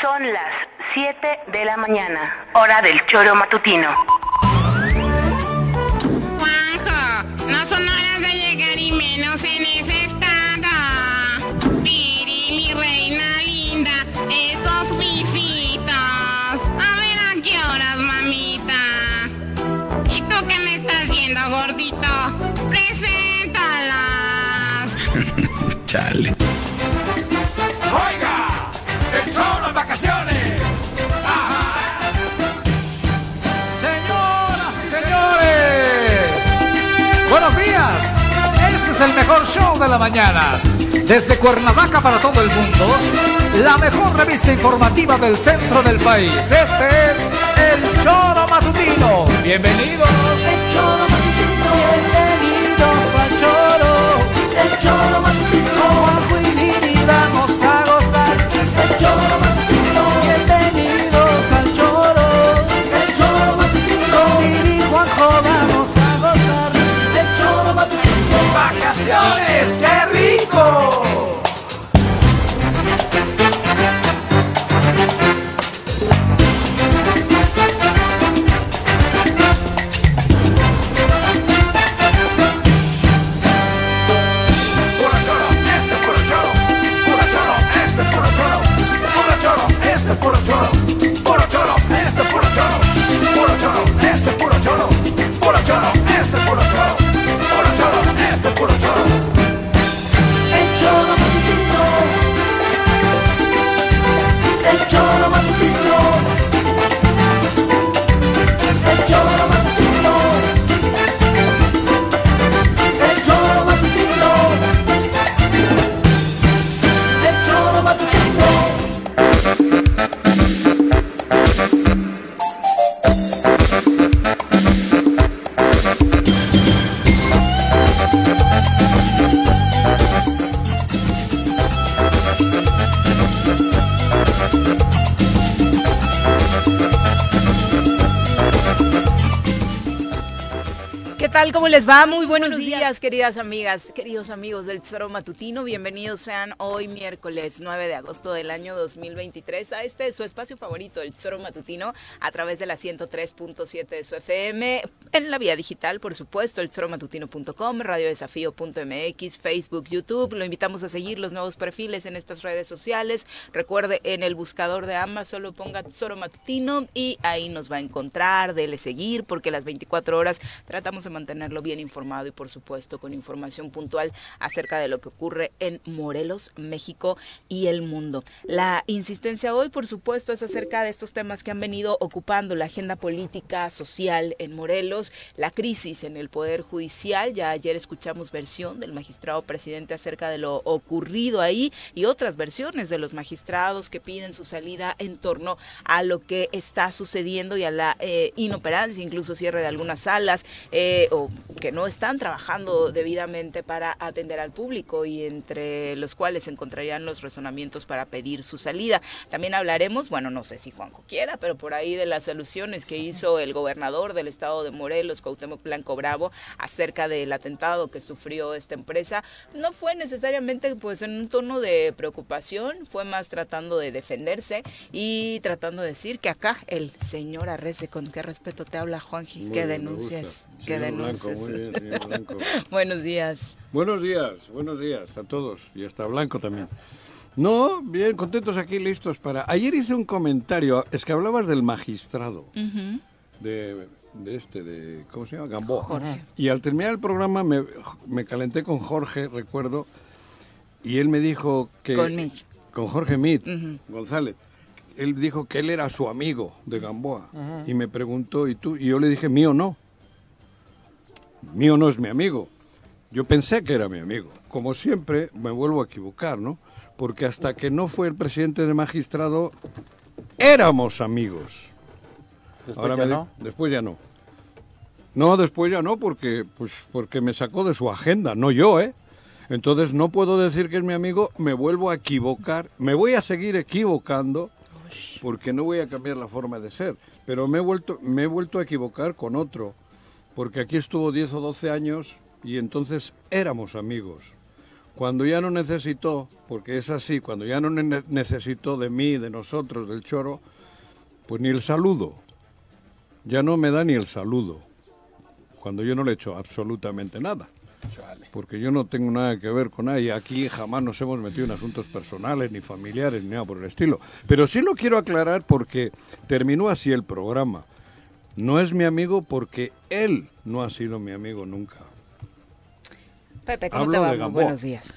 Son las 7 de la mañana, hora del choro matutino. Juanjo, no son horas de llegar y menos en ese estado. Piri, mi reina linda, esos visitos. A ver a qué horas, mamita. ¿Y tú qué me estás viendo, gordito? Preséntalas. Chale. ¡Oiga! ¡El choro en vacaciones! Señoras y señores, buenos días. Este es el mejor show de la mañana. Desde Cuernavaca para todo el mundo, la mejor revista informativa del centro del país. Este es el Choro Matutino. Bienvenidos. El Choro Matutino. Bienvenidos al Choro. El Choro Matutino. Tal? ¿Cómo les va? Muy buenos, días, queridas amigas, queridos amigos del Tesoro Matutino. Bienvenidos sean hoy miércoles 9 de agosto del año 2023 a este su espacio favorito, el Tesoro Matutino, a través de la 103.7 de su FM, en la vía digital, por supuesto, el tesoromatutino.com, radiodesafío.mx, Facebook, YouTube. Lo invitamos a seguir los nuevos perfiles en estas redes sociales. Recuerde, en el buscador de ambas solo ponga Tesoro Matutino y ahí nos va a encontrar, dele seguir, porque las 24 horas tratamos de mantenerlo bien informado y por supuesto con información puntual acerca de lo que ocurre en Morelos, México y el mundo. La insistencia hoy, por supuesto, es acerca de estos temas que han venido ocupando la agenda política, social en Morelos, la crisis en el Poder Judicial. Ya ayer escuchamos versión del magistrado presidente acerca de lo ocurrido ahí y otras versiones de los magistrados que piden su salida en torno a lo que está sucediendo y a la eh, inoperancia, incluso cierre de algunas salas. eh, o que no están trabajando debidamente para atender al público y entre los cuales se encontrarían los razonamientos para pedir su salida. También hablaremos, bueno, no sé si Juanjo quiera, pero por ahí de las alusiones que hizo el gobernador del estado de Morelos, Cuauhtémoc Blanco Bravo, acerca del atentado que sufrió esta empresa. No fue necesariamente pues en un tono de preocupación, fue más tratando de defenderse y tratando de decir que acá el señor Arrece, con qué respeto te habla Juanji, que denuncias, que Señor Blanco, denuncias. muy bien, señor Blanco. Buenos días. Buenos días, buenos días a todos y hasta Blanco también. No, bien, contentos aquí, listos para... Ayer hice un comentario, es que hablabas del magistrado, de, de este, de, ¿cómo se llama? Gamboa. Jorge. Y al terminar el programa me, me calenté con Jorge, recuerdo, y él me dijo que... Con Mitch. Con Jorge Mit. González. Él dijo que él era su amigo de Gamboa. Y me preguntó, ¿y tú? Y yo le dije, mío no. Mío no es mi amigo. Yo pensé que era mi amigo. Como siempre, me vuelvo a equivocar, ¿no? Porque hasta que no fue el presidente de magistrado, éramos amigos. Después Ahora ya me no. Después ya no. No, después ya no, porque, pues, porque me sacó de su agenda, no yo, ¿eh? Entonces no puedo decir que es mi amigo, me vuelvo a equivocar, me voy a seguir equivocando, porque no voy a cambiar la forma de ser. Pero me he vuelto, me he vuelto a equivocar con otro, porque aquí estuvo 10 o 12 años y entonces éramos amigos. Cuando ya no necesitó, porque es así, cuando ya no ne- necesitó de mí, de nosotros, del choro, pues ni el saludo. Ya no me da ni el saludo. Cuando yo no le he hecho absolutamente nada. Porque yo no tengo nada que ver con nadie. Aquí jamás nos hemos metido en asuntos personales, ni familiares, ni nada por el estilo. Pero sí lo quiero aclarar porque terminó así el programa. No es mi amigo porque él no ha sido mi amigo nunca. Pepe, ¿cómo Hablo te va? de Muy Gamboa. Buenos días.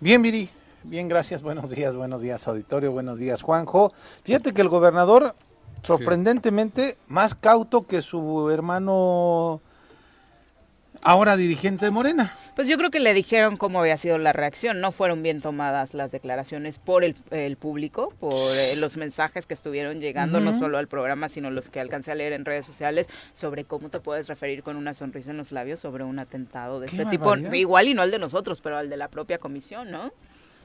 Bien, Viri. Bien, gracias. Buenos días, buenos días, auditorio. Buenos días, Juanjo. Fíjate que el gobernador, sorprendentemente, más cauto que su hermano, ahora dirigente de Morena. Pues yo creo que le dijeron cómo había sido la reacción. No fueron bien tomadas las declaraciones por el, el público, por eh, los mensajes que estuvieron llegando, no solo al programa, sino los que alcancé a leer en redes sociales, sobre cómo te puedes referir con una sonrisa en los labios sobre un atentado de Qué este tipo. Igual y no el de nosotros, pero al de la propia comisión, ¿no?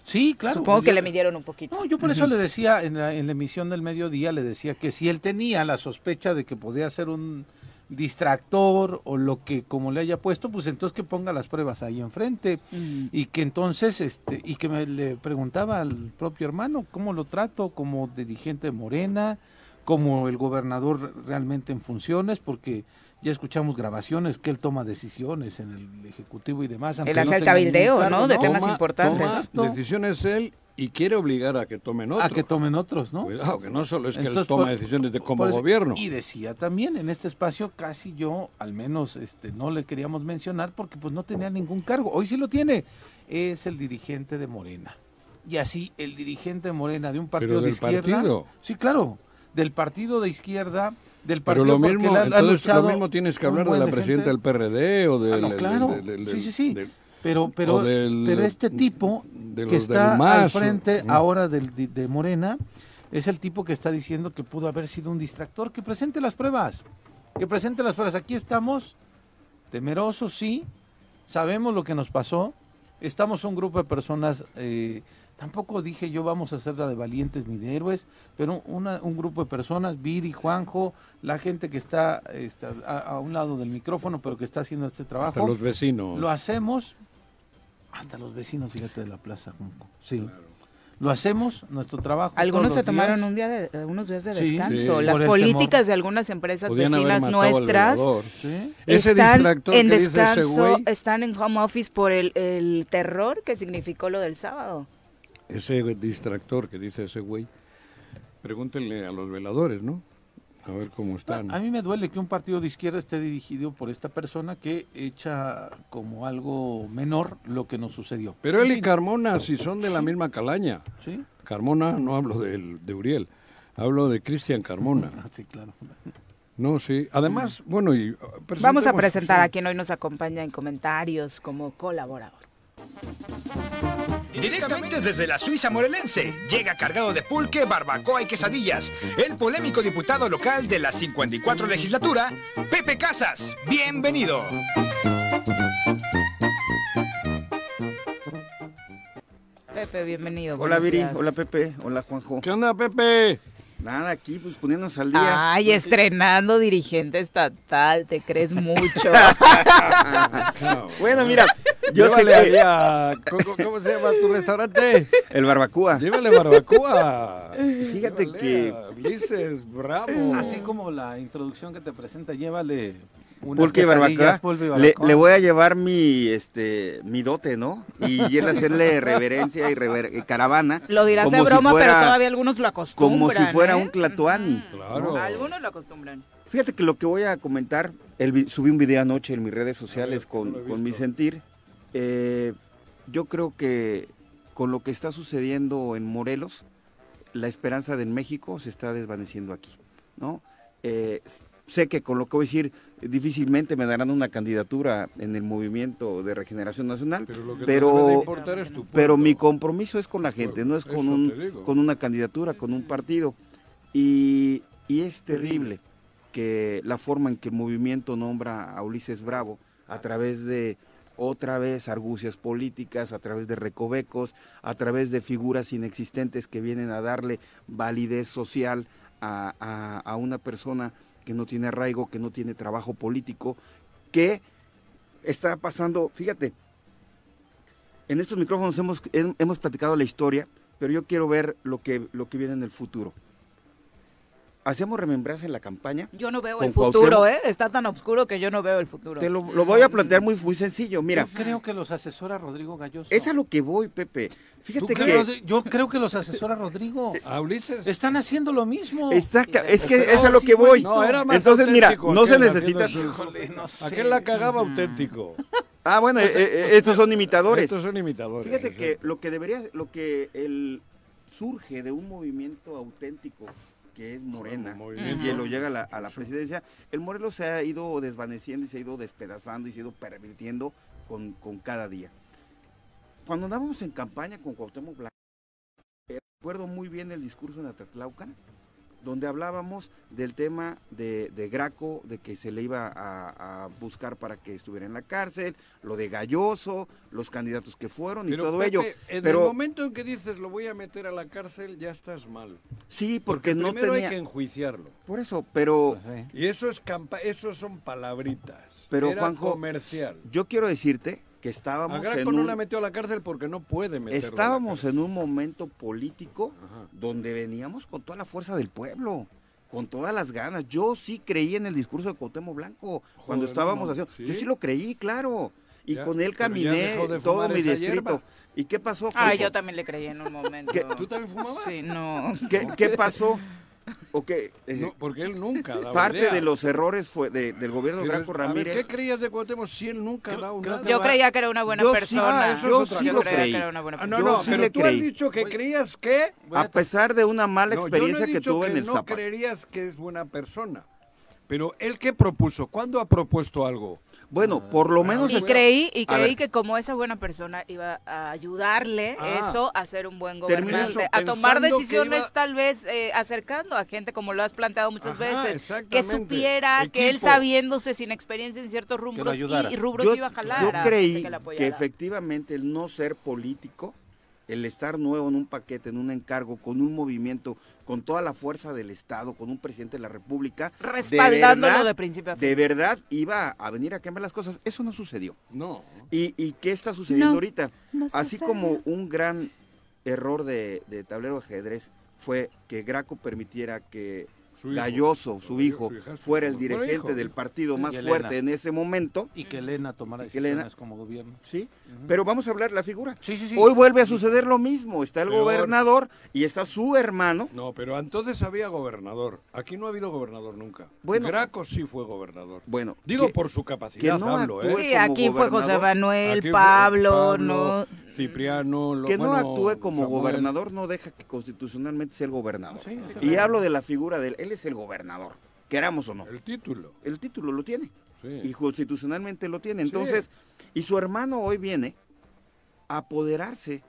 Sí, claro. Supongo que yo- le midieron un poquito. No, yo por eso le decía en la, en la emisión del mediodía, le decía que si él tenía la sospecha de que podía ser un distractor o lo que como le haya puesto, pues entonces que ponga las pruebas ahí enfrente Mm. y que entonces este y que me le preguntaba al propio hermano cómo lo trato como dirigente de Morena, como el gobernador realmente en funciones, porque ya escuchamos grabaciones que él toma decisiones en el ejecutivo y demás. Él hace no el cabildeo, cargo, ¿no? De temas importantes. Toma decisiones él y quiere obligar a que tomen otros. A que tomen otros, ¿no? Cuidado, que no solo es que él toma por- decisiones de como eso- gobierno. Y decía también en este espacio casi yo, al menos este no le queríamos mencionar porque pues no tenía ningún cargo. Hoy sí lo tiene. Es el dirigente de Morena. Y así el dirigente de Morena de un partido de izquierda. partido. Sí, claro, del partido de izquierda, del Pero partido lo porque mismo, ha entonces, luchado lo mismo tienes que hablar de la de presidenta gente. del PRD o del... Ah, no, del- claro. del- del- sí, sí, sí. Pero pero, del- pero este tipo de que está al frente ahora de, de Morena es el tipo que está diciendo que pudo haber sido un distractor. Que presente las pruebas. Que presente las pruebas. Aquí estamos temerosos, sí. Sabemos lo que nos pasó. Estamos un grupo de personas. eh, tampoco dije yo vamos a ser la de valientes ni de héroes, pero una- un grupo de personas, Viri, Juanjo, la gente que está, está a, a un lado del micrófono, pero que está haciendo este trabajo. Hasta los vecinos. Lo hacemos hasta los vecinos, fíjate, de la plaza. Junco. Sí. Lo hacemos, nuestro trabajo. Algunos se tomaron días. un día de, eh, unos días de descanso. Sí. Las Por políticas temor. de algunas empresas Podían vecinas nuestras. Sí. Ese están distractor en que dice ese descanso, güey, están en home office por el, el terror que significó lo del sábado. ese distractor que dice ese güey, pregúntenle a los veladores, ¿no? A ver cómo están. A mí me duele que un partido de izquierda esté dirigido por esta persona que echa como algo menor lo que nos sucedió. Pero él y Carmona, si son de la misma calaña. Sí, Carmona, no hablo del- de Uriel, hablo de Cristian Carmona. Ah, sí, claro. No, sí. Además, bueno, y... uh, Vamos a presentar a quien hoy nos acompaña en comentarios como colaborador. Directamente desde la Suiza morelense, llega cargado de pulque, barbacoa y quesadillas, el polémico diputado local de la 54 legislatura, Pepe Casas. Bienvenido. Pepe, bienvenido. Hola Viri, días. hola Pepe, hola Juanjo. ¿Qué onda, Pepe? Nada, aquí pues poniéndonos al día. Ay, estrenando dirigente estatal, te crees mucho. bueno, mira, yo sé Llévale que ahí a- ¿cómo, cómo se llama tu restaurante? el barbacoa. Llévale barbacoa. Fíjate Llévale que- Ulises, bravo. Así como la introducción que te presenta, llévale Pulque y barbacoa. pulque y Le, barbacoa. le voy a llevar mi este mi dote, ¿no? Y él hacerle reverencia y rever- y caravana. Lo dirás de como si broma, pero fuera- todavía algunos lo acostumbran. Como si fuera ¿eh? un clatuani. Claro. Algunos lo acostumbran. Fíjate que lo que voy a comentar, el subí un video anoche en mis redes sociales he con, mi sentir. eh, yo creo que con lo que está sucediendo en Morelos, la esperanza de México se está desvaneciendo aquí, ¿no? Eh, sé que con lo que voy a decir, difícilmente me darán una candidatura en el movimiento de regeneración nacional, Pero lo que pero, debe de es tu pero mi compromiso es con la gente, no es con, un, con una candidatura, con un partido. Y, y es terrible que la forma en que el movimiento nombra a Ulises Bravo a través de otra vez argucias políticas, a través de recovecos, a través de figuras inexistentes que vienen a darle validez social a, a- a una persona que no tiene arraigo, que no tiene trabajo político, que está pasando, fíjate, en estos micrófonos hemos, hem- hemos platicado la historia, pero yo quiero ver lo que, lo que viene en el futuro. Hacemos remembranza en la campaña. Yo no veo el futuro, Cuauhtémoc. ¿eh? Está tan oscuro que yo no veo el futuro. Te lo, lo voy a plantear muy, muy sencillo. Mira, Yo creo que los asesora Rodrigo Galloso. es a lo que voy, Pepe. ¿Tú Fíjate que... Yo creo que los asesora Rodrigo. ¿A Ulises? Están haciendo lo mismo. Exacta, es que es a lo que voy. No, era más Entonces, mira, no se necesita... Híjole, no sé. Aquel la cagaba auténtico. Ah, bueno, eh, eh, estos son imitadores. Estos son imitadores. Fíjate sí. que lo que debería, lo que el surge de un movimiento auténtico que es Morena y lo llega a la, a la presidencia, el Morelos se ha ido desvaneciendo y se ha ido despedazando y se ha ido pervirtiendo con, con cada día. Cuando andábamos en campaña con Cuauhtémoc Blanco, recuerdo muy bien el discurso en Atatlaucan, donde hablábamos del tema de, de Graco, de que se le iba a, a buscar para que estuviera en la cárcel, lo de Galloso, los candidatos que fueron y todo Pepe, ello. En Pero el momento en que dices lo voy a meter a la cárcel, ya estás mal. sí, porque, no primero tenía... hay que enjuiciarlo. Por eso, pero Pues, Y eso es campa eso son palabritas. Pero, Era Juanjo, comercial. yo quiero decirte que estábamos en no un... la metió a la cárcel porque no puede meterlo. a la Estábamos cárcel. en un momento político Ajá. donde veníamos con toda la fuerza del pueblo, con todas las ganas. Yo sí creí en el discurso de Cuauhtémoc Blanco cuando estábamos no, haciendo. ¿sí? Yo sí lo creí, claro. Y Ya, con él caminé de todo mi distrito. hierba. ¿Y qué pasó? Ah, yo también le creí en un momento. ¿Qué? ¿Tú también fumabas? Sí, no. ¿Qué, qué pasó? ¿O qué? Eh, No, porque él nunca daba parte idea. de los errores fue de- del gobierno de Graco a ver, Ramírez. ¿Qué creías de Cuauhtémoc si él nunca ha dado creo nada? Yo creía que era una buena Yo sí, persona. ah, eso es yo sí Yo lo creía creí. que era una buena Ah, persona. no, Yo no, sí pero tú creí. has dicho que creías que... A pesar de una mala No, experiencia no he que tuve que en el no Zapa. creerías que es buena persona. Pero él qué propuso, ¿cuándo ha propuesto algo? Bueno, por lo menos Y creí, y creí que como esa buena persona iba a ayudarle Ah. eso a ser un buen gobernante, a tomar decisiones iba- tal vez eh, acercando a gente como lo has planteado muchas Ajá, veces, que supiera que él sabiéndose sin experiencia en ciertos rubros y, y rubros yo, iba a jalar. yo a creí que, que, efectivamente el no ser político, el estar nuevo en un paquete, en un encargo, con un movimiento, con toda la fuerza del Estado, con un presidente de la República, Respaldándolo de, verdad, de principio a fin. de verdad iba a venir a cambiar las cosas. Eso no sucedió. No. ¿Y, y qué está sucediendo No, ahorita? no Así como un gran error de, de tablero de ajedrez fue que Graco permitiera que. Galloso, su hijo, fuera el dirigente hijo. del partido más fuerte en ese momento. Y que Elena tomara Y que Elena- decisiones como gobierno. Sí, pero vamos a hablar de la figura. Sí, sí, sí. Hoy vuelve a suceder lo mismo. Está el Peor. gobernador y está su hermano. No, pero entonces había gobernador. Aquí no ha habido gobernador nunca. Bueno. Graco sí fue gobernador. Bueno, Digo que- por su capacidad, que no hablo, ¿eh? Sí, aquí fue José. Manuel, Pablo, no. Cipriano, lo- que no bueno, actúe como Samuel. gobernador no deja que constitucionalmente sea el gobernador. Sí, sí, y claro. hablo de la figura de él. Él es el gobernador, queramos o no. El título. El título lo tiene. Sí. Y constitucionalmente lo tiene. Entonces, y su hermano hoy viene a apoderarse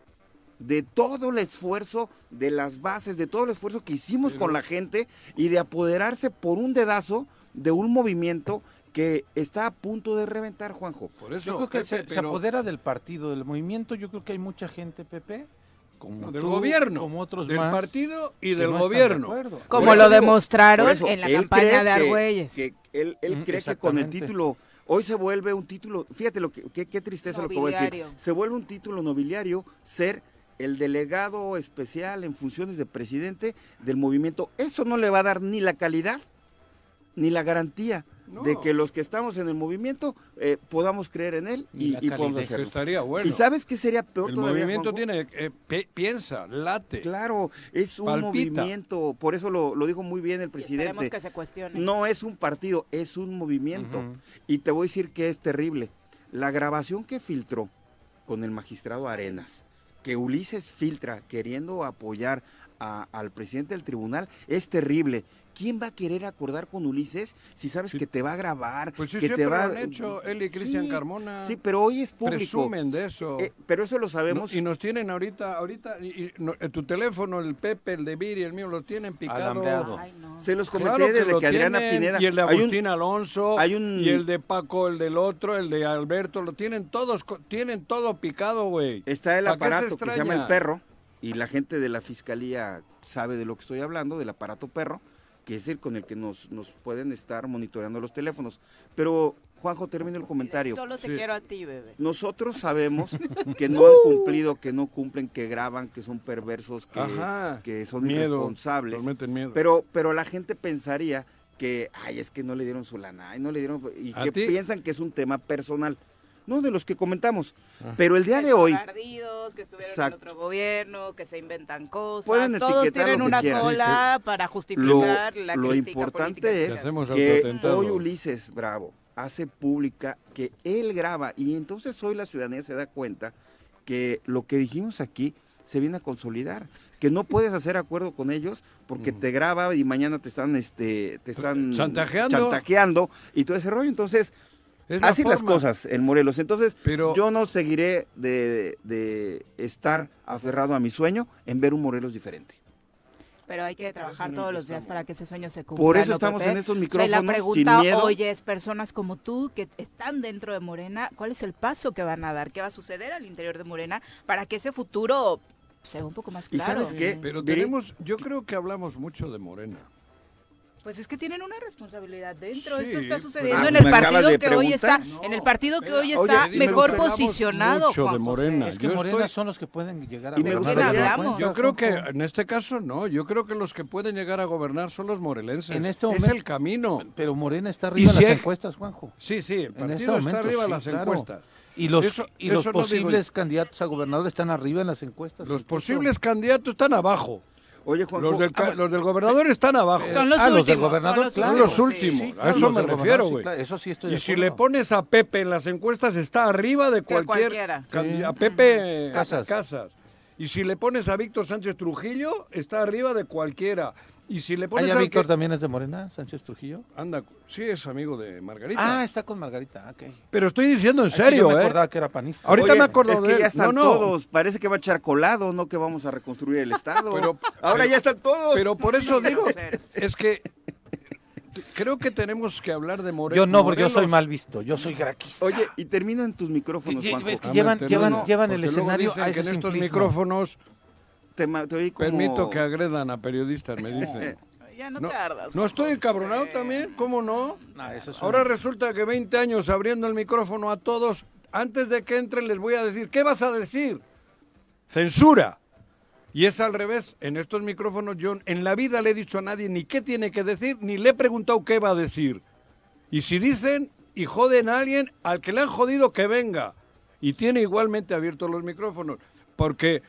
de todo el esfuerzo, de las bases, de todo el esfuerzo que hicimos con la gente y de apoderarse por un dedazo de un movimiento que está a punto de reventar, Juanjo. Por eso, Yo creo que Pepe, se, apodera del partido, del movimiento. Yo creo que hay mucha gente, Pepe, como no, del tú, gobierno, como otros del más, partido y que del no están de gobierno. Como lo demostraron eso, en la campaña de que- Argüelles. Que, él él Mm, cree que con el título, hoy se vuelve un título, fíjate lo que, qué, qué tristeza lo que voy a decir, se vuelve un título nobiliario ser el delegado especial en funciones de presidente del movimiento. Eso no le va a dar ni la calidad ni la garantía No. de que los que estamos en el movimiento eh, podamos creer en él y, y podamos hacerlo. Estaría bueno. ¿Y sabes qué sería peor el todavía, movimiento Juanjo? tiene, eh, piensa, late. Claro, es un Palpita. movimiento, por eso lo, lo dijo muy bien el presidente. que se cuestione. No es un partido, es un movimiento. Y te voy a decir que es terrible. La grabación que filtró con el magistrado Arenas, que Ulises filtra queriendo apoyar a- al presidente del tribunal, es terrible. ¿Quién va a querer acordar con Ulises si sabes que te va a grabar? Pues sí, que te siempre va lo han hecho él y Cristian Sí, Carmona. Sí, pero hoy es público. Presumen de eso. Eh, pero eso lo sabemos. No, y nos tienen ahorita, ahorita, y, y no- eh, tu teléfono, el Pepe, el de Viri, el mío, los tienen picado. Se los comenté Claro desde lo que Adriana tienen, Pineda- Y el de hay un- Agustín Alonso, hay un- y el de Paco, el del otro, el de Alberto, lo tienen todos, tienen todo picado, güey. Está el ¿Para qué se aparato que se llama el perro y la gente de la fiscalía sabe de lo que estoy hablando, del aparato perro, que es el con el que nos, nos pueden estar monitoreando los teléfonos. Pero, Juanjo, termino el comentario. Solo te quiero a ti, bebé. Nosotros sabemos que no han cumplido, que no cumplen, que graban, que son perversos, que, Ajá. que son Miedo, irresponsables. nos meten miedo. Pero, pero la gente pensaría que, ay, es que no le dieron su lana, ay, no le dieron, y ¿A que ti? piensan que es un tema personal. No, de los que comentamos. Ah. Pero el día de hoy, ardidos, que estuvieron Exacto. en otro gobierno, que se inventan cosas. Pueden Todos etiquetar tienen lo una quieran. cola Sí, para lo, justificar la lo crítica política importante es que hoy Ulises Bravo hace pública que él graba y entonces hoy la ciudadanía se da cuenta que lo que dijimos aquí se viene a consolidar que no puedes hacer acuerdo con ellos porque te graba y mañana te están este te están Chantajeando. chantajeando y todo ese rollo entonces Es la así las forma. cosas en Morelos entonces Pero- yo no seguiré de, de estar aferrado a mi sueño en ver un Morelos diferente Pero hay que trabajar todos los días para que ese sueño se cumpla. Por eso ¿no, estamos en estos y micrófonos, la sin pregunta miedo. hoy es, personas como tú que están dentro de Morena, ¿cuál es el paso que van a dar? ¿Qué va a suceder al interior de Morena para que ese futuro sea un poco más ¿Y claro? sabes qué? Pero tenemos, yo creo que hablamos mucho de Morena. Pues es que tienen una responsabilidad dentro. Sí, Esto está pues- sucediendo Ah, en el me partido de que hoy está, en el partido que hoy está me mejor posicionado. mucho de Juan. Morena. Es que Yo Morena estoy- son los que pueden llegar a Y me gobernar. gustaría- ¿te das hablamos? Yo creo que en este caso no, yo creo que los que pueden llegar a gobernar son los morelenses. En este es momento- el camino. Pero Morena está arriba si en las encuestas, Juanjo. Sí, sí, el En partido este momento, está arriba de sí, las claro. encuestas. Y los, Eso- y los no posibles candidatos a gobernador están arriba en las encuestas. Los incluso. posibles candidatos están abajo. Oye, Juanjo, Los del, ca- ah, los del gobernador están abajo. Son los ah, los del últimos, gobernador, son los claro. Son los Sí, últimos. sí, a claro, eso me refiero, sí, güey. claro, eso sí estoy y de si acuerdo. le pones a Pepe en las encuestas, está arriba de cualquier. A Pepe Casas. Casas. Y si le pones a Víctor Sánchez Trujillo, está arriba de cualquiera. Y si le pones Ah, Víctor que- también es de Morena, Sánchez Trujillo. Anda, sí es amigo de Margarita. Ah, está con Margarita, ok. Pero estoy diciendo en Es que serio, yo me ¿eh? acordaba que era panista. Ahorita Oye, me acuerdo es de que ya están No, no. todos. Parece que va a echar colado, no que vamos a reconstruir el Estado. Pero- Ahora pero- ya están todos. Pero por eso digo, es que creo que tenemos que hablar de Morelos. Yo no, porque yo soy mal visto. Yo soy graquista. Oye, y termino en tus micrófonos, Juanjo. es que llevan- termina, llevan- llevan el escenario dicen a que ese en estos micrófonos Te, ma- te oí como... permito que agredan a periodistas, me dicen. Ya no, No, tardas. ¿No estoy encabronado también? ¿Cómo no? Ah, eso es Ahora resulta que 20 años abriendo el micrófono a todos, antes de que entren les voy a decir, ¿qué vas a decir? Censura. Y es al revés, en estos micrófonos yo en la vida le he dicho a nadie ni qué tiene que decir, ni le he preguntado qué va a decir. Y si dicen y joden a alguien, al que le han jodido que venga. Y tiene igualmente abiertos los micrófonos. Porque,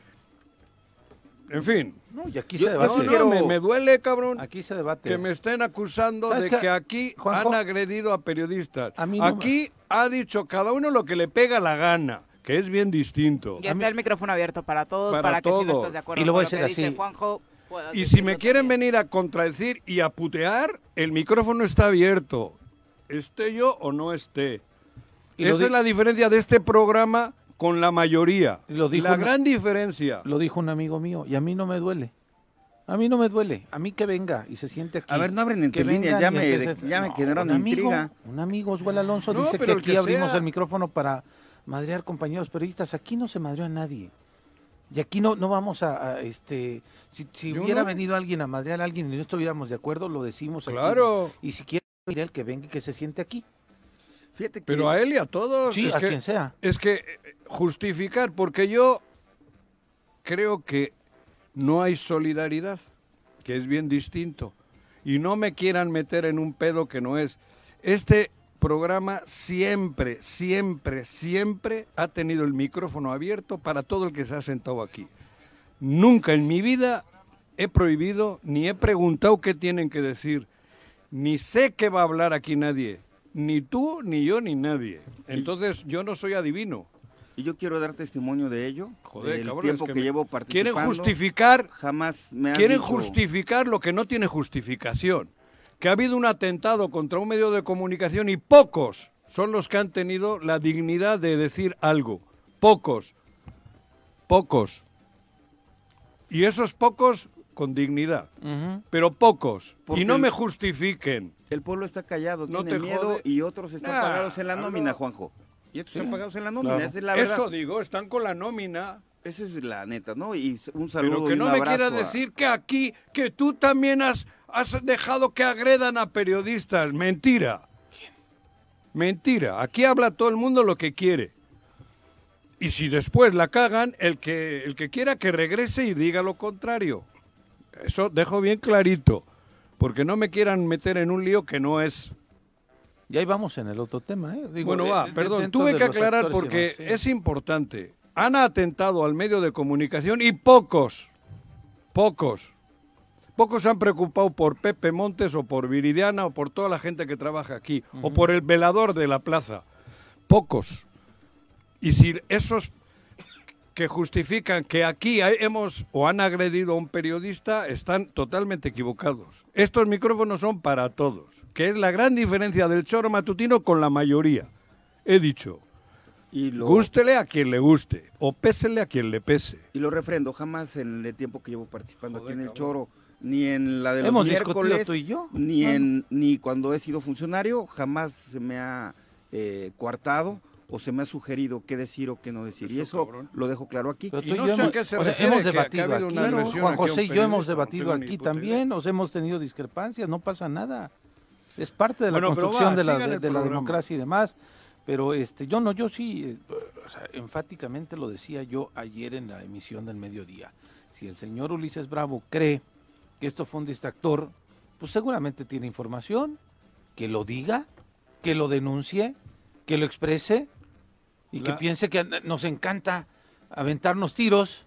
en fin, No, y aquí Yo- se yo debate. sí no, quiero- me, me duele, cabrón, Aquí se debate. que me estén acusando ¿Sabes de que aquí Juanjo, han agredido a periodistas. a mí no me- aquí ha dicho cada uno lo que le pega la gana, que es bien distinto. Ya está el micrófono abierto para todos, Para para, que si no estás de acuerdo Y lo voy con a lo que decir dice así. Juanjo, Y si me quieren también. venir a contradecir y a putear, el micrófono está abierto. Esté yo o no esté. Y Esa es la diferencia de este programa con la mayoría. Y lo dijo la una- gran diferencia. Lo dijo un amigo mío y a mí no me duele. A mí no me duele. A mí que venga y se siente aquí. A ver, no abren entre que líneas, ya me, ya me No, generaron un amigo, intriga. Un amigo, Oswald Alonso, No, dice que aquí que abrimos sea. el micrófono para madrear compañeros periodistas. Aquí no se madreó a nadie. Y aquí no, no vamos a, a, este, si, hubiera no. venido alguien a madrear a alguien y no estuviéramos de acuerdo, lo decimos aquí. Claro. Y si quiere el que venga y que se siente aquí. Fíjate que... Pero a él y a todos. Sí, es a que- quien sea. Es que eh, justificar, porque yo creo que no hay solidaridad, que es bien distinto. Y no me quieran meter en un pedo que no es. Este programa siempre, siempre, siempre ha tenido el micrófono abierto para todo el que se ha sentado aquí. Nunca en mi vida he prohibido ni he preguntado qué tienen que decir. Ni sé qué va a hablar aquí nadie. Ni tú, ni yo, ni nadie. Entonces yo no soy adivino. Y yo quiero dar testimonio de ello, Joder, cabrón, tiempo es que, que me- llevo Quieren participando. justificar, Jamás me han quieren dicho- justificar lo que no tiene justificación. Que ha habido un atentado contra un medio de comunicación y pocos son los que han tenido la dignidad de decir algo. Pocos. Pocos. Y esos pocos con dignidad. Pero pocos. Porque y no me justifiquen. El pueblo está callado, No tiene miedo jode. y otros están Nah, pagados en la nómina, Juanjo. Y estos están pagados en la nómina, claro. esa es la verdad. Eso digo, están con la nómina. Esa es la neta, ¿no? Y un saludo Pero que y no un me abrazo quieras a- decir que aquí, que tú también has, has dejado que agredan a periodistas. Mentira. Mentira. Aquí habla todo el mundo lo que quiere. Y si después la cagan, el que, el que quiera que regrese y diga lo contrario. Eso dejo bien clarito. Porque no me quieran meter en un lío que no es. Y ahí vamos en el otro tema, ¿eh? Digo, bueno, de- va, de- perdón, tuve que aclarar porque sí. es importante. Han atentado al medio de comunicación y pocos, pocos, pocos se han preocupado por Pepe Montes o por Viridiana o por toda la gente que trabaja aquí o por el velador de la plaza. Pocos. Y si esos que justifican que aquí hemos o han agredido a un periodista están totalmente equivocados. Estos micrófonos son para todos, que es la gran diferencia del choro matutino con la mayoría. He dicho, Y lo, gústele a quien le guste o pésele a quien le pese. y lo refrendo, jamás en el tiempo que llevo participando aquí en el Choro, ni en la de los Hemos miércoles, tú y yo. ni, en, ni cuando he sido funcionario, jamás se me ha eh, coartado o se me ha sugerido qué decir o qué no decir. y eso lo dejo claro aquí. Pero tú y yo hemos, o sea, hemos debatido aquí, Juan José y yo hemos debatido aquí también, nos hemos tenido discrepancias, no pasa nada. Es parte de la Bueno, construcción va, de la, de, de democracia y demás. Pero este, yo no, yo sí, eh, o sea, enfáticamente lo decía yo ayer en la emisión del mediodía. Si el señor Ulises Bravo cree que esto fue un distractor, pues seguramente tiene información, que lo diga, que lo denuncie, que lo exprese y que piense que nos encanta aventarnos tiros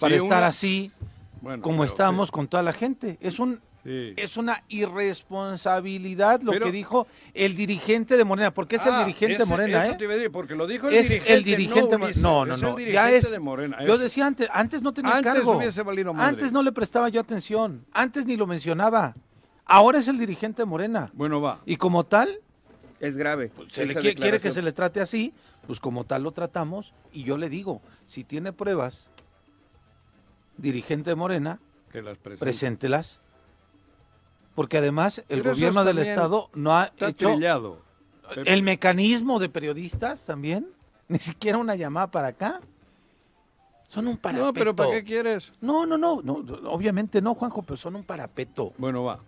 para Sí, estar una- así Bueno, como estamos con toda la gente. Es un Sí. es una irresponsabilidad lo Pero- que dijo el dirigente de Morena, porque es el Ah, dirigente de Morena, eso ¿eh? te iba a decir, porque lo dijo el es dirigente, el dirigente. no no, no, es el. Ya es. de Morena, Yo decía antes, antes no tenía Antes cargo. hubiese valido madre. Antes no le prestaba yo atención. Antes ni lo mencionaba. Ahora es el dirigente de Morena. Bueno, va. Y como tal, Es grave. se le quiere que se le trate así, pues como tal lo tratamos. Y yo le digo, si tiene pruebas, dirigente de Morena, Que las presente. preséntelas. Porque además el Pero gobierno del Estado no ha Está hecho trillado. el mecanismo de periodistas también. Ni siquiera una llamada para acá. Son un parapeto. No, pero ¿para qué quieres? No, no, no, no, obviamente no, Juanjo, pero son un parapeto. Bueno, va.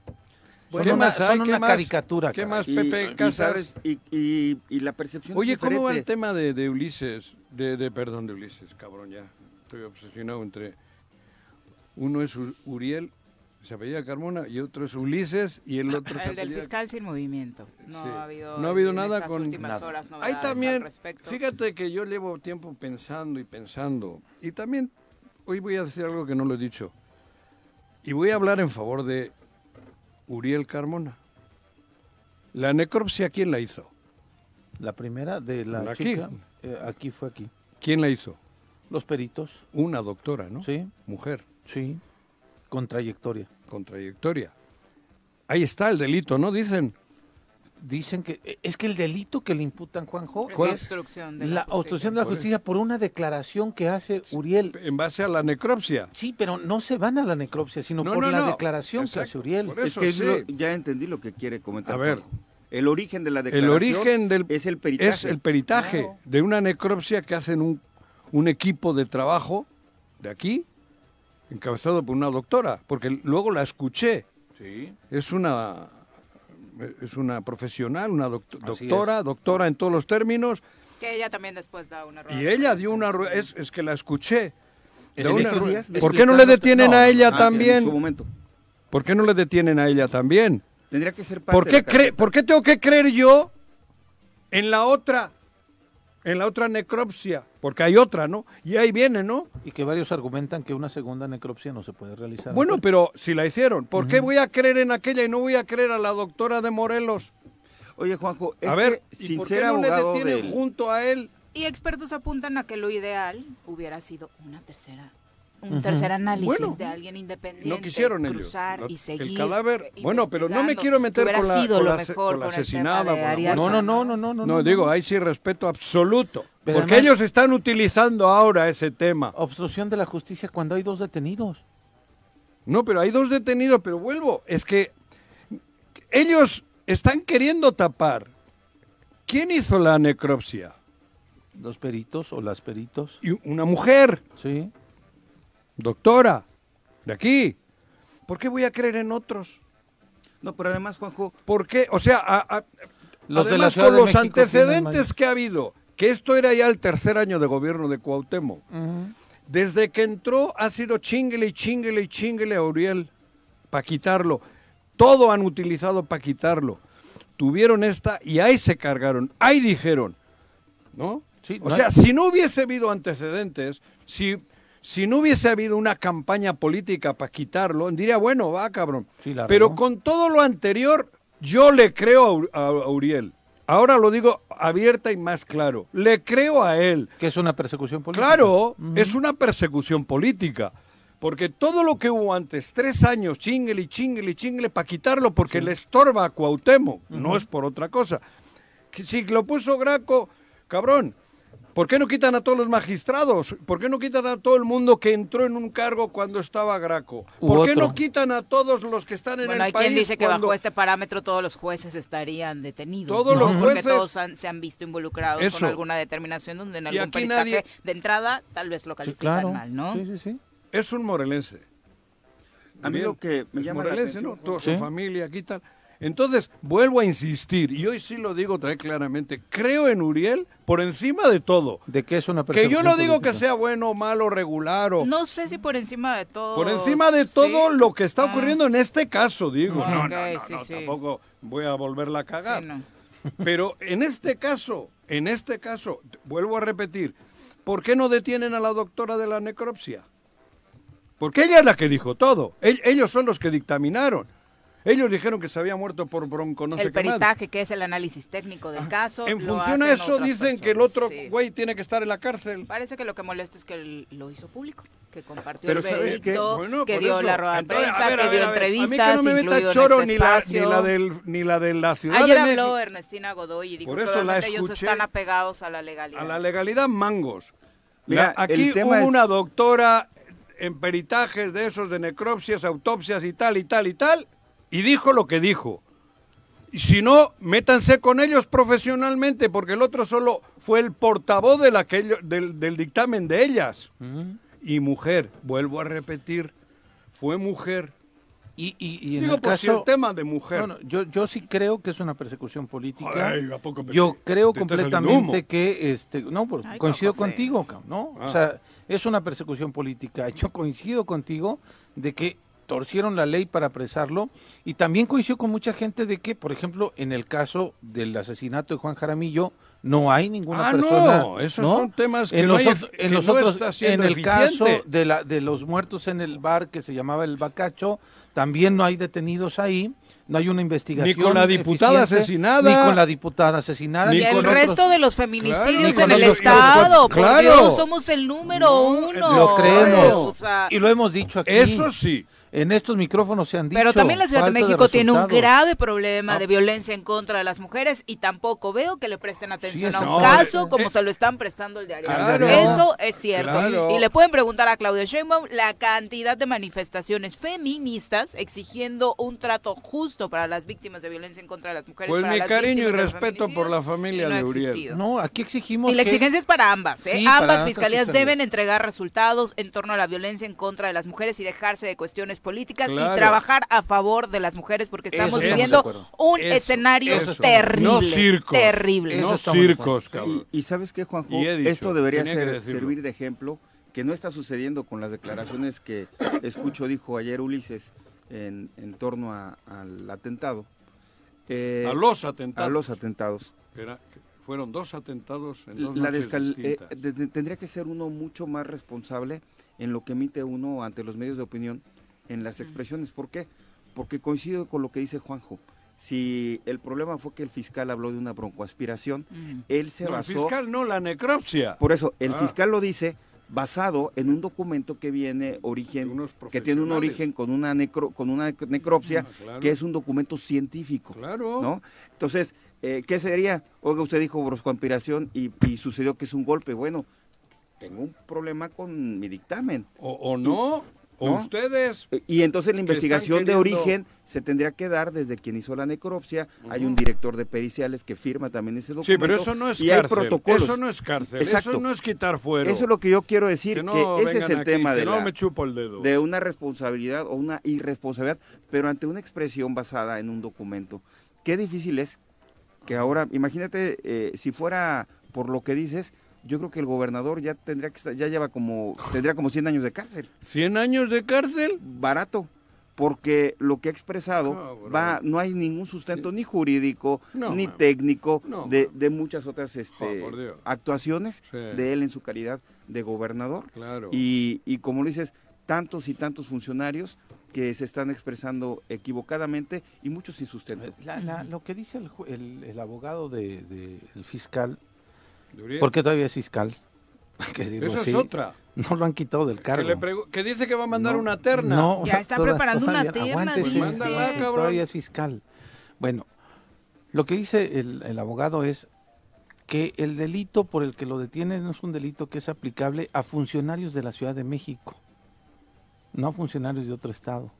Son ¿Qué una, más hay? son ¿Qué una más? caricatura. ¿Qué más, Y- Pepe y Casas? Y, y- y la percepción Oye, ¿cómo va el tema de, de Ulises? De, de, perdón, de Ulises, cabrón, ya. Estoy obsesionado entre... Uno es Uriel, se apellida Carmona, y otro es Ulises, y el otro se El del apellida- fiscal sin movimiento. No Sí. ha habido, No ha habido en nada con nada. horas Ahí también, al respecto. fíjate que yo llevo tiempo pensando y pensando. Y también, hoy voy a decir algo que no lo he dicho. Y voy a hablar en favor de Uriel Carmona. La necropsia, ¿quién la hizo? La primera de la Aquí. chica, eh, aquí fue aquí. ¿Quién la hizo? Los peritos, Una doctora, ¿no? sí, Mujer, sí, con trayectoria. con trayectoria. Ahí está el delito, ¿no? Dicen. Dicen que eh, es que el delito que le imputan Juanjo Es es obstrucción de la la obstrucción de la justicia por una declaración que hace Uriel. En base a la necropsia. Sí, pero no se van a la necropsia, sino No, por no, la no. declaración que Exacto. hace Uriel. Por Es que es sí. lo- ya entendí lo que quiere comentar. A ver. El origen de la El declaración origen del es el peritaje. es el peritaje de una necropsia que hacen un, un equipo de trabajo de aquí, encabezado por una doctora, porque luego la escuché. Es una es una profesional, una doct- Así doctora, doctora en todos los términos, Que ella también después da una rueda y ella dio una rueda, es, es que la escuché. ¿En Da una estos rueda- días? ¿Por qué no le detienen No, a ella Ah, que En su también? momento. ¿Por qué no le detienen a ella también? Tendría que ser parte ¿Por de qué, la. ¿Por qué tengo que creer yo en la otra, en la otra necropsia? Porque hay otra, ¿no? Y ahí viene, ¿no? Y que varios argumentan que una segunda necropsia no se puede realizar. Bueno, pero si la hicieron, ¿por qué voy a creer en aquella y no voy a creer a la doctora de Morelos? Oye, Juanjo, es a ver, que ¿y sin por qué no le detienen del- junto a él Y expertos apuntan a que lo ideal hubiera sido una tercera un tercer análisis Bueno, de alguien independiente. No quisieron ellos. cruzar y seguir. el cadáver. Bueno, pero no me quiero meter con la, sido con lo la mejor con asesinada. con la. No, no, no, no, no, No, no. digo, ahí sí respeto absoluto. Pero porque además- ellos están utilizando ahora ese tema. Obstrucción de la justicia cuando hay dos detenidos. No, pero hay dos detenidos, pero vuelvo. Es que ellos están queriendo tapar. ¿Quién hizo la necropsia? Los peritos o las peritos. Y una mujer, Sí. Doctora, de aquí. ¿Por qué voy a creer en otros? No, pero además, Juanjo, ¿Por qué? O sea, a- a- Los de la con los antecedentes que ha habido, que esto era ya el tercer año de gobierno de Cuauhtémoc. Desde que entró ha sido chinguele y chinguele y chinguele a Uriel para quitarlo. Todo han utilizado para quitarlo. Tuvieron esta y ahí se cargaron, ahí dijeron, ¿no? Sí, o no sea, hay- si no hubiese habido antecedentes, si, si no hubiese habido una campaña política para quitarlo, diría, bueno, va, cabrón. Sí, Pero con todo lo anterior, yo le creo a Ur- a, a Uriel. Ahora lo digo abierta y más claro. Le creo a él. Que es una persecución política. Claro, es una persecución política. Porque todo lo que hubo antes, tres años, chingle y chingle y chingle, para quitarlo porque le estorba a Cuauhtémoc, no es por otra cosa. Que Si lo puso Graco, cabrón, ¿por qué no quitan a todos los magistrados? ¿Por qué no quitan a todo el mundo que entró en un cargo cuando estaba Graco? ¿Por qué no quitan a todos los que están en Bueno, el hay país? quien dice que cuando- bajo este parámetro todos los jueces estarían detenidos. Todos ¿no? los Porque jueces- todos han- se han visto involucrados Eso. con alguna determinación donde en Y algún aquí peritaje nadie- de entrada tal vez lo Sí, califican claro. mal, ¿no? Sí, sí, sí. Es un morelense. a mí Bien, lo que me es llama la morelense, atención, ¿no? Toda Sí. su familia aquí tal. Entonces, vuelvo a insistir, y hoy sí lo digo también claramente, creo en Uriel por encima de todo. ¿De qué es una Que persecución yo no digo que sea bueno, malo, regular o... No sé si por encima de todo. Por encima de todo sí. lo que está Ah. ocurriendo en este caso, digo. Ah, no, no, no, sí, no, sí. tampoco voy a volverla a cagar. Sí, no. Pero en este caso, en este caso, vuelvo a repetir, ¿por qué no detienen a la doctora de la necropsia? Porque ella es la que dijo todo. Ell- Ellos son los que dictaminaron. Ellos dijeron que se había muerto por bronco, no el sé qué más. peritaje, que es el análisis técnico del caso. En lo función a eso dicen que el otro sí. güey tiene que estar en la cárcel. Parece que lo que molesta es que él lo hizo público, que compartió Pero el ¿sabes qué? veredicto, Bueno, que dio eso. la rueda de prensa, a ver, a que dio entrevistas, A mí que no me meta en choro este ni, la, ni, la del, ni la de la ciudad Ayer de habló México. Ernestina Godoy y dijo Por que eso la obviamente ellos están apegados a la legalidad. A la legalidad mangos. Mira, La- aquí el tema hubo es- una doctora en peritajes de esos de necropsias, autopsias y tal y tal y tal, y dijo lo que dijo. Y si no, métanse con ellos profesionalmente, porque el otro solo fue el portavoz del, aquello, del, del dictamen de ellas. Y mujer, vuelvo a repetir, fue mujer. Y, y, y en Digo, el pues si caso... el tema de mujer. No, no, yo, yo sí creo que es una persecución política. Ay, ¿a poco me- yo creo completamente que, este, no, Ay, coincido José. contigo, ¿no? Ah. O sea, es una persecución política. Yo coincido contigo de que torcieron la ley para apresarlo y también coincido con mucha gente de que, por ejemplo, en el caso del asesinato de Juan Jaramillo, no hay ninguna Ah, persona. no, esos son temas que en no los, hay- otros- que en los no otros- está siendo en el caso de, la, de los muertos en el bar que se llamaba el Bacacho, también no hay detenidos ahí, no hay una investigación. Ni con la diputada asesinada. Ni con la diputada asesinada. Ni y ni el con resto de los feminicidios con en el otros- Estado. Por claro. Dios, somos el número No, uno. Lo creemos. O sea, y lo hemos dicho aquí. Eso sí. En estos micrófonos se han dicho. Pero también la Ciudad de México tiene un grave problema Ah. de violencia en contra de las mujeres y tampoco veo que le presten atención Sí, a un caso como eh, se lo están prestando el de Ariadna. Claro. Eso es cierto. Claro. Y le pueden preguntar a Claudia Sheinbaum la cantidad de manifestaciones feministas exigiendo un trato justo para las víctimas de violencia en contra de las mujeres. Pues para mi las cariño y respeto por la familia no de Uriel. No, aquí exigimos. Y la que- exigencia es para ambas. ¿eh? Sí, ambas fiscalías. deben entregar resultados en torno a la violencia en contra de las mujeres y dejarse de cuestiones políticas Claro. y trabajar a favor de las mujeres porque estamos viviendo un Eso, escenario eso. terrible. No circos. Terrible. No circos, cabrón. Y, y sabes qué, Juanjo, dicho, esto debería ser- servir de ejemplo, que no está sucediendo con las declaraciones que escucho dijo ayer Ulises en, en torno a- al atentado. Eh, A los atentados. a los atentados. Era- fueron dos atentados en dos La noches eh, distintas. de- de- tendría que ser uno mucho más responsable en lo que emite uno ante los medios de opinión en las expresiones. ¿Por qué? Porque coincido con lo que dice Juanjo. si el problema fue que el fiscal habló de una broncoaspiración, él se No, el basó... fiscal no, la necropsia. Por eso, el Ah. fiscal lo dice basado en un documento que viene origen, que tiene un origen con una necro, con una nec- necropsia, Ah, claro. que es un documento científico. Claro. ¿no? Entonces, eh, ¿qué sería? Oiga, usted dijo broscoaspiración y, y sucedió que es un golpe. Bueno, tengo un problema con mi dictamen. O, o no, o ¿no? ustedes. Y entonces la investigación de origen se tendría que dar desde quien hizo la necropsia. Hay un director de periciales que firma también ese documento. Sí, pero eso no es y hay cárcel. protocolos. Eso no es cárcel. Exacto. Eso no es quitar fuero. Eso es lo que yo quiero decir, Que ese es el aquí, tema de, no la- me chupo el dedo. de una responsabilidad o una irresponsabilidad, pero ante una expresión basada en un documento. Qué difícil es que ahora, imagínate, eh, si fuera por lo que dices, yo creo que el gobernador ya tendría que estar, ya lleva como, tendría como 100 años de cárcel. ¿100 años de cárcel? Barato. Porque lo que ha expresado va, no hay ningún sustento ni jurídico, No, ni mami. técnico No, de, de muchas otras este, Dios. actuaciones Sí. de él en su calidad de gobernador. Claro. Y, y como lo dices, tantos y tantos funcionarios que se están expresando equivocadamente y muchos sin sustento. La- la- lo que dice el, el- el abogado del de, el fiscal, De Uriel. Porque todavía es fiscal, hay que decirlo Esa es otra. No lo han quitado del Que, cargo. le que dice que va a mandar No, una terna. No, Ya está toda- preparando una terna, Pues mándala, sí, todavía es fiscal. Bueno, lo que dice el, el abogado es que el delito por el que lo detienen no es un delito que es aplicable a funcionarios de la Ciudad de México, no a funcionarios de otro estado.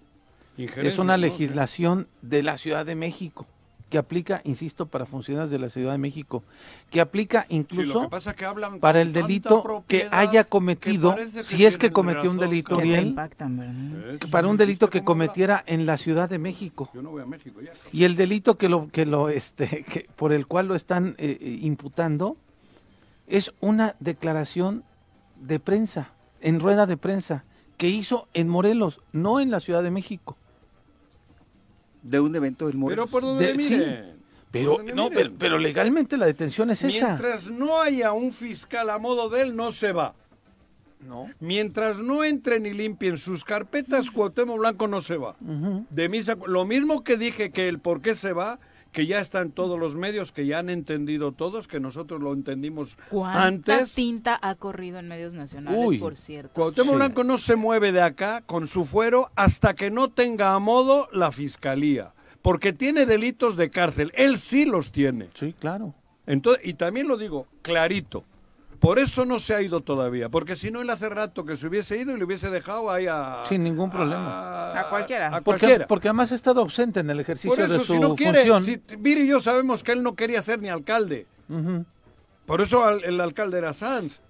Es una legislación de la Ciudad de México que aplica, insisto, para funcionarios de la Ciudad de México, que aplica Sí, incluso que pasa es que hablan para el delito que haya cometido, que si es que cometió un delito. Eso, para un delito que cometiera en la Ciudad de México. Yo no voy a México ya. Y el delito que lo que lo este que por el cual lo están eh, eh, imputando es una declaración de prensa, en rueda de prensa que hizo en Morelos, no en la Ciudad de México. De un evento del Pero Morelos. por donde De- sí. Pero por donde no, pero, pero legalmente la detención es esa. Mientras no haya un fiscal a modo de él, no se va. No. Mientras no entren y limpien sus carpetas, Cuauhtémoc Blanco no se va. De misa, lo mismo que dije que el por qué se va, que ya está en todos los medios, que ya han entendido todos, que nosotros lo entendimos ¿Cuánta antes. tinta ha corrido en medios nacionales, Uy. por cierto? Cuauhtémoc Sí. Blanco no se mueve de acá con su fuero hasta que no tenga a modo la fiscalía, porque tiene delitos de cárcel. Él sí los tiene. Sí, claro. Entonces, y también lo digo clarito. Por eso no se ha ido todavía, porque si no él hace rato que se hubiese ido y le hubiese dejado ahí a Sin ningún problema. a, A cualquiera. a Porque, cualquiera. porque además ha estado ausente en el ejercicio Por eso, de su si no quiere, función. si Viri y yo sabemos que él no quería ser ni alcalde. Por eso al- el alcalde era Sanz.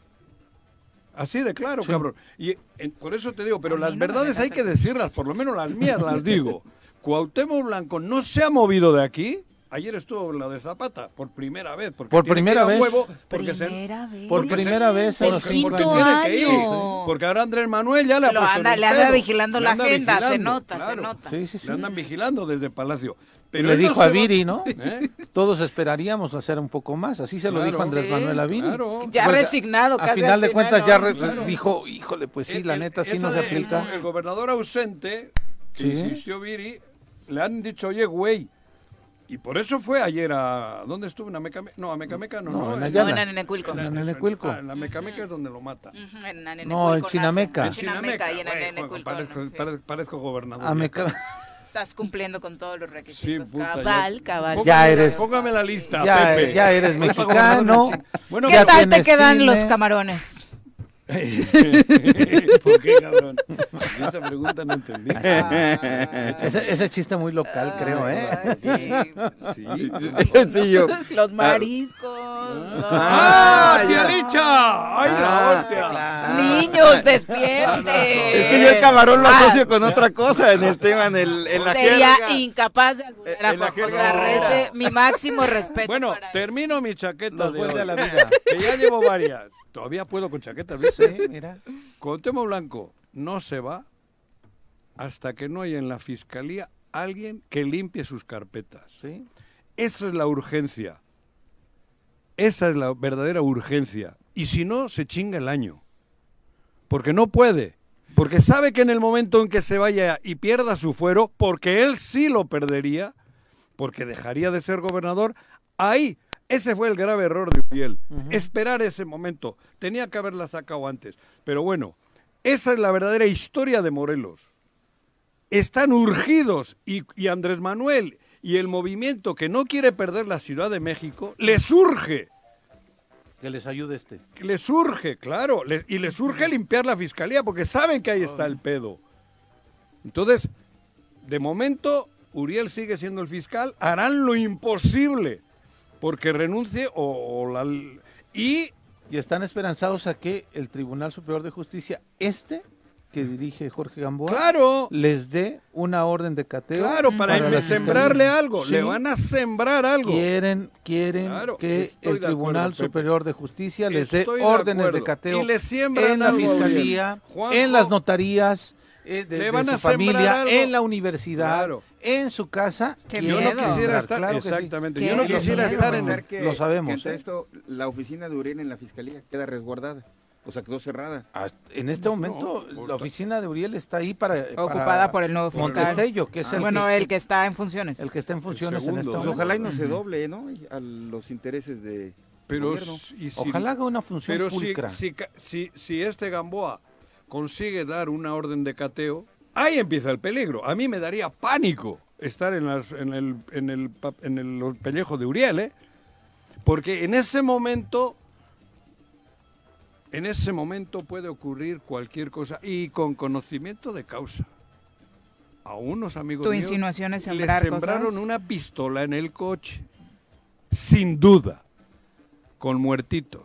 Así de claro, Sí. cabrón. Y en- por eso te digo, pero las no verdades hay que decirlas, por lo menos las mías las digo. Cuauhtémoc Blanco no se ha movido de aquí. Ayer estuvo la de Zapata, por primera vez. Porque Por primera a vez. huevo, porque se- Primera vez. Por se- primera vez en El los porque- cinco porque quinto años. tiene que ir. Porque ahora Andrés Manuel ya le ha Lo puesto anda- le anda vigilando Le la anda agenda, se nota, se nota. Sí, sí, sí. Le andan vigilando desde Palacio. Pero le dijo a Viri, ¿no? ¿Eh? Todos esperaríamos hacer un poco más. Así se lo Claro. dijo Andrés Sí, Manuel a Viri. claro. Ya Porque resignado, A casi final al de final, cuentas ya ¿no? re- Claro. dijo, híjole, pues sí, El- la el- neta sí no se el- aplica. El, gobernador ausente, que Sí. insistió Viri, le han dicho, oye, güey. Y por eso fue ayer a... ¿Dónde estuvo? ¿En Amecameca? No, Amecameca no. No, no, en. No, en Anenecuilco. en- Anenecuilco. ah, En Amecameca es donde lo mata. En Anenecuilco No, en. Chinameca. En Chinameca y en Anenecuilco parezco, nace. parezco- parezco gobernador. Ah, me ya, ca- cabrón. Estás cumpliendo con todos los Sí, requisitos. puta, cabal, ya. cabal. Ya eres- Póngame la lista, ya, Pepe. ya eres mexicano. Bueno, ¿Qué tal te quedan cine. los camarones? ¿Por qué, cabrón? Esa pregunta no entendí. ese, ese chiste muy local, creo, ¿eh? Sí. sí, yo. Los mariscos. ¡Ah, Ah, tía ya. Licha! ¡Ay, la Ah, hostia! claro. Niños, despierten. Es que yo el camarón lo Ah, asocio con otra cosa en el tema, en, el, en la Sería jerga. incapaz de alburear a En la Juan José jerga. Arrece. Mi máximo respeto. Bueno, termino mi chaqueta de hoy, a la vida. que ya llevo varias. Todavía puedo con chaquetas, Sí, mira. Cuauhtémoc Blanco no se va hasta que no haya en la fiscalía alguien que limpie sus carpetas. Sí. Eso es la urgencia. Esa es la verdadera urgencia. Y si no, se chinga el año. Porque no puede. Porque sabe que en el momento en que se vaya y pierda su fuero, porque él sí lo perdería, porque dejaría de ser gobernador. Ahí, ese fue el grave error de Uriel. Esperar ese momento. Tenía que haberla sacado antes. Pero bueno, esa es la verdadera historia de Morelos. Están urgidos y, y Andrés Manuel y el movimiento que no quiere perder la Ciudad de México, les urge Que les ayude este. que les surge, claro, le- y les surge limpiar la fiscalía porque saben que ahí está el pedo. Entonces, de momento, Uriel sigue siendo el fiscal, harán lo imposible porque renuncie o, o la... Y... Y están esperanzados a que el Tribunal Superior de Justicia, este que dirige Jorge Gamboa, Claro. les dé una orden de cateo. Claro, para, la sembrarle fiscalía. algo, Sí. le van a sembrar algo. Quieren, quieren Claro, que el de Tribunal acuerdo. Superior de Justicia les dé de órdenes de acuerdo. cateo Y le siembran en la algo, fiscalía, Uriel. Juanjo, en las notarías, eh, de, le de su a familia, algo. en la universidad, Claro. En su casa. Qué miedo. Yo no quisiera estar- claro sí. exactamente, yo no Lo quisiera sabemos. estar en- Pensar que- Lo sabemos. que ante ¿eh? esto, la oficina de Uriel en la fiscalía queda resguardada. O sea, quedó cerrada. En este momento, la oficina de Uriel está ahí para. Ocupada para por el nuevo fiscal. Montestello, que es el bueno, fiscal- el que está en funciones. el que está en funciones en este Pues momento. ojalá y no se doble, ¿no? A los intereses de Pero y si- Ojalá haga una función Pero si, pulcra. si, si, si este Gamboa consigue dar una orden de cateo, ahí empieza el peligro. A mí me daría pánico estar en, las- en el, en, el, pa- en el pellejo de Uriel, ¿eh? Porque en ese momento, en ese momento puede ocurrir cualquier cosa y con conocimiento de causa. A unos amigos míos le sembrar sembraron cosas. una pistola en el coche, sin duda, con muertitos.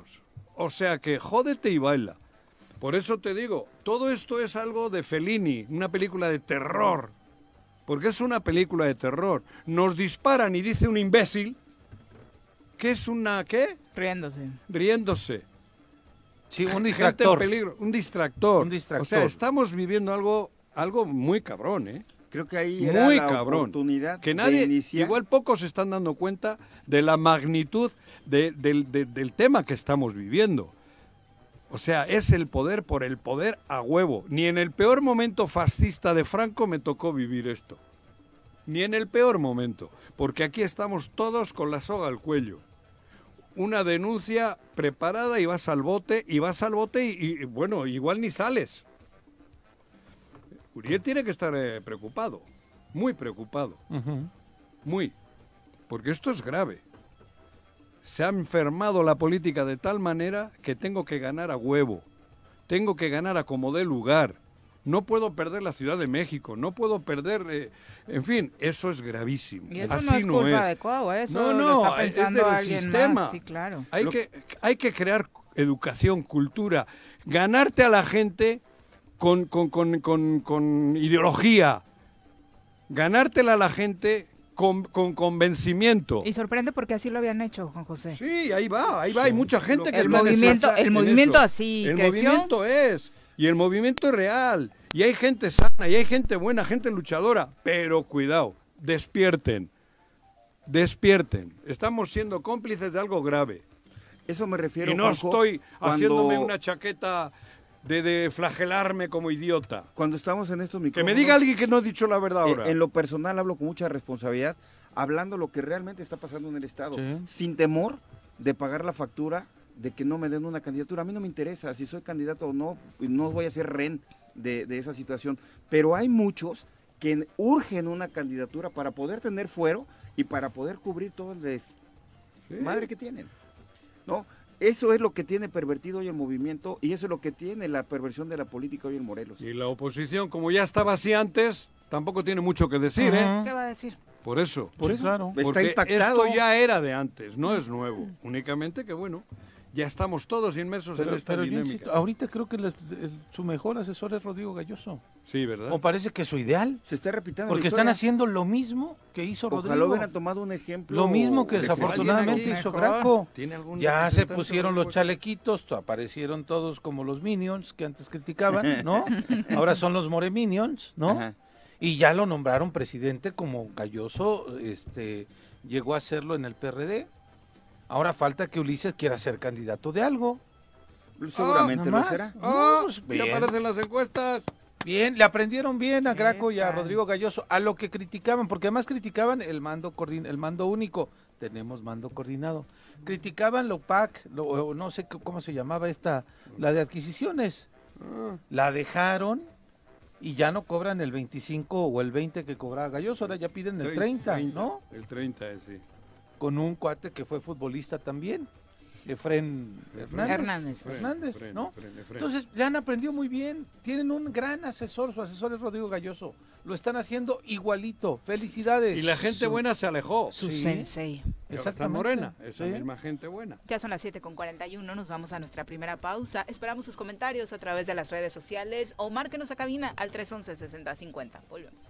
O sea que jódete y baila. Por eso te digo, todo esto es algo de Fellini, una película de terror. Porque es una película de terror. Nos disparan y dice un imbécil que es una ¿qué? Riéndose. Riéndose. Sí, un Gente en distractor. peligro, un distractor. Un distractor. O sea, estamos viviendo algo algo muy cabrón, ¿eh? Creo que ahí era muy la cabrón. oportunidad que de nadie, iniciar. igual pocos se están dando cuenta de la magnitud de- del, de- del tema que estamos viviendo. O sea, es el poder por el poder a huevo. Ni en el peor momento fascista de Franco me tocó vivir esto. Ni en el peor momento. Porque aquí estamos todos con la soga al cuello. Una denuncia preparada y vas al bote, y vas al bote y, y, bueno, igual ni sales. Uriel tiene que estar eh, preocupado, muy preocupado, muy, porque esto es grave. Se ha enfermado la política de tal manera que tengo que ganar a huevo, tengo que ganar a como dé lugar. No puedo perder la Ciudad de México, no puedo perder, eh, en fin, eso es gravísimo. Y eso Así no es culpa es. de Cuau, ¿eh? eso no, lo no, está es pensando del alguien sistema. más. Sí, claro. Hay, que, hay que crear educación, cultura, ganarte a la gente con, con, con, con, con ideología, ganártela a la gente con, con convencimiento. Y sorprende porque así lo habían hecho, Juan José. Sí, ahí va, ahí va, hay mucha gente que El movimiento- el en movimiento eso. así El creció. movimiento es, y el movimiento es real, y hay gente sana, y hay gente buena, gente luchadora, pero cuidado, despierten, despierten, estamos siendo cómplices de algo grave. Eso me refiero, Y no Juanjo, estoy cuando- haciéndome una chaqueta de, de flagelarme como idiota. Cuando estamos en estos Que micrófonos... me diga alguien que no ha dicho la verdad Eh, ahora. En lo personal hablo con mucha responsabilidad, hablando lo que realmente está pasando en el Estado, Sí. sin temor de pagar la factura de que no me den una candidatura. A mí no me interesa si soy candidato o no, y no voy a ser rehén de, de esa situación. Pero hay muchos que urgen una candidatura para poder tener fuero y para poder cubrir todo el des... madre que tienen. ¿No? Eso es lo que tiene pervertido hoy el movimiento y eso es lo que tiene la perversión de la política hoy en Morelos. Y la oposición, como ya estaba así antes, tampoco tiene mucho que decir, ¿eh? ¿Qué va a decir? Por eso. Por Sí, eso. claro. Está Porque impactado. esto ya era de antes, no es nuevo. Únicamente que, bueno, ya estamos todos inmersos Pero, en esta pero yo dinámica. insisto, ahorita creo que les- el- su mejor asesor es Rodrigo Galloso. Sí, ¿verdad? O parece que es su ideal. Se está repitiendo Porque la están haciendo lo mismo que hizo Ojalá Rodrigo. hubieran tomado un ejemplo. Lo mismo que de desafortunadamente hizo. Graco. ¿Tiene algún Ya se pusieron los chalequitos, aparecieron todos como los Minions que antes criticaban, ¿no? Ahora son los More Minions, ¿no? Ajá. Y ya lo nombraron presidente como Galloso, este, llegó a serlo en el PRD. Ahora falta que Ulises quiera ser candidato de algo. Seguramente Nada lo más. será. Ah, No, pues, ya bien. aparecen las encuestas. Bien, le aprendieron bien a Graco y a Rodrigo Galloso a lo que criticaban, porque además criticaban el mando coordin- el mando único. Tenemos mando coordinado. Criticaban la UPAC, lo- o no sé cómo se llamaba esta, la de adquisiciones. La dejaron y ya no cobran el 25 o el 20 que cobraba Galloso, ahora ya piden el 30, ¿no? El 30, eh, sí. Con un cuate que fue futbolista también, Efren Hernández. Hernández. Hernández, Efren, ¿no? Efren, Efren. Entonces, le han aprendido muy bien. Tienen un gran asesor, su asesor es Rodrigo Galloso. Lo están haciendo igualito. Felicidades. Y la gente Su- buena se alejó. Su Sí. sensei. Exactamente. morena, esa Sí. misma gente buena. Ya son las 7 con 41, nos vamos a nuestra primera pausa. Esperamos sus comentarios a través de las redes sociales o márquenos a cabina al 311-6050. Volvemos.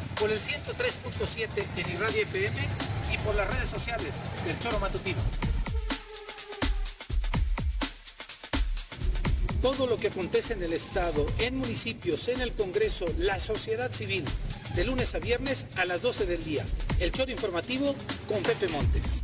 por el 103.7 en Irradia FM y por las redes sociales del Choro Matutino. Todo lo que acontece en el Estado, en municipios, en el Congreso, la sociedad civil, de lunes a viernes a las 12 del día. El Choro Informativo con Pepe Montes.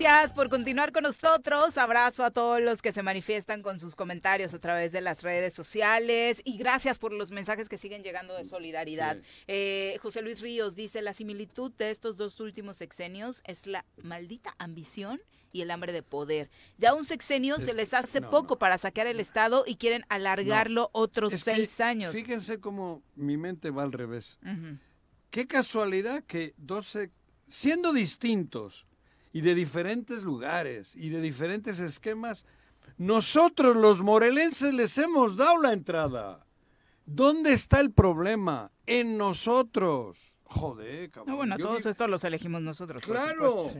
Gracias por continuar con nosotros. Abrazo a todos los que se manifiestan con sus comentarios a través de las redes sociales y gracias por los mensajes que siguen llegando de solidaridad. Eh, José Luis Ríos dice, la similitud de estos dos últimos sexenios es la maldita ambición y el hambre de poder. Ya un sexenio Es se les que- hace no, poco para saquear el Estado y quieren alargarlo otros Es que seis años. Fíjense cómo mi mente va al revés. Qué casualidad que dos, sec- siendo distintos y de diferentes lugares y de diferentes esquemas, nosotros los morelenses les hemos dado la entrada. ¿Dónde está el problema? En nosotros. Joder, cabrón. No, bueno, Yo todos estos los elegimos nosotros. Claro,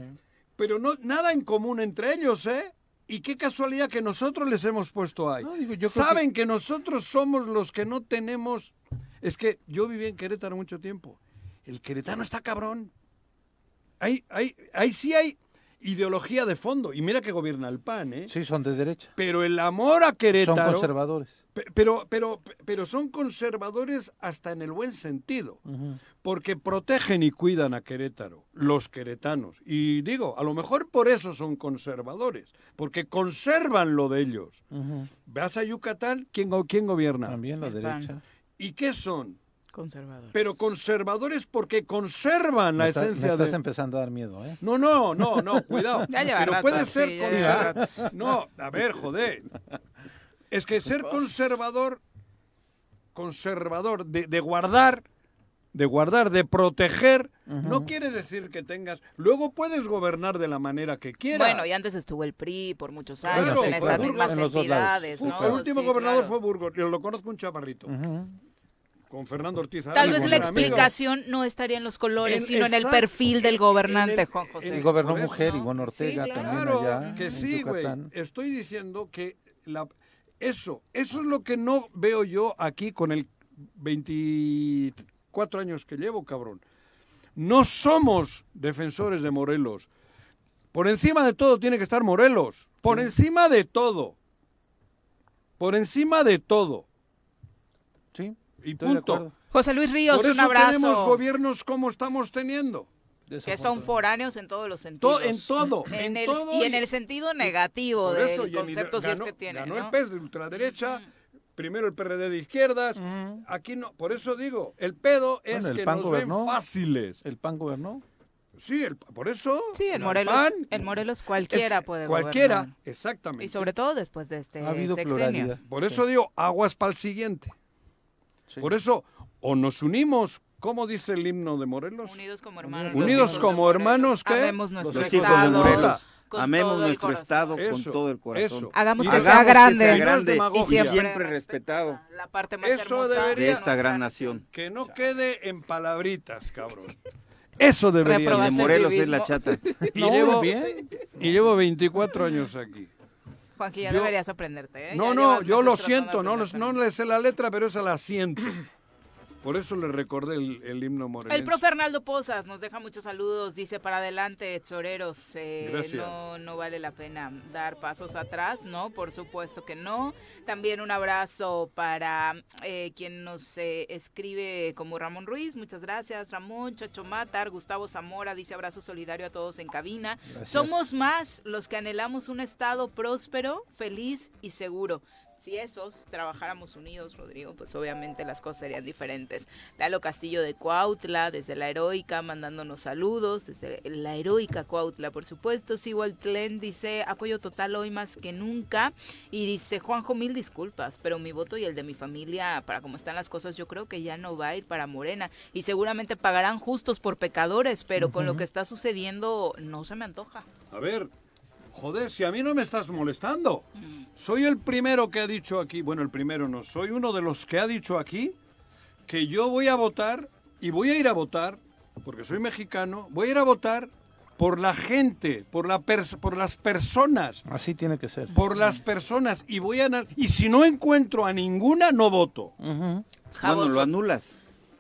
pero no nada en común entre ellos, ¿eh? Y qué casualidad que nosotros les hemos puesto ahí. yo Saben que... nosotros somos los que no tenemos. Es que yo viví en Querétaro mucho tiempo. El queretano está cabrón. Ahí, ahí, ahí sí hay ideología de fondo. Y mira que gobierna el PAN, ¿eh? Sí, son de derecha. Pero el amor a Querétaro. Son conservadores. Pe- Pero, pero, pero son conservadores hasta en el buen sentido, porque protegen y cuidan a Querétaro, los queretanos. Y digo, a lo mejor por eso son conservadores, porque conservan lo de ellos. Vas a Yucatán, ¿quién, go- quién gobierna? También la El derecha. PAN. ¿Y qué son? Conservador. Pero conservadores porque conservan la Me está- esencia me estás de... empezando a dar miedo, ¿eh? No, no, no, no, cuidado. Ya lleva Pero rato puede ser ya lleva conservador. No, a ver, joder. Es que ser conservador, conservador, de, de guardar, de guardar, de proteger, no quiere decir que tengas. Luego puedes gobernar de la manera que quieras. Bueno, y antes estuvo el PRI por muchos Claro, años en sí, estas mismas En entidades, ¿no? el último Sí, gobernador claro. fue Burgos, yo lo conozco un chaparrito. Con Fernando Ortiz. Tal vez la explicación no estaría en los colores, En- sino en el perfil del gobernante, en el- Juan José. Y gobernó eso, mujer, ¿no? Ivonne Ortega Sí, claro. también Claro, allá. que en sí, güey. Estoy diciendo que la, eso, eso es lo que no veo yo aquí con el 24 años que llevo, cabrón. No somos defensores de Morelos. Por encima de todo tiene que estar Morelos. Por encima de todo. Por encima de todo. Sí. Y estoy punto. José Luis Ríos, Por un eso abrazo. tenemos gobiernos como estamos teniendo. que son foráneos en todos los sentidos. To- en todo, En en el- todo y en y- el sentido negativo eso, del y el concepto, si es que tiene, Ganó ¿no? el PES de ultraderecha, primero el PRD de izquierdas. Aquí no, por eso digo, el pedo es Bueno, el que PAN nos gobernó. ven fáciles. ¿El PAN gobernó? Sí, el- por eso. Sí, en el Morelos, PAN, en Morelos cualquiera es- puede Cualquiera, gobernar. exactamente. Y sobre todo después de este Ha habido sexenio. pluralidad. Por eso digo, aguas para el siguiente. Por eso, o nos unimos, ¿cómo dice el himno de Morelos? Unidos como hermanos. Unidos los como hermanos, ¿qué? Amemos nuestro Los hijos de estado. Morelos. Con Amemos todo el nuestro corazón. estado con Eso, todo el corazón. eso. Hagamos Y que de- sea Hagamos que grande. sea Y grande y siempre siempre respeta respetado La parte más Eso debería- de esta gran nación. Que no quede en palabritas, cabrón. Eso debería Y de Morelos el es la chata. Y, llevo, bien. y llevo 24 años aquí. Juanqui, ya Yo- deberías aprenderte, ¿eh? No, Ya no, yo lo siento, no, los- no le sé la letra, pero esa la siento. Por eso le recordé el, el himno morelense. El profe Arnaldo Pozas nos deja muchos saludos, dice para adelante, Choreros, eh, Gracias. no, no vale la pena dar pasos atrás, ¿no? Por supuesto que no. También un abrazo para eh, quien nos eh, escribe como Ramón Ruiz, muchas gracias, Ramón, Chacho Matar, Gustavo Zamora, dice abrazo solidario a todos en cabina. Gracias. Somos más los que anhelamos un estado próspero, feliz y seguro. Si esos trabajáramos unidos, Rodrigo, pues obviamente las cosas serían diferentes. Lalo Castillo de Cuautla, desde la heroica, mandándonos saludos, desde la heroica Cuautla, por supuesto. El Tlen, dice apoyo total hoy más que nunca. Y dice Juanjo, mil disculpas, pero mi voto y el de mi familia, para cómo están las cosas, yo creo que ya no va a ir para Morena. Y seguramente pagarán justos por pecadores, pero con lo que está sucediendo, no se me antoja. A ver, joder, si a mí no me estás molestando. Soy el primero que ha dicho aquí, bueno, el primero no, soy uno de los que ha dicho aquí que yo voy a votar y voy a ir a votar, porque soy mexicano, voy a ir a votar por la gente, por, la pers- por las personas, Así tiene que ser. por las personas, y voy a... Y si no encuentro a ninguna, no voto. Bueno, Javos- lo anulas.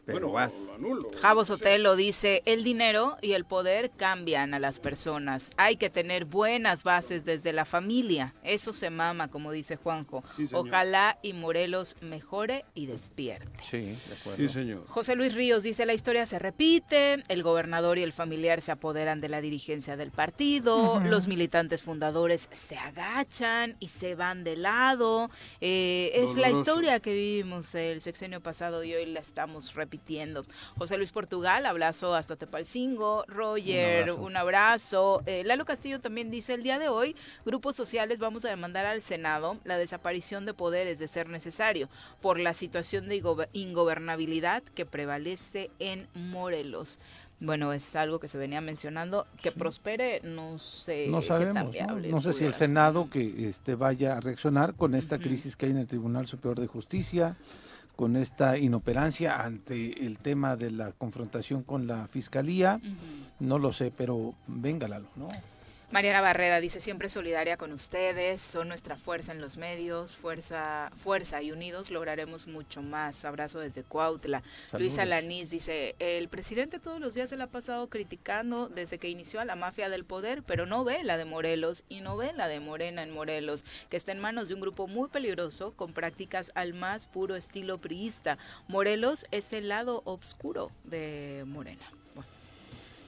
Pero Bueno, vas. lo anulo. Javo Sotelo dice, el dinero y el poder cambian a las personas. Hay que tener buenas bases desde la familia. Eso se mama, como dice Juanjo. Sí. Ojalá y Morelos mejore y despierte. Sí, de acuerdo. Sí, señor. José Luis Ríos dice, la historia se repite, el gobernador y el familiar se apoderan de la dirigencia del partido, los militantes fundadores se agachan y se van de lado. Eh, es la historia que vivimos el sexenio pasado y hoy la estamos repitiendo. José Luis Portugal, abrazo hasta Tepalcingo. Roger, un abrazo. Eh, Lalo Castillo también dice, el día de hoy, grupos sociales vamos a demandar al Senado la desaparición de poderes de ser necesario por la situación de ingober- ingobernabilidad que prevalece en Morelos. Bueno, es algo que se venía mencionando. Que prospere, no sé No qué sabemos, tan ¿no? sé si el. Senado que este vaya a reaccionar con esta crisis que hay en el Tribunal Superior de Justicia, con esta inoperancia ante el tema de la confrontación con la Fiscalía, no lo sé, pero venga Lalo, ¿no? Mariana Barreda dice siempre solidaria con ustedes, son nuestra fuerza en los medios, fuerza, fuerza y unidos lograremos mucho más. Abrazo desde Cuautla. Luisa Saludos. Lanís dice, el presidente todos los días se la ha pasado criticando desde que inició a la mafia del poder, pero no ve la de Morelos y no ve la de Morena en Morelos, que está en manos de un grupo muy peligroso con prácticas al más puro estilo priista. Morelos es el lado oscuro de Morena.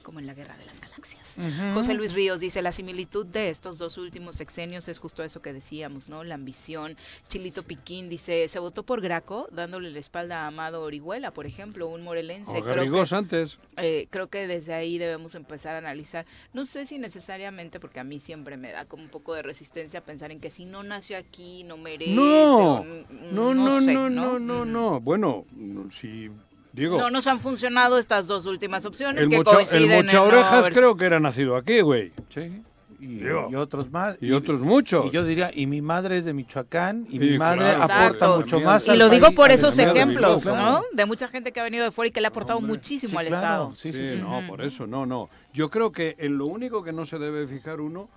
Como en la guerra de las galaxias. José Luis Ríos dice, la similitud de estos dos últimos sexenios es justo eso que decíamos, ¿no? La ambición. Chilito Piquín dice, se votó por Graco, dándole la espalda a Amado Orihuela, por ejemplo, un morelense. O Creo que- antes. eh, creo que desde ahí debemos empezar a analizar. No sé si necesariamente, porque a mí siempre me da como un poco de resistencia pensar en que si no nació aquí, no merece. No, o n- no, no, sé, no, no, no, no. Bueno, no, si digo, No nos han funcionado estas dos últimas opciones el, que mocha, coinciden el mocha orejas creo que era nacido aquí, güey. Sí. Y, otros más. y otros muchos. Y yo diría, y mi madre es de Michoacán, y Sí, mi madre claro. aporta Exacto. mucho más. Y al lo digo país, por esos ejemplos, Claro. ¿no? De mucha gente que ha venido de fuera y que le ha aportado muchísimo Sí, al claro. Estado. Sí, Sí, sí, sí. no, por eso, no, no. Yo creo que en lo único que no se debe fijar uno,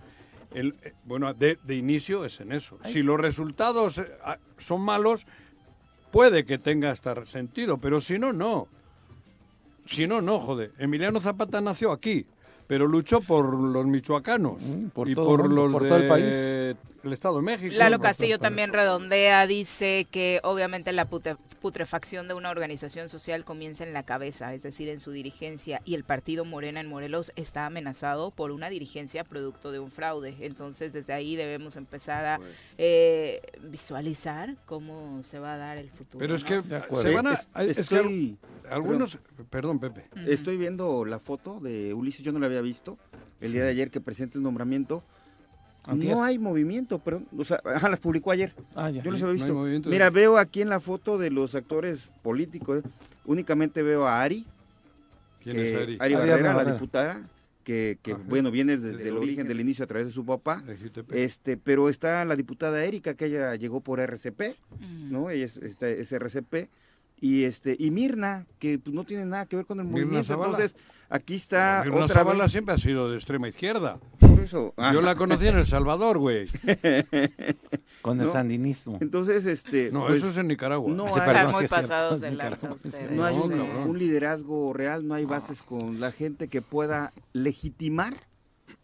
el, eh, bueno, de, de inicio es en eso. Si los resultados eh, ah, son malos, puede que tenga hasta sentido, pero si no, no. Si no, no, joder. Emiliano Zapata nació aquí, pero luchó por los michoacanos Mm, por y todo por los por todo el país. el Estado de México. Lalo Castillo también redondea, dice que obviamente la putrefacción de una organización social comienza en la cabeza, es decir, en su dirigencia, y el partido Morena en Morelos está amenazado por una dirigencia producto de un fraude. Entonces, desde ahí debemos empezar a eh, visualizar cómo se va a dar el futuro. Pero es ¿no? que se van a... Es- es que estoy- algunos... Perdón, Pepe. Estoy viendo la foto de Ulises, yo no la había visto el día de ayer que presenta el nombramiento. Antier. No hay movimiento, perdón. O sea, ajá, las publicó ayer. Ah, ya. Yo los No había visto. movimiento. Mira, veo aquí en la foto de los actores políticos, eh, únicamente veo a Ari, ¿Quién que- es Ari? Ari Barrera, la diputada, que, que, bueno, viene desde, el origen del inicio a través de su papá. Este, pero está la diputada Erika, que ella llegó por RCP, ¿no? Ella es, este, es RCP y este y Mirna que pues, no tiene nada que ver con el Mirna movimiento Zavala. entonces aquí está Mirna otra Zavala vez siempre ha sido de extrema izquierda. Por eso. Yo la conocí en El Salvador, güey. Con el ¿No? sandinismo. entonces este No, pues, eso es en Nicaragua. no hay, perdón, muy sí pasados de Nicaragua. no hay No, un, cabrón. un liderazgo real no hay bases con la gente que pueda legitimar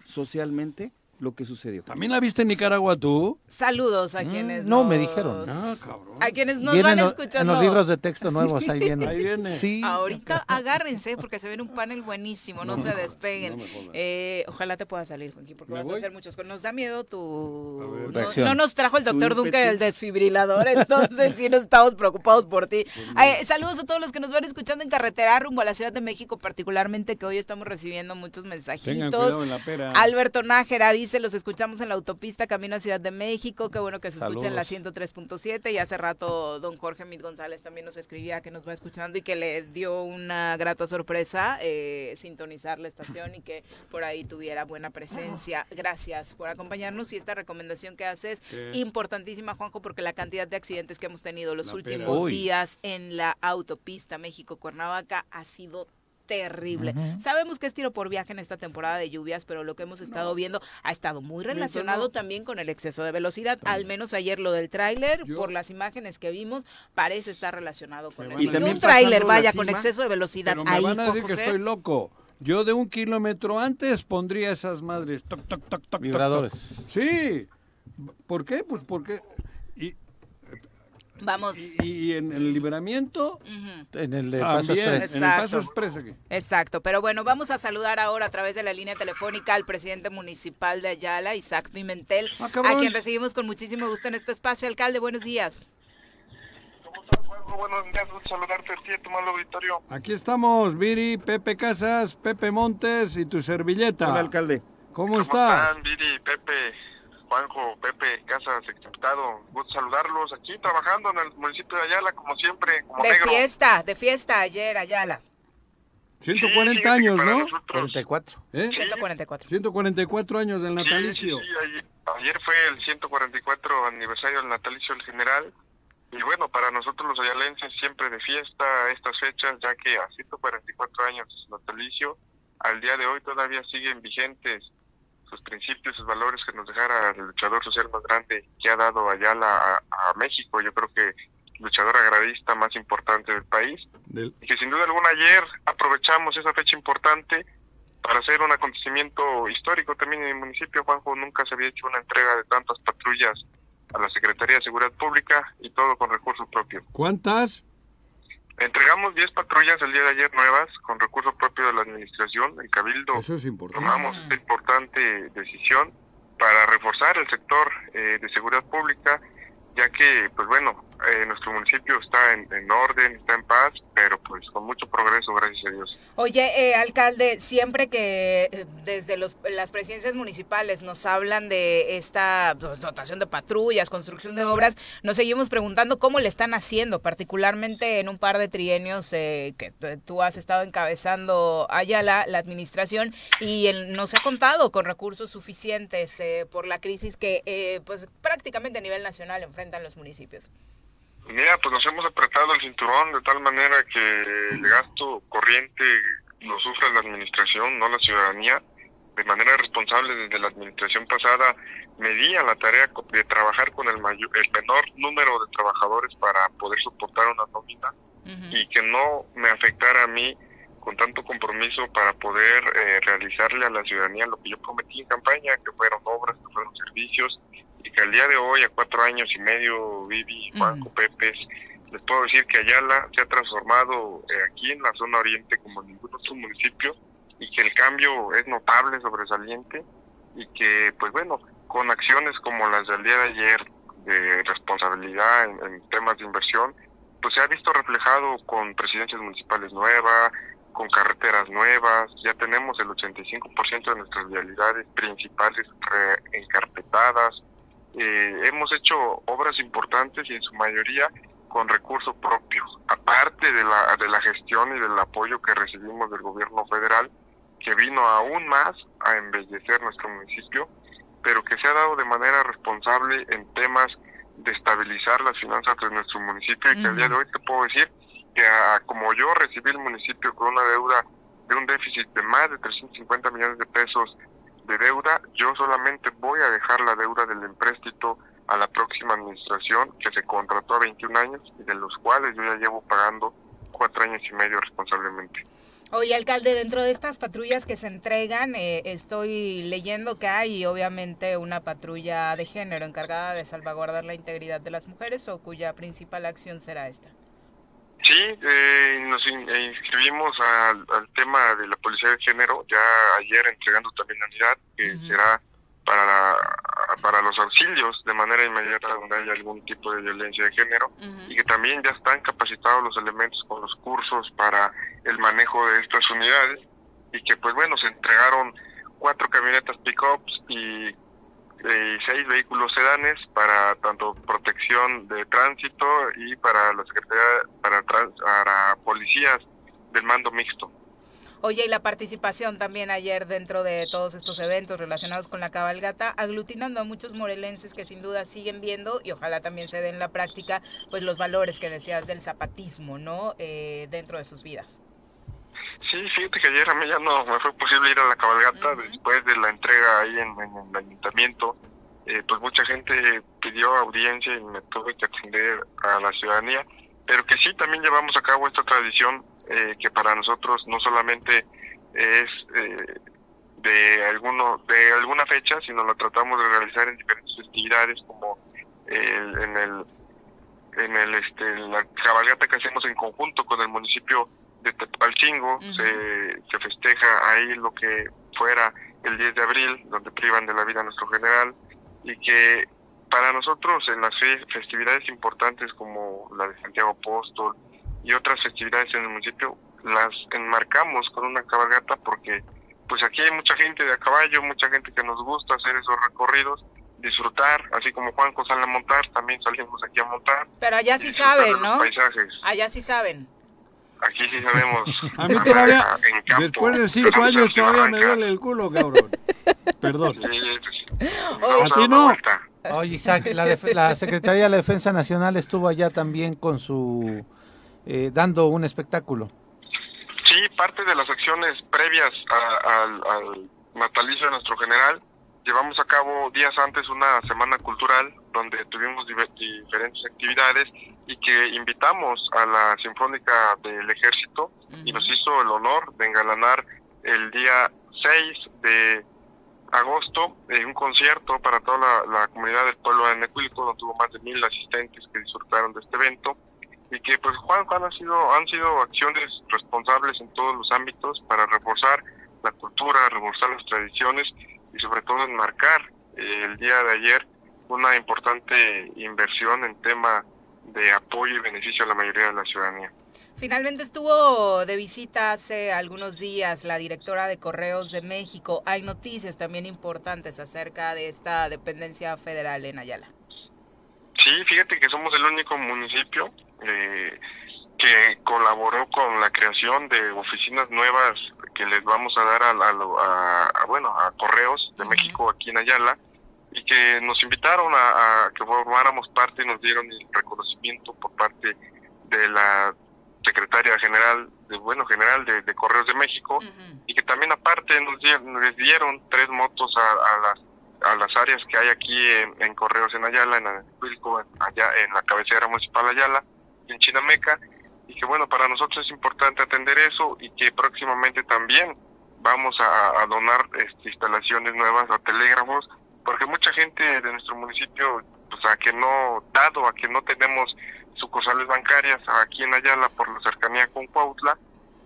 socialmente lo que sucedió ¿También la viste en Nicaragua tú? Saludos a Mm, quienes no, me dijeron. Ah, cabrón. A quienes nos Viene van en, escuchando. en los libros de texto nuevos, ahí viene. Ahí viene. Sí. Ahorita agárrense porque se viene un panel buenísimo, no, No se despeguen. no. Eh, ojalá te pueda salir, Juanqui, porque ¿Me vas voy? a hacer muchos. Nos da miedo tu... A ver. No, Reacción. no nos trajo el doctor Dunker ímpetu. el desfibrilador, entonces sí nos estamos preocupados por ti. Eh, saludos a todos los que nos van escuchando en carretera rumbo a la Ciudad de México, particularmente que hoy estamos recibiendo muchos Tengan mensajitos. cuidado en la pera. Alberto Nájera dice, los escuchamos en la autopista camino a Ciudad de México, qué bueno que se escucha en la Saludos. 103.7 y hace rato don Jorge Mit González también nos escribía que nos va escuchando y que le dio una grata sorpresa eh, sintonizar la estación y que por ahí tuviera buena presencia. Gracias por acompañarnos y esta recomendación que haces, ¿Qué? importantísima Juanjo, porque la cantidad de accidentes que hemos tenido los últimos días en la autopista México-Cuernavaca ha sido terrible. Sabemos que es tiro por viaje en esta temporada de lluvias, pero lo que hemos estado viendo ha estado muy relacionado no. también con el exceso de velocidad. Al menos ayer lo del tráiler, por las imágenes que vimos, parece estar relacionado con eso. Que también un tráiler vaya con exceso de velocidad Pero me ahí, van a decir que estoy loco. Yo de un kilómetro antes pondría esas madres. Toc, toc, toc, toc, toc, Vibradores. toc. Sí. ¿Por qué? Pues porque... Vamos. y, y en el liberamiento... Ujú. En el de Paso Express. en el Paso Exacto. Express aquí. Exacto, pero bueno, vamos a saludar ahora a través de la línea telefónica al presidente municipal de Ayala, Isaac Pimentel, Ah, a quien recibimos con muchísimo gusto en este espacio. Alcalde, buenos días. ¿Cómo estás, Juanjo? Buenos días, gusto saludarte a ti y a tu mal auditorio. Aquí estamos, Viri, Pepe Casas, Pepe Montes y tu servilleta. Hola, alcalde ¿Cómo estás? están, Viri, Pepe, Juanjo, Pepe, Casas, exdiputado? Gusto saludarlos aquí trabajando en el municipio de Ayala, como siempre, como De negro. fiesta, de fiesta ayer, Ayala. 140 Sí, años, ¿no? nosotros- 44. ¿Eh? 144. 144 años del natalicio. Sí, sí, ayer, ayer fue el 144 aniversario del natalicio del general. Y bueno, para nosotros los ayalenses siempre de fiesta estas fechas, ya que a 144 años de su natalicio, al día de hoy todavía siguen vigentes sus principios, sus valores que nos dejara el luchador social más grande que ha dado Ayala a, a México. Yo creo que luchador agrarista más importante del país Del- y que sin duda alguna ayer aprovechamos esa fecha importante para hacer un acontecimiento histórico también en el municipio. Juanjo, nunca se había hecho una entrega de tantas patrullas a la Secretaría de Seguridad Pública y todo con recursos propios. ¿Cuántas? Entregamos 10 patrullas el día de ayer nuevas con recurso propio de la administración. El Cabildo Eso es importante. tomamos esta importante decisión para reforzar el sector eh, de seguridad pública, ya que, pues bueno, eh, nuestro municipio está en, en orden, está en paz, pero pues con mucho progreso, gracias a Dios. Oye, eh, alcalde, siempre que eh, desde los, las presidencias municipales nos hablan de esta pues, dotación de patrullas, construcción de obras, nos seguimos preguntando cómo le están haciendo, particularmente en un par de trienios eh, que tú has estado encabezando allá la, administración y el- nos ha contado con recursos suficientes eh, por la crisis que eh, pues prácticamente a nivel nacional enfrentan los municipios. Mira, pues nos hemos apretado el cinturón de tal manera que el gasto corriente lo sufre la administración, no la ciudadanía. De manera responsable desde la administración pasada medía la tarea de trabajar con el, mayor, el menor número de trabajadores para poder soportar una nómina y que no me afectara a mí con tanto compromiso para poder eh, realizarle a la ciudadanía lo que yo prometí en campaña, que fueron obras, que fueron servicios, y que al día de hoy, a cuatro años y medio, Vivi, Juanjo, Pepes, les puedo decir que Ayala se ha transformado eh, aquí en la zona oriente como ningún otro municipio, y que el cambio es notable, sobresaliente, y que, pues bueno, con acciones como las del día de ayer, de responsabilidad en, en temas de inversión, pues se ha visto reflejado con presidencias municipales nuevas, con carreteras nuevas, ya tenemos el 85% de nuestras vialidades principales encarpetadas, eh, hemos hecho obras importantes y en su mayoría con recursos propios, aparte de la, de la gestión y del apoyo que recibimos del gobierno federal, que vino aún más a embellecer nuestro municipio, pero que se ha dado de manera responsable en temas de estabilizar las finanzas de nuestro municipio y que al día de hoy te puedo decir que a- como yo recibí el municipio con una deuda de un déficit de más de 350 millones de pesos de deuda, yo solamente voy a dejar la deuda del empréstito a la próxima administración que se contrató a 21 años y de los cuales yo ya llevo pagando cuatro años y medio responsablemente. Oye, alcalde, dentro de estas patrullas que se entregan, eh, estoy leyendo que hay obviamente una patrulla de género encargada de salvaguardar la integridad de las mujeres o cuya principal acción será esta. Sí, eh, nos in- eh, inscribimos al, al tema de la policía de género, ya ayer entregando también la unidad, que será para, la- para los auxilios de manera inmediata donde haya algún tipo de violencia de género y que también ya están capacitados los elementos con los cursos para el manejo de estas unidades y que pues bueno, se entregaron cuatro camionetas pick-ups y eh, seis vehículos sedanes para tanto protección de tránsito y para la Secretaría, para, trans- para policías del mando mixto. Oye, y la participación también ayer dentro de todos estos eventos relacionados con la cabalgata, aglutinando a muchos morelenses que sin duda siguen viendo y ojalá también se den en la práctica, pues los valores que decías del zapatismo, ¿no? Eh, dentro de sus vidas. Sí, fíjate que ayer a mí ya no me fue posible ir a la cabalgata después de la entrega ahí en, en el ayuntamiento. eh, pues mucha gente pidió audiencia y me tuve que atender a la ciudadanía, pero que sí también llevamos a cabo esta tradición eh, que para nosotros no solamente es eh, de alguno de alguna fecha, sino lo tratamos de realizar en diferentes festividades como el- en el en el este la cabalgata que hacemos en conjunto con el municipio de Tepalcingo se, se festeja ahí lo que fuera el 10 de abril donde privan de la vida a nuestro general y que para nosotros en las fe- festividades importantes como la de Santiago Apóstol y otras festividades en el municipio las enmarcamos con una cabalgata porque pues aquí hay mucha gente de a caballo, mucha gente que nos gusta hacer esos recorridos, disfrutar, así como Juan sale a montar, también salimos aquí a montar. Pero allá sí saben, ¿no? Paisajes. Allá sí saben. Aquí sí sabemos. A mí todavía, en campo, después de cinco años, sí todavía me duele el culo, cabrón. Perdón. Oye, A ti no. Oye, Isaac, la, la Secretaría de la Defensa Nacional estuvo allá también con su... eh, dando un espectáculo. Sí, parte de las acciones previas a- al, al natalicio de nuestro general, llevamos a cabo días antes una semana cultural donde tuvimos diferentes actividades y que invitamos a la Sinfónica del Ejército y nos hizo el honor de engalanar el día 6 de agosto un concierto para toda la, la comunidad del pueblo de Necuilco, donde tuvo más de mil asistentes que disfrutaron de este evento. Y que pues Juan Juan ha sido han sido acciones responsables en todos los ámbitos para reforzar la cultura, reforzar las tradiciones y sobre todo enmarcar eh, el día de ayer una importante inversión en tema de apoyo y beneficio a la mayoría de la ciudadanía. Finalmente estuvo de visita hace algunos días la directora de Correos de México. Hay noticias también importantes acerca de esta dependencia federal en Ayala. Sí, fíjate que somos el único municipio eh, que colaboró con la creación de oficinas nuevas que les vamos a dar a, a a- a, bueno a Correos de México aquí en Ayala y que nos invitaron a, a que formáramos parte y nos dieron el reconocimiento por parte de la secretaria general de bueno general de, de Correos de México y que también aparte nos dieron, les dieron tres motos a, a las a las áreas que hay aquí en, en Correos en Ayala, en Anahuilco, en, allá en la cabecera municipal Ayala, en Chinameca, y que bueno, para nosotros es importante atender eso y que próximamente también vamos a, a donar este, instalaciones nuevas a telégrafos, porque mucha gente de nuestro municipio, pues a que no, dado a que no tenemos sucursales bancarias aquí en Ayala por la cercanía con Cuautla,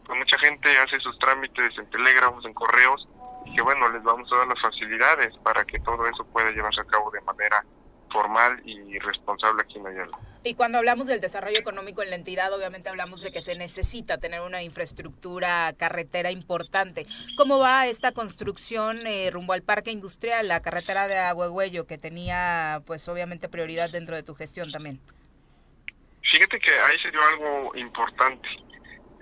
pues mucha gente hace sus trámites en telégrafos, en correos, y que bueno, les vamos a dar las facilidades para que todo eso pueda llevarse a cabo de manera formal y responsable aquí en Ayala. Y cuando hablamos del desarrollo económico en la entidad, obviamente hablamos de que se necesita tener una infraestructura carretera importante. ¿Cómo va esta construcción eh, rumbo al parque industrial, la carretera de Agüegüello, que tenía pues obviamente prioridad dentro de tu gestión también? Fíjate que ahí se dio algo importante.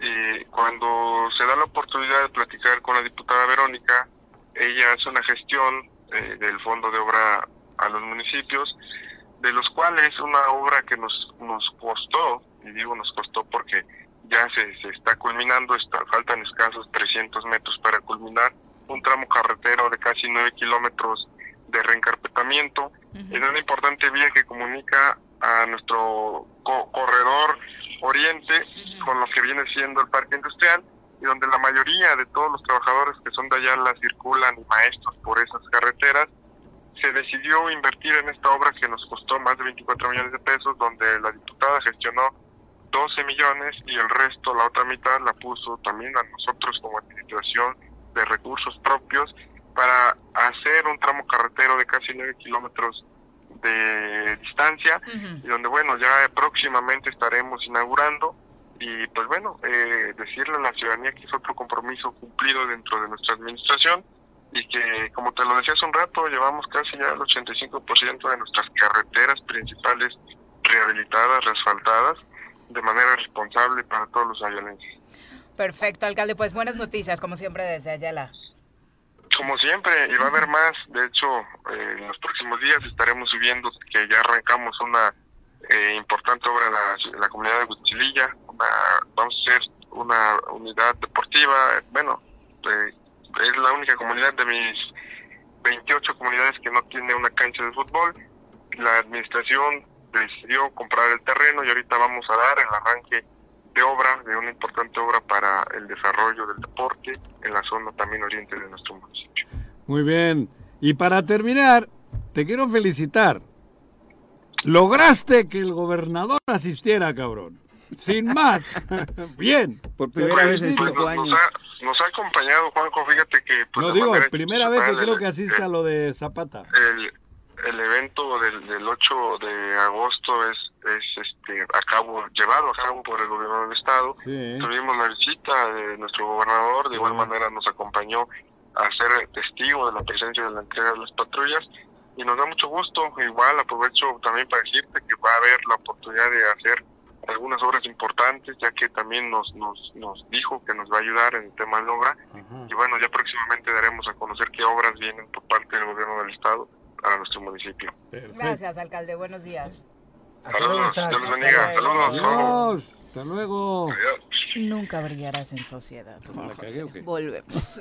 eh, cuando se da la oportunidad de platicar con la diputada Verónica, ella hace una gestión eh, del fondo de obra a los municipios, de los cuales una obra que nos, nos costó, y digo nos costó porque ya se, se está culminando, está, faltan escasos 300 metros para culminar, un tramo carretero de casi 9 kilómetros de reencarpetamiento, en una importante vía que comunica a nuestro co- corredor oriente con lo que viene siendo el parque industrial y donde la mayoría de todos los trabajadores que son de allá la circulan y maestros por esas carreteras, se decidió invertir en esta obra que nos costó más de 24 millones de pesos, donde la diputada gestionó 12 millones y el resto, la otra mitad, la puso también a nosotros como administración de recursos propios para hacer un tramo carretero de casi 9 kilómetros de distancia y donde bueno ya próximamente estaremos inaugurando. Y pues bueno eh, decirle a la ciudadanía que es otro compromiso cumplido dentro de nuestra administración y que como te lo decía hace un rato llevamos casi ya el 85% de nuestras carreteras principales rehabilitadas, reasfaltadas de manera responsable para todos los ayalenses. Perfecto, alcalde. Pues buenas noticias, como siempre, desde Ayala. Como siempre, y va a haber más, de hecho, eh, en los próximos días estaremos subiendo que ya arrancamos una eh, importante obra en la, en la comunidad de Huichililla, una- vamos a hacer una unidad deportiva, bueno, eh, es la única comunidad de mis 28 comunidades que no tiene una cancha de fútbol, la administración decidió comprar el terreno y ahorita vamos a dar el arranque de obra, de una importante obra para el desarrollo del deporte en la zona también oriente de nuestro municipio. Muy bien. Y para terminar, te quiero felicitar. Lograste que el gobernador asistiera, cabrón. Sin más. bien. Por primera vez en cinco años. Nos ha, nos ha acompañado, Juanjo, fíjate que... pues, No digo, primera vez que creo que el- asiste a lo de Zapata. el, el evento del, del 8 de agosto es, es este, a cabo, llevado a cabo por el gobierno del estado. Sí. Tuvimos la visita de nuestro gobernador, de igual manera nos acompañó a ser testigo de la presencia de la entrega de las patrullas y nos da mucho gusto. Igual aprovecho también para decirte que va a haber la oportunidad de hacer algunas obras importantes, ya que también nos, nos, nos dijo que nos va a ayudar en el tema de la obra. Y bueno, ya próximamente daremos a conocer qué obras vienen por parte del gobierno del estado para nuestro municipio. Gracias, alcalde. Buenos días. Saludos, Dios les bendiga. Saludos. Adiós. Hasta luego. Nunca brillarás en sociedad. Juan ¿La cagué o qué? Volvemos.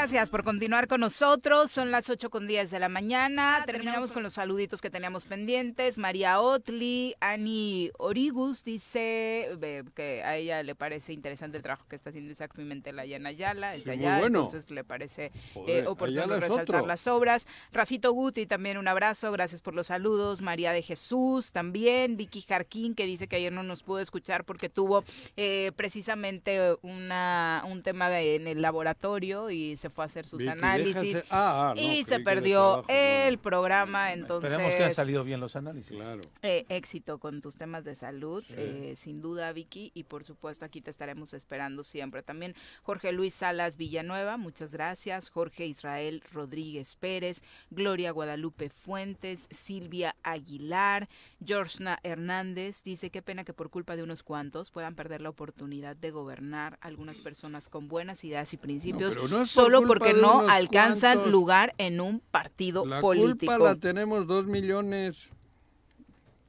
Gracias por continuar con nosotros. Son las 8 con 10 de la mañana. Terminamos con los saluditos que teníamos pendientes. María Otli, Ani Origus dice eh, que a ella le parece interesante el trabajo que está haciendo Isaac Pimentel allá en Ayala. Sí, muy allá, bueno. entonces le parece Joder, eh, oportuno resaltar otro. las obras. Racito Guti, también un abrazo. Gracias por los saludos. María de Jesús, también. Vicky Jarquín, que dice que ayer no nos pudo escuchar porque tuvo eh, precisamente una, un tema en el laboratorio y se fue a hacer sus Vicky, análisis déjase- ah, ah, no, y se perdió no, el programa, entonces Esperemos que han salido bien los análisis. Claro. eh, éxito con tus temas de salud, Sí. eh, sin duda Vicky, y por supuesto aquí te estaremos esperando siempre. También Jorge Luis Salas Villanueva, muchas gracias. Jorge Israel Rodríguez Pérez, Gloria Guadalupe Fuentes, Silvia Aguilar, Georgina Hernández, dice qué pena que por culpa de unos cuantos puedan perder la oportunidad de gobernar algunas personas con buenas ideas y principios, pero no es solo porque no alcanzan cuantos. lugar en un partido La político. culpa la tenemos dos millones.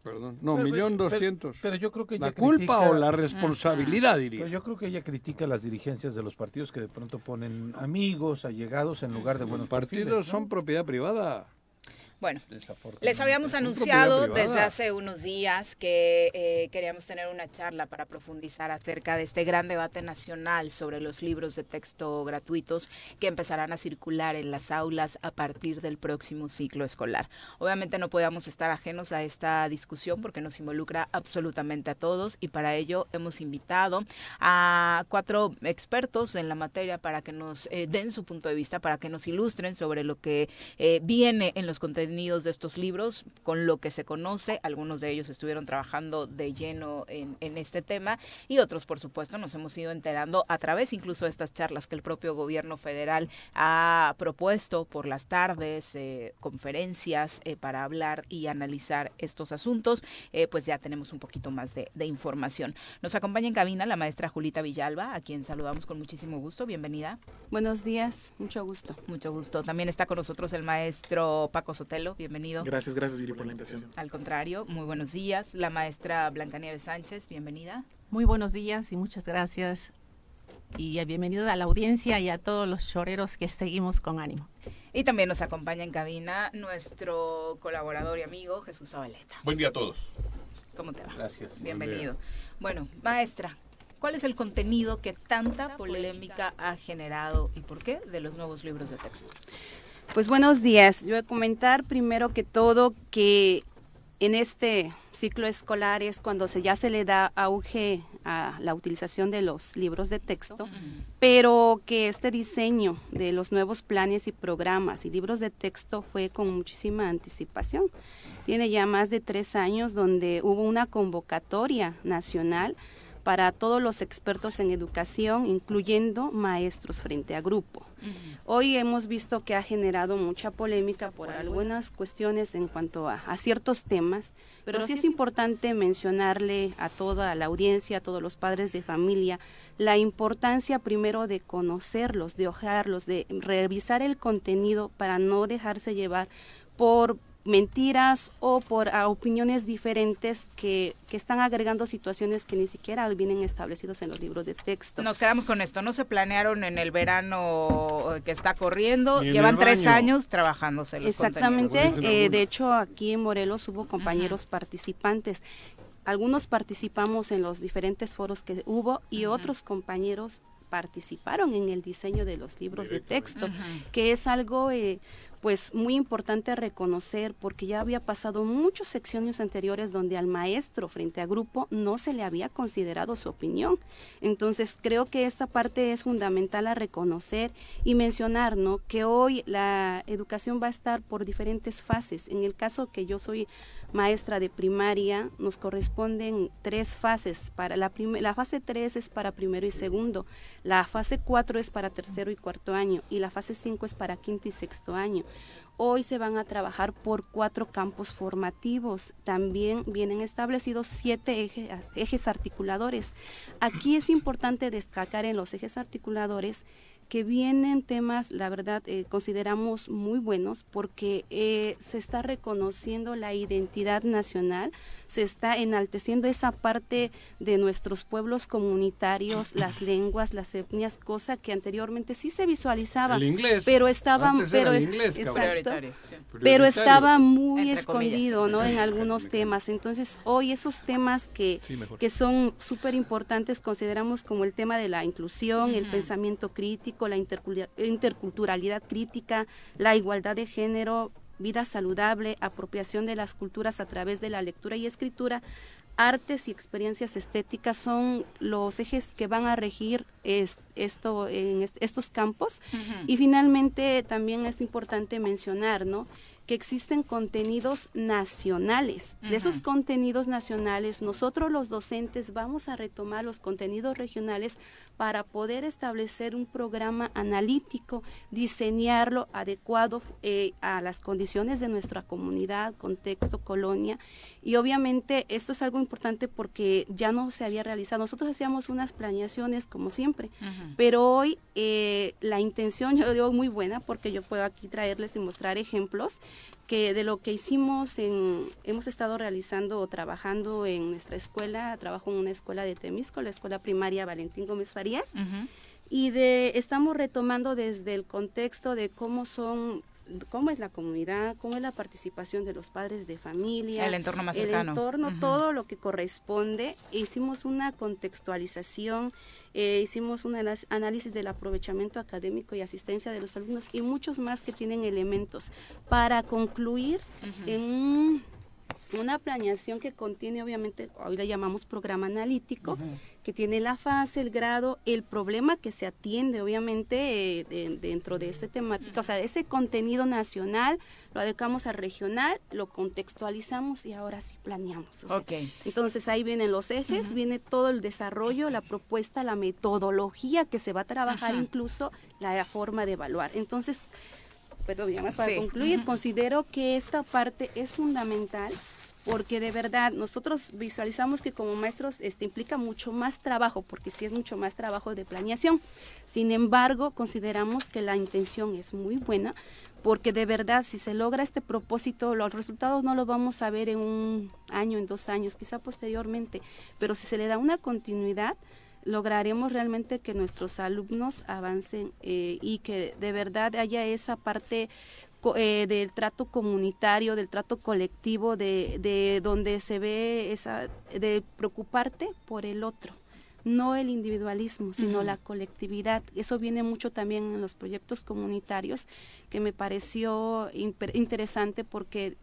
Perdón, no, Pero- millón pero- doscientos. Pero yo creo que ¿La ella culpa critica- o la responsabilidad, diría? Pero yo creo que ella critica las dirigencias de los partidos que de pronto ponen amigos, allegados en lugar de buenos Los partidos perfiles, ¿no? son propiedad privada. Bueno, les habíamos anunciado desde hace unos días que eh, queríamos tener una charla para profundizar acerca de este gran debate nacional sobre los libros de texto gratuitos que empezarán a circular en las aulas a partir del próximo ciclo escolar. Obviamente no podíamos estar ajenos a esta discusión porque nos involucra absolutamente a todos y para ello hemos invitado a cuatro expertos en la materia para que nos eh, den su punto de vista, para que nos ilustren sobre lo que eh, viene en los contenidos de estos libros, con lo que se conoce. Algunos de ellos estuvieron trabajando de lleno en, este tema y otros, por supuesto, nos hemos ido enterando a través incluso de estas charlas que el propio gobierno federal ha propuesto por las tardes, eh, conferencias eh, para hablar y analizar estos asuntos. Eh, pues ya tenemos un poquito más de, de información. Nos acompaña en cabina la maestra Julita Villalba, a quien saludamos con muchísimo gusto. Bienvenida. Buenos días, mucho gusto. Mucho gusto. También está con nosotros el maestro Paco Sotelo bienvenido. Gracias, gracias Viri por la invitación. Al contrario, muy buenos días. La maestra Blanca Nieves Sánchez, bienvenida. Muy buenos días y muchas gracias. Y bienvenido a la audiencia y a todos los choreros que seguimos con ánimo. Y también nos acompaña en cabina nuestro colaborador y amigo Jesús Zabaleta. Buen día a todos. ¿Cómo te va? Gracias. Bienvenido. Bueno, maestra, ¿cuál es el contenido que tanta polémica ha generado y por qué de los nuevos libros de texto? Pues buenos días. Yo voy a comentar primero que todo que en este ciclo escolar es cuando se, ya se le da auge a la utilización de los libros de texto, pero que este diseño de los nuevos planes y programas y libros de texto fue con muchísima anticipación. Tiene ya más de tres años donde hubo una convocatoria nacional para todos los expertos en educación, incluyendo maestros frente a grupo. Hoy hemos visto que ha generado mucha polémica por algunas cuestiones en cuanto a, ciertos temas, pero, sí es importante mencionarle a toda la audiencia, a todos los padres de familia, la importancia primero de conocerlos, de ojearlos, de revisar el contenido para no dejarse llevar por mentiras o por opiniones diferentes que, que, están agregando situaciones que ni siquiera vienen establecidos en los libros de texto. Nos quedamos con esto, no se planearon en el verano que está corriendo, llevan tres años trabajándose los Exactamente, eh, de hecho aquí en Morelos hubo compañeros participantes. Algunos participamos en los diferentes foros que hubo y otros compañeros participaron en el diseño de los libros de texto, que es algo eh, pues muy importante reconocer porque ya había pasado muchos secciones anteriores donde al maestro frente a grupo no se le había considerado su opinión. Entonces creo que esta parte es fundamental a reconocer y mencionar, ¿no? Que hoy la educación va a estar por diferentes fases. En el caso que yo soy maestra de primaria, nos corresponden tres fases. Para la, la fase 3 es para primero y segundo, la fase 4 es para tercero y cuarto año y la fase 5 es para quinto y sexto año. Hoy se van a trabajar por cuatro campos formativos. También vienen establecidos siete ejes articuladores. Aquí es importante destacar en los ejes articuladores que vienen temas, la verdad, eh, consideramos muy buenos porque eh, se está reconociendo la identidad nacional, se está enalteciendo esa parte de nuestros pueblos comunitarios, las lenguas, las etnias, cosa que anteriormente sí se visualizaba, pero estaba, pero, pero estaba muy escondido, ¿no? En algunos temas. Entonces, hoy esos temas que, que son súper importantes consideramos como el tema de la inclusión, el pensamiento crítico, la interculturalidad crítica, la igualdad de género, vida saludable, apropiación de las culturas a través de la lectura y escritura, artes y experiencias estéticas son los ejes que van a regir esto en estos campos. Y finalmente también es importante mencionar, ¿no? Que existen contenidos nacionales. De esos contenidos nacionales, nosotros los docentes vamos a retomar los contenidos regionales para poder establecer un programa analítico, diseñarlo adecuado eh, a las condiciones de nuestra comunidad, contexto, colonia. Y obviamente esto es algo importante porque ya no se había realizado. Nosotros hacíamos unas planeaciones como siempre, pero hoy eh, la intención, yo digo muy buena porque yo puedo aquí traerles y mostrar ejemplos que de lo que hicimos, en, hemos estado realizando o trabajando en nuestra escuela, trabajo en una escuela de Temisco, la escuela primaria Valentín Gómez Farías, y de, estamos retomando desde el contexto de cómo son cómo es la comunidad, cómo es la participación de los padres de familia, El entorno más el cercano. entorno, Ujú. todo lo que corresponde. Hicimos una contextualización, eh, hicimos un análisis del aprovechamiento académico y asistencia de los alumnos y muchos más que tienen elementos para concluir en un- una planeación que contiene obviamente, hoy le llamamos programa analítico, que tiene la fase, el grado, el problema que se atiende obviamente eh, de- dentro de esa temática, o sea, ese contenido nacional lo adecuamos a regional, lo contextualizamos y ahora sí planeamos. o sea. Entonces ahí vienen los ejes, viene todo el desarrollo, la propuesta, la metodología que se va a trabajar, incluso la forma de evaluar. Entonces, perdón, ya más para Sí. concluir, Ujú. considero que esta parte es fundamental porque de verdad nosotros visualizamos que como maestros este implica mucho más trabajo, porque sí es mucho más trabajo de planeación. Sin embargo, consideramos que la intención es muy buena, porque de verdad si se logra este propósito, los resultados no los vamos a ver en un año, en dos años, quizá posteriormente, pero si se le da una continuidad, lograremos realmente que nuestros alumnos avancen eh, y que de verdad haya esa parte eh, del trato comunitario, del trato colectivo, de, de donde se ve esa, de preocuparte por el otro, no el individualismo, sino la colectividad. Eso viene mucho también en los proyectos comunitarios, que me pareció interesante porque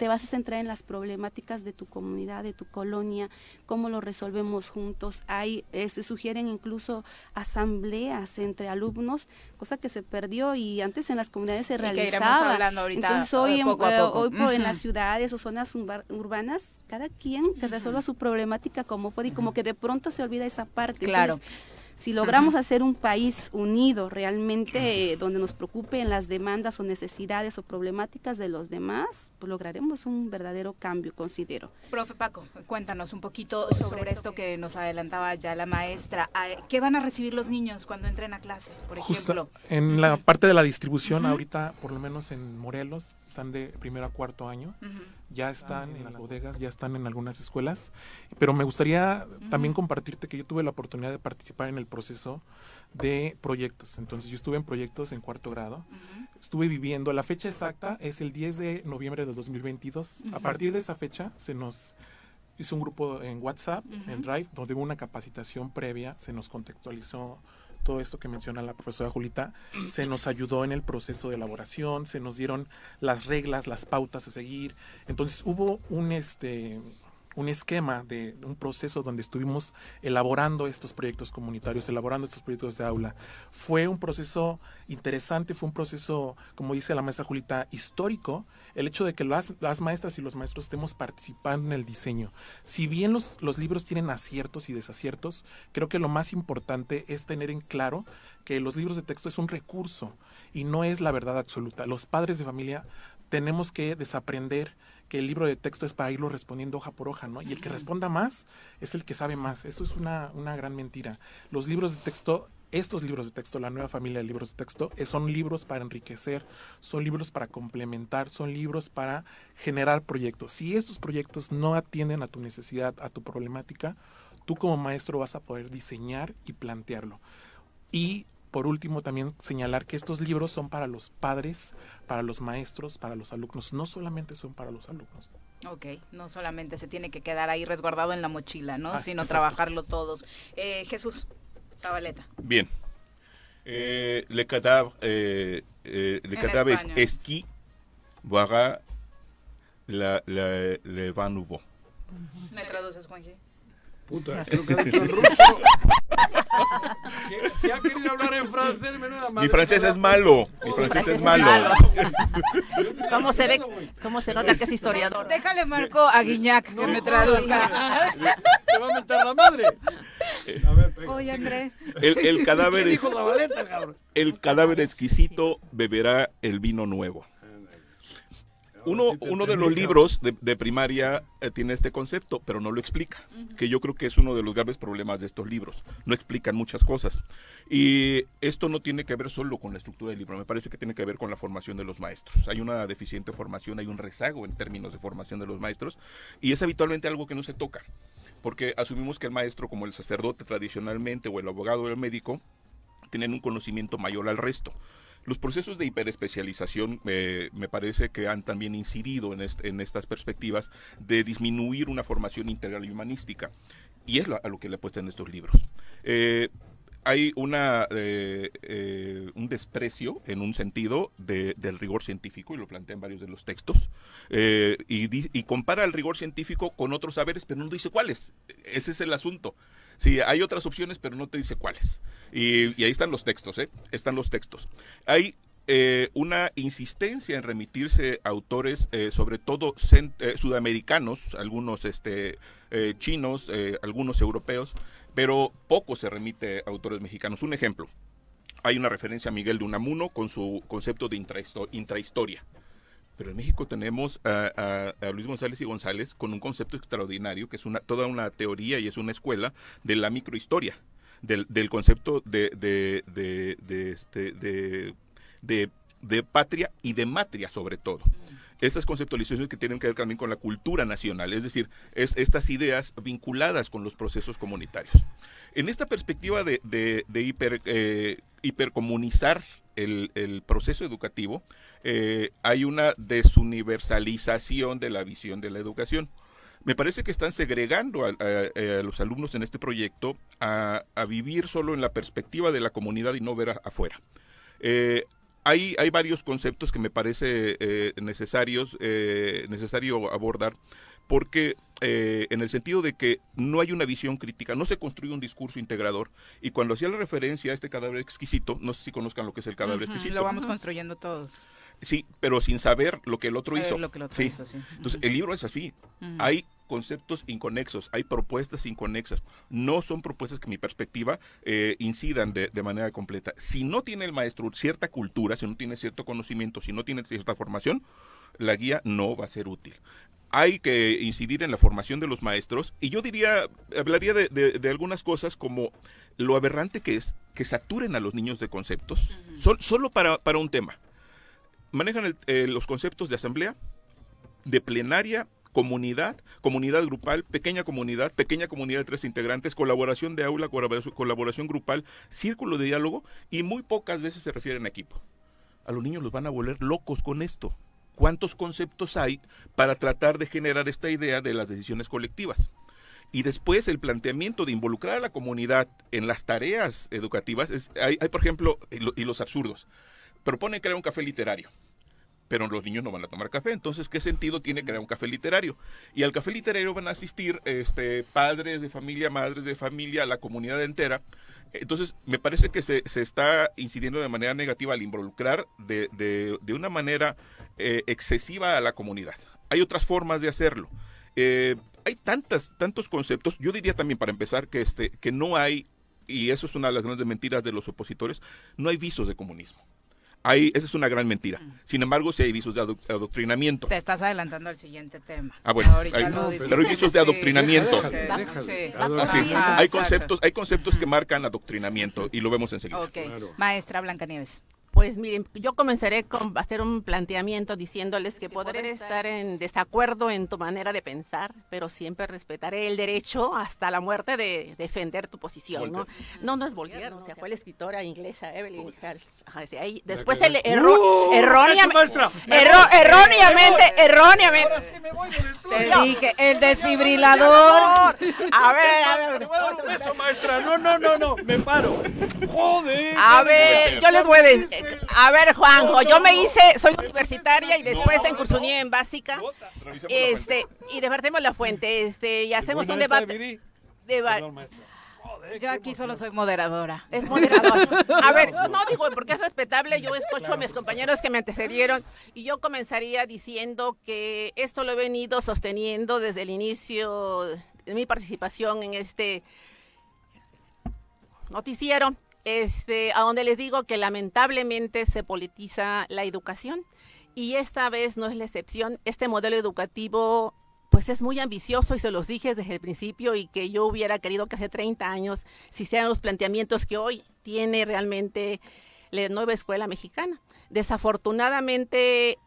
te vas a centrar en las problemáticas de tu comunidad, de tu colonia, cómo lo resolvemos juntos. Hay, eh, se sugieren incluso asambleas entre alumnos, cosa que se perdió y antes en las comunidades se Y realizaba. hablando ahorita Entonces hoy, en, poco a eh, poco. hoy por- en las ciudades o zonas urba- urbanas, cada quien que resuelva su problemática como puede y como que de pronto se olvida esa parte. Claro. Entonces, si logramos hacer un país unido realmente, eh, donde nos preocupen las demandas o necesidades o problemáticas de los demás, pues lograremos un verdadero cambio, considero. Profe Paco, cuéntanos un poquito sobre esto que nos adelantaba ya la maestra. Ah, ¿Qué van a recibir los niños cuando entren a clase, por Justa- ejemplo? en la parte de la distribución, ahorita, por lo menos en Morelos, están de primero a cuarto año. Ya están en las bodegas, ya están en algunas escuelas. Pero me gustaría también compartirte que yo tuve la oportunidad de participar en el proceso de proyectos. Entonces, yo estuve en proyectos en cuarto grado. Estuve viviendo, la fecha exacta es el 10 de noviembre de 2022. A Ujú. partir de esa fecha se nos hizo un grupo en WhatsApp, en. Drive, donde hubo una capacitación previa, se nos contextualizó todo esto que menciona la profesora Julita, se nos ayudó en el proceso de elaboración, se nos dieron las reglas, las pautas a seguir. Entonces hubo un este un esquema de un proceso donde estuvimos elaborando estos proyectos comunitarios, elaborando estos proyectos de aula. Fue un proceso interesante, fue un proceso, como dice la maestra Julita, histórico, el hecho de que las, maestras y los maestros estemos participando en el diseño. Si bien los, los libros tienen aciertos y desaciertos, creo que lo más importante es tener en claro que los libros de texto es un recurso y no es la verdad absoluta. Los padres de familia tenemos que desaprender que el libro de texto es para irlo respondiendo hoja por hoja, ¿no? Y el que responda más es el que sabe más. Eso es una, una gran mentira. Los libros de texto, estos libros de texto, la nueva familia de libros de texto, eh, son libros para enriquecer, son libros para complementar, son libros para generar proyectos. Si estos proyectos no atienden a tu necesidad, a tu problemática, tú como maestro vas a poder diseñar y plantearlo. Y por último, también señalar que estos libros son para los padres, para los maestros, para los alumnos, no solamente son para los alumnos. Ok, no solamente se tiene que quedar ahí resguardado en la mochila, ¿no? Sino exacto. trabajarlo todos. Eh, Jesús, Zabaleta. Bien. Euh, le cadavre, euh, euh, le cadavre exquis verra la, la, le vent nouveau. ¿Me traduces, Juanji? Puta, eso que ha dicho en ruso. Si, si ha querido hablar en francés, menuda madre Mi francés es malo. Mi francés es malo. ¿Cómo se ve? ¿Cómo se nota que es historiador? Déjale marco a Guiñac que me traduzca. Te va a meter la madre. A ver, pega. Oye, André. El, el cadáver ¿Qué es, dijo Zabaleta, cabrón? el cadáver exquisito beberá el vino nuevo. Uno, uno de los libros de, de primaria eh, tiene este concepto, pero no lo explica, que yo creo que es uno de los graves problemas de estos libros. No explican muchas cosas. Y esto no tiene que ver solo con la estructura del libro, me parece que tiene que ver con la formación de los maestros. Hay una deficiente formación, hay un rezago en términos de formación de los maestros, y es habitualmente algo que no se toca, porque asumimos que el maestro, como el sacerdote tradicionalmente, o el abogado o el médico, tienen un conocimiento mayor al resto. Los procesos de hiperespecialización eh, me parece que han también incidido en, est- en estas perspectivas de disminuir una formación integral y humanística. Y es lo- a lo que le apuestan estos libros. Eh, hay una, eh, un desprecio en un sentido de- del rigor científico, y lo plantea en varios de los textos, y compara el rigor científico con otros saberes, pero no dice cuáles. Ese es el asunto. Sí, hay otras opciones, pero no te dice cuáles. Y, y ahí están los textos, ¿eh? Están los textos. Hay eh, una insistencia en remitirse a autores, eh, sobre todo eh, sudamericanos, algunos este, chinos, algunos europeos, pero poco se remite a autores mexicanos. Un ejemplo, hay una referencia a Miguel de Unamuno con su concepto de intrahisto- intrahistoria. Pero en México tenemos a, a- a Luis González y González con un concepto extraordinario, que es una, toda una teoría y es una escuela de la microhistoria, del, del concepto de, de, de, de, este, de, patria y de matria sobre todo. Estas conceptualizaciones que tienen que ver también con la cultura nacional, es decir, es, estas ideas vinculadas con los procesos comunitarios. En esta perspectiva de, de- de hiper, eh, hipercomunizar el, proceso educativo, eh, hay una desuniversalización de la visión de la educación. Me parece que están segregando a, a- los alumnos en este proyecto a, vivir solo en la perspectiva de la comunidad y no ver afuera. Eh, hay, hay varios conceptos que me parece eh, necesarios, eh, necesario abordar, porque eh, en el sentido de que no hay una visión crítica, no se construye un discurso integrador, y cuando hacía la referencia a este cadáver exquisito, no sé si conozcan lo que es el cadáver Ujú, exquisito. Lo vamos construyendo todos. Sí, pero sin saber lo que el otro hizo. lo que el otro Sí. hizo, sí. Entonces, el libro es así. Hay conceptos inconexos, hay propuestas inconexas. No son propuestas que, en mi perspectiva, eh, incidan de, de manera completa. Si no tiene el maestro cierta cultura, si no tiene cierto conocimiento, si no tiene cierta formación, la guía no va a ser útil. Hay que incidir en la formación de los maestros y yo diría, hablaría de, de- de algunas cosas como lo aberrante que es que saturen a los niños de conceptos, sol- solo para, para un tema manejan el- eh, los conceptos de asamblea, de plenaria, comunidad, comunidad grupal, pequeña comunidad, pequeña comunidad de tres integrantes, colaboración de aula, colaboración, colaboración grupal, círculo de diálogo y muy pocas veces se refieren a equipo. A los niños los van a volver locos con esto. ¿Cuántos conceptos hay para tratar de generar esta idea de las decisiones colectivas? Y después el planteamiento de involucrar a la comunidad en las tareas educativas, es- hay, por ejemplo, y, lo- y los absurdos. Proponen crear un café literario, pero los niños no van a tomar café, entonces, ¿qué sentido tiene crear un café literario? Y al café literario van a asistir este, padres de familia, madres de familia, la comunidad entera. Entonces, me parece que se, se está incidiendo de manera negativa al involucrar de, de- de una manera eh, excesiva a la comunidad. Hay otras formas de hacerlo. Eh, hay tantas, tantos conceptos. Yo diría también, para empezar, que, este, que no hay, y eso es una de las grandes mentiras de los opositores, no hay visos de comunismo. Hay, esa es una gran mentira. Sin embargo, sí hay visos de adoc- adoctrinamiento. Te estás adelantando al siguiente tema. Ah, bueno, Ahorita hay- lo pero hay visos de Sí, adoctrinamiento. sí, sí. Sí, Ajá, hay conceptos, hay conceptos que marcan adoctrinamiento y lo vemos enseguida. Ok. Maestra Blancanieves. Pues miren, yo comenzaré con hacer un planteamiento diciéndoles que podré estar en desacuerdo en tu manera de pensar, pero siempre respetaré el derecho hasta la muerte de defender tu posición, ¿no? Voltaire. No, no es Voltaire, o sea, fue la escritora inglesa Evelyn La después el erro, ¡Uh! erróneamente, voy. erróneamente, erróneamente. Ahora sí me voy del Te dije, el desfibrilador. A ver, a ver. Beso, maestra. No, no, no, no, me paro. Joder. A ver, yo les voy a decir, a ver Juanjo, yo me hice, soy universitaria y después incursioné en básica, este, y departimos la fuente, este, y hacemos un debate. deba- Yo aquí solo soy moderadora. Es moderador. A ver, no digo porque es respetable, yo escucho a mis compañeros que me antecedieron y yo comenzaría diciendo que esto lo he venido sosteniendo desde el inicio de mi participación en este noticiero, este, a donde les digo que lamentablemente se politiza la educación y esta vez no es la excepción. Este modelo educativo pues es muy ambicioso y se los dije desde el principio y que yo hubiera querido que hace 30 años se hicieran los planteamientos que hoy tiene realmente la nueva escuela mexicana. Desafortunadamente,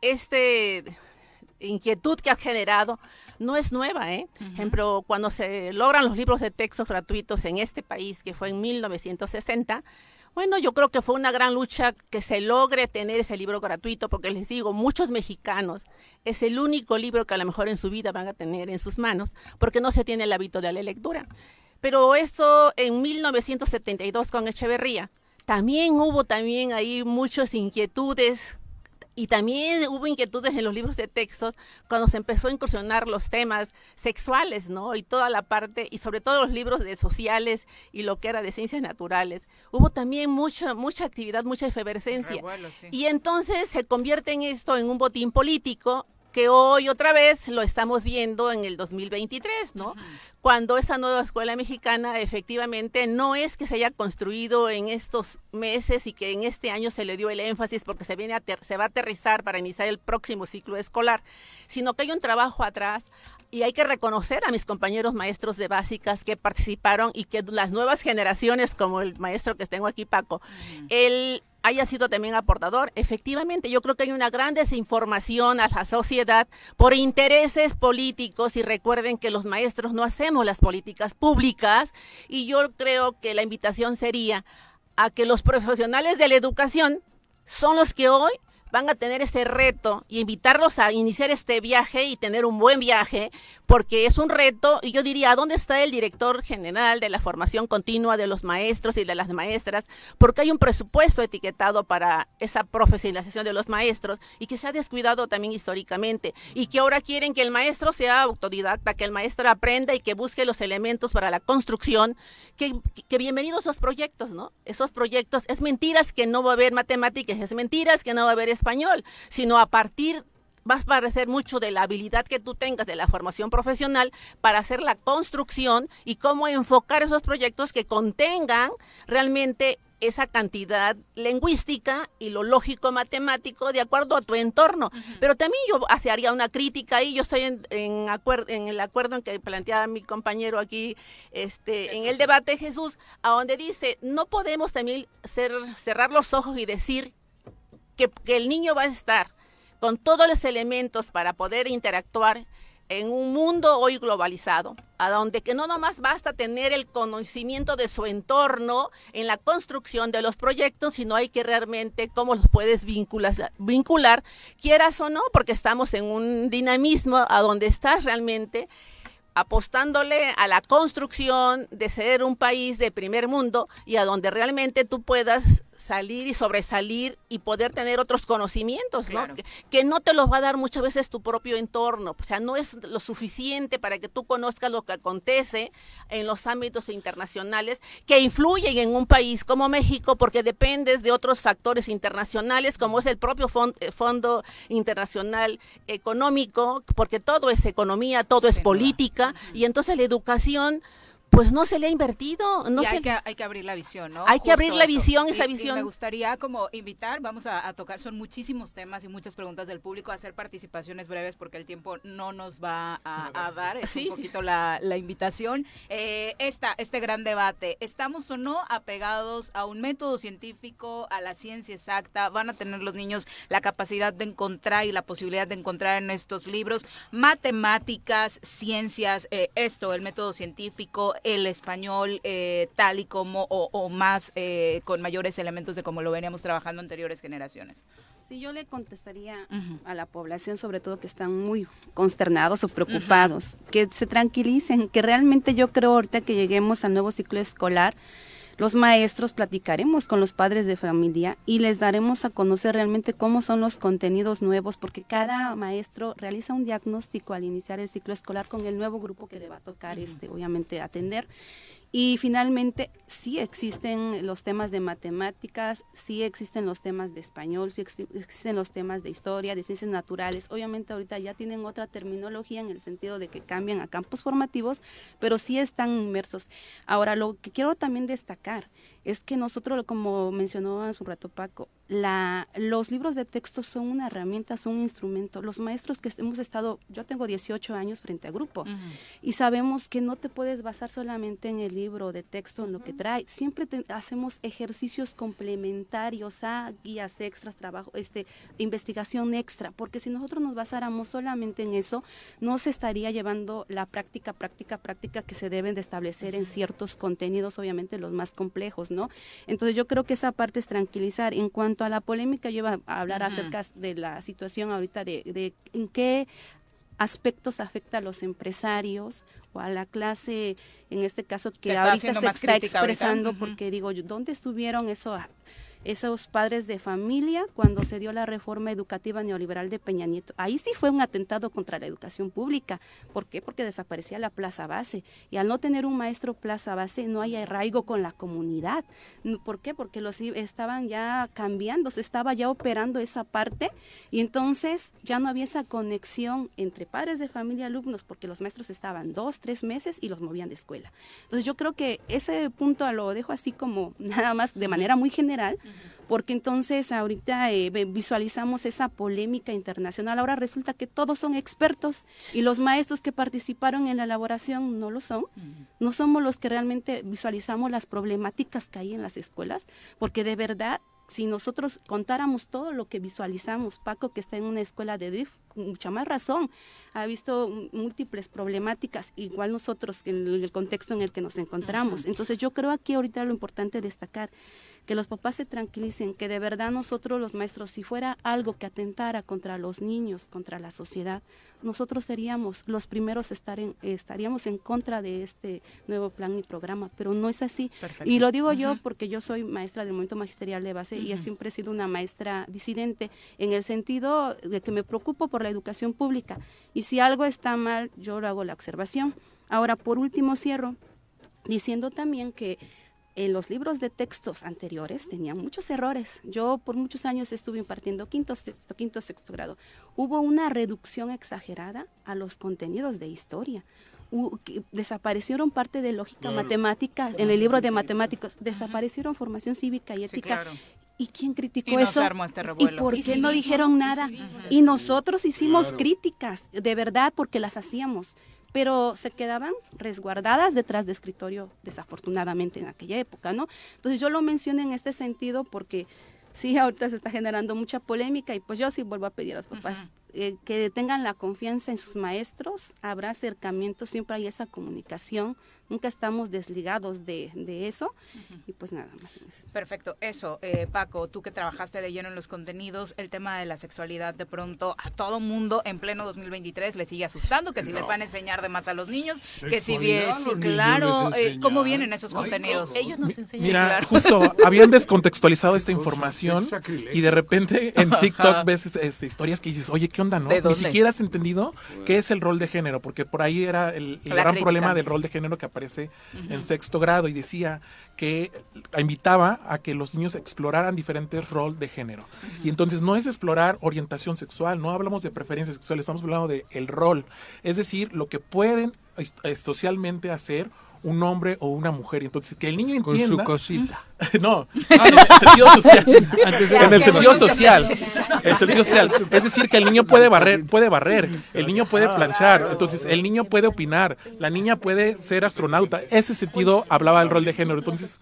este inquietud que ha generado no es nueva, ¿eh? Ejemplo, cuando se logran los libros de texto gratuitos en este país, que fue en 1960, Bueno, yo creo que fue una gran lucha que se logre tener ese libro gratuito, porque les digo, muchos mexicanos es el único libro que a lo mejor en su vida van a tener en sus manos, porque no se tiene el hábito de la lectura. Pero esto en 1972 con Echeverría, también hubo también ahí muchas inquietudes y también hubo inquietudes en los libros de textos cuando se empezó a incursionar los temas sexuales, ¿no? Y toda la parte, y sobre todo los libros de sociales y lo que era de ciencias naturales. Hubo también mucha, mucha actividad, mucha efervescencia. Revuelo, sí. Y entonces se convierte en esto en un botín político que hoy otra vez lo estamos viendo en el 2023, ¿no? Cuando esa nueva escuela mexicana efectivamente no es que se haya construido en estos meses y que en este año se le dio el énfasis porque se viene a se va a aterrizar para iniciar el próximo ciclo escolar, sino que hay un trabajo atrás y hay que reconocer a mis compañeros maestros de básicas que participaron y que las nuevas generaciones, como el maestro que tengo aquí, Paco, él haya sido también aportador. Efectivamente, yo creo que hay una gran desinformación a la sociedad por intereses políticos y recuerden que los maestros no hacemos las políticas públicas y yo creo que la invitación sería a que los profesionales de la educación son los que hoy van a tener ese reto y invitarlos a iniciar este viaje y tener un buen viaje, porque es un reto, y yo diría, ¿dónde está el director general de la formación continua de los maestros y de las maestras? Porque hay un presupuesto etiquetado para esa profesionalización de los maestros y que se ha descuidado también históricamente, y que ahora quieren que el maestro sea autodidacta, que el maestro aprenda y que busque los elementos para la construcción, que, que bienvenidos esos proyectos, ¿no? Esos proyectos, es mentiras que no va a haber matemáticas, es mentiras que no va a haber español, sino a partir va a parecer mucho de la habilidad que tú tengas de la formación profesional para hacer la construcción y cómo enfocar esos proyectos que contengan realmente esa cantidad lingüística y lo lógico matemático de acuerdo a tu entorno. Pero también yo haría una crítica y yo estoy en, en, en el acuerdo en que planteaba mi compañero aquí este, en el debate Jesús, a donde dice, no podemos también ser- cerrar los ojos y decir que, el niño va a estar con todos los elementos para poder interactuar en un mundo hoy globalizado, a donde que no nomás basta tener el conocimiento de su entorno en la construcción de los proyectos, sino hay que realmente cómo los puedes vincular, vincular, quieras o no, porque estamos en un dinamismo a donde estás realmente apostándole a la construcción de ser un país de primer mundo y a donde realmente tú puedas salir y sobresalir y poder tener otros conocimientos, ¿no? Que, que no te los va a dar muchas veces tu propio entorno, o sea, no es lo suficiente para que tú conozcas lo que acontece en los ámbitos internacionales que influyen en un país como México porque dependes de otros factores internacionales como es el propio eh, Fondo Internacional Económico, porque todo es economía, todo es política y entonces la educación pues no se le ha invertido, no y se hay, que, hay que abrir la visión, ¿no? Hay que abrir la eso. visión, Y- esa y visión. me gustaría como invitar, vamos a, a tocar, son muchísimos temas y muchas preguntas del público, a hacer participaciones breves porque el tiempo no nos va a, a dar, es Sí, un sí. poquito la, la invitación. Eh, esta, este gran debate, ¿estamos o no apegados a un método científico, a la ciencia exacta? ¿Van a tener los niños la capacidad de encontrar y la posibilidad de encontrar en estos libros matemáticas, ciencias, eh, esto, el método científico, el español, eh, tal y como, o, o más, eh, con mayores elementos de como lo veníamos trabajando anteriores generaciones? Sí, yo le contestaría a la población, sobre todo que están muy consternados o preocupados, que se tranquilicen, que realmente yo creo ahorita que lleguemos al nuevo ciclo escolar, los maestros platicaremos con los padres de familia y les daremos a conocer realmente cómo son los contenidos nuevos, porque cada maestro realiza un diagnóstico al iniciar el ciclo escolar con el nuevo grupo que le va a tocar, este, obviamente, atender. Y finalmente, sí existen los temas de matemáticas, sí existen los temas de español, sí exi- existen los temas de historia, de ciencias naturales. Obviamente ahorita ya tienen otra terminología en el sentido de que cambian a campos formativos, pero sí están inmersos. Ahora, lo que quiero también destacar es que nosotros, como mencionó hace un rato Paco, la, los libros de texto son una herramienta, son un instrumento. Los maestros que hemos estado, yo tengo 18 años frente a grupo y sabemos que no te puedes basar solamente en el libro de texto, en lo que trae. Siempre te- hacemos ejercicios complementarios a guías extras, trabajo, este, investigación extra, porque si nosotros nos basáramos solamente en eso, no se estaría llevando la práctica, práctica, práctica que se deben de establecer en ciertos contenidos, obviamente los más complejos, ¿no? Entonces yo creo que esa parte es tranquilizar. En cuanto a la polémica, yo iba a hablar acerca de la situación ahorita de, de en qué aspectos afecta a los empresarios o a la clase, en este caso que, ahorita se está ahorita. expresando, porque digo, yo, ¿dónde estuvieron eso, esos padres de familia cuando se dio la reforma educativa neoliberal de Peña Nieto? Ahí sí fue un atentado contra la educación pública. ¿Por qué? Porque desaparecía la plaza base. Y al no tener un maestro plaza base, no hay arraigo con la comunidad. ¿Por qué? Porque los estaban ya cambiando, se estaba ya operando esa parte y entonces ya no había esa conexión entre padres de familia y alumnos porque los maestros estaban dos, tres meses y los movían de escuela. Entonces yo creo que ese punto lo dejo así como nada más de manera muy general porque entonces ahorita eh, visualizamos esa polémica internacional. Ahora resulta que todos son expertos y los maestros que participaron en la elaboración no lo son. No somos los que realmente visualizamos las problemáticas que hay en las escuelas, porque de verdad, si nosotros contáramos todo lo que visualizamos, Paco que está en una escuela de DIF, con mucha más razón, ha visto múltiples problemáticas, igual nosotros en el contexto en el que nos encontramos. Entonces yo creo aquí ahorita lo importante destacar que los papás se tranquilicen, que de verdad nosotros los maestros, si fuera algo que atentara contra los niños, contra la sociedad, nosotros seríamos los primeros estar en, estaríamos en contra de este nuevo plan y programa, pero no es así. Perfecto. Y lo digo yo porque yo soy maestra del momento magisterial de base y he Ujú. siempre he sido una maestra disidente en el sentido de que me preocupo por la educación pública y si algo está mal, yo lo hago la observación. Ahora, por último, cierro diciendo también que en los libros de textos anteriores tenían muchos errores. Yo por muchos años estuve impartiendo quinto, sexto, quinto, sexto grado. Hubo una reducción exagerada a los contenidos de historia. Que desaparecieron parte de lógica Claro. matemática en el libro de matemáticos. Desaparecieron formación cívica y ética. claro. ¿Y quién criticó Y no eso? este ¿Y por Y qué no civismo, dijeron y nada? Y nosotros hicimos Claro. críticas, de verdad, porque las hacíamos, pero se quedaban resguardadas detrás de escritorio, desafortunadamente en aquella época, ¿no? Entonces yo lo menciono en este sentido porque sí, ahorita se está generando mucha polémica y pues yo sí vuelvo a pedir a los papás eh, que tengan la confianza en sus maestros, habrá acercamiento, siempre hay esa comunicación, nunca estamos desligados de, de eso y pues nada más. Perfecto, eso, eh, Paco, tú que trabajaste de lleno en los contenidos, el tema de la sexualidad de pronto a todo mundo en pleno 2023 le sigue asustando, que si les van a enseñar de más a los niños, que si bien, sí, claro, eh, ¿cómo vienen esos contenidos? Ellos nos enseñan. Mira, justo habían descontextualizado esta información y de repente en Ajá. TikTok ves este, este, historias que dices, oye, ¿qué onda, no? ¿De Ni siquiera has entendido qué es el rol de género, porque por ahí era el, el gran crítica. problema del rol de género que aparece En sexto grado y decía que invitaba a que los niños exploraran diferentes roles de género. Y entonces no es explorar orientación sexual, no hablamos de preferencias sexuales, estamos hablando de el rol, es decir, lo que pueden eh, socialmente hacer un hombre o una mujer. Y Entonces, que el niño Con su entienda. cosita. no, en el sentido social. En el sentido social. El sentido. Es decir, que el niño puede barrer, puede barrer, el niño puede planchar, entonces el niño puede opinar, la niña puede ser astronauta. Ese sentido hablaba del rol de género. Entonces,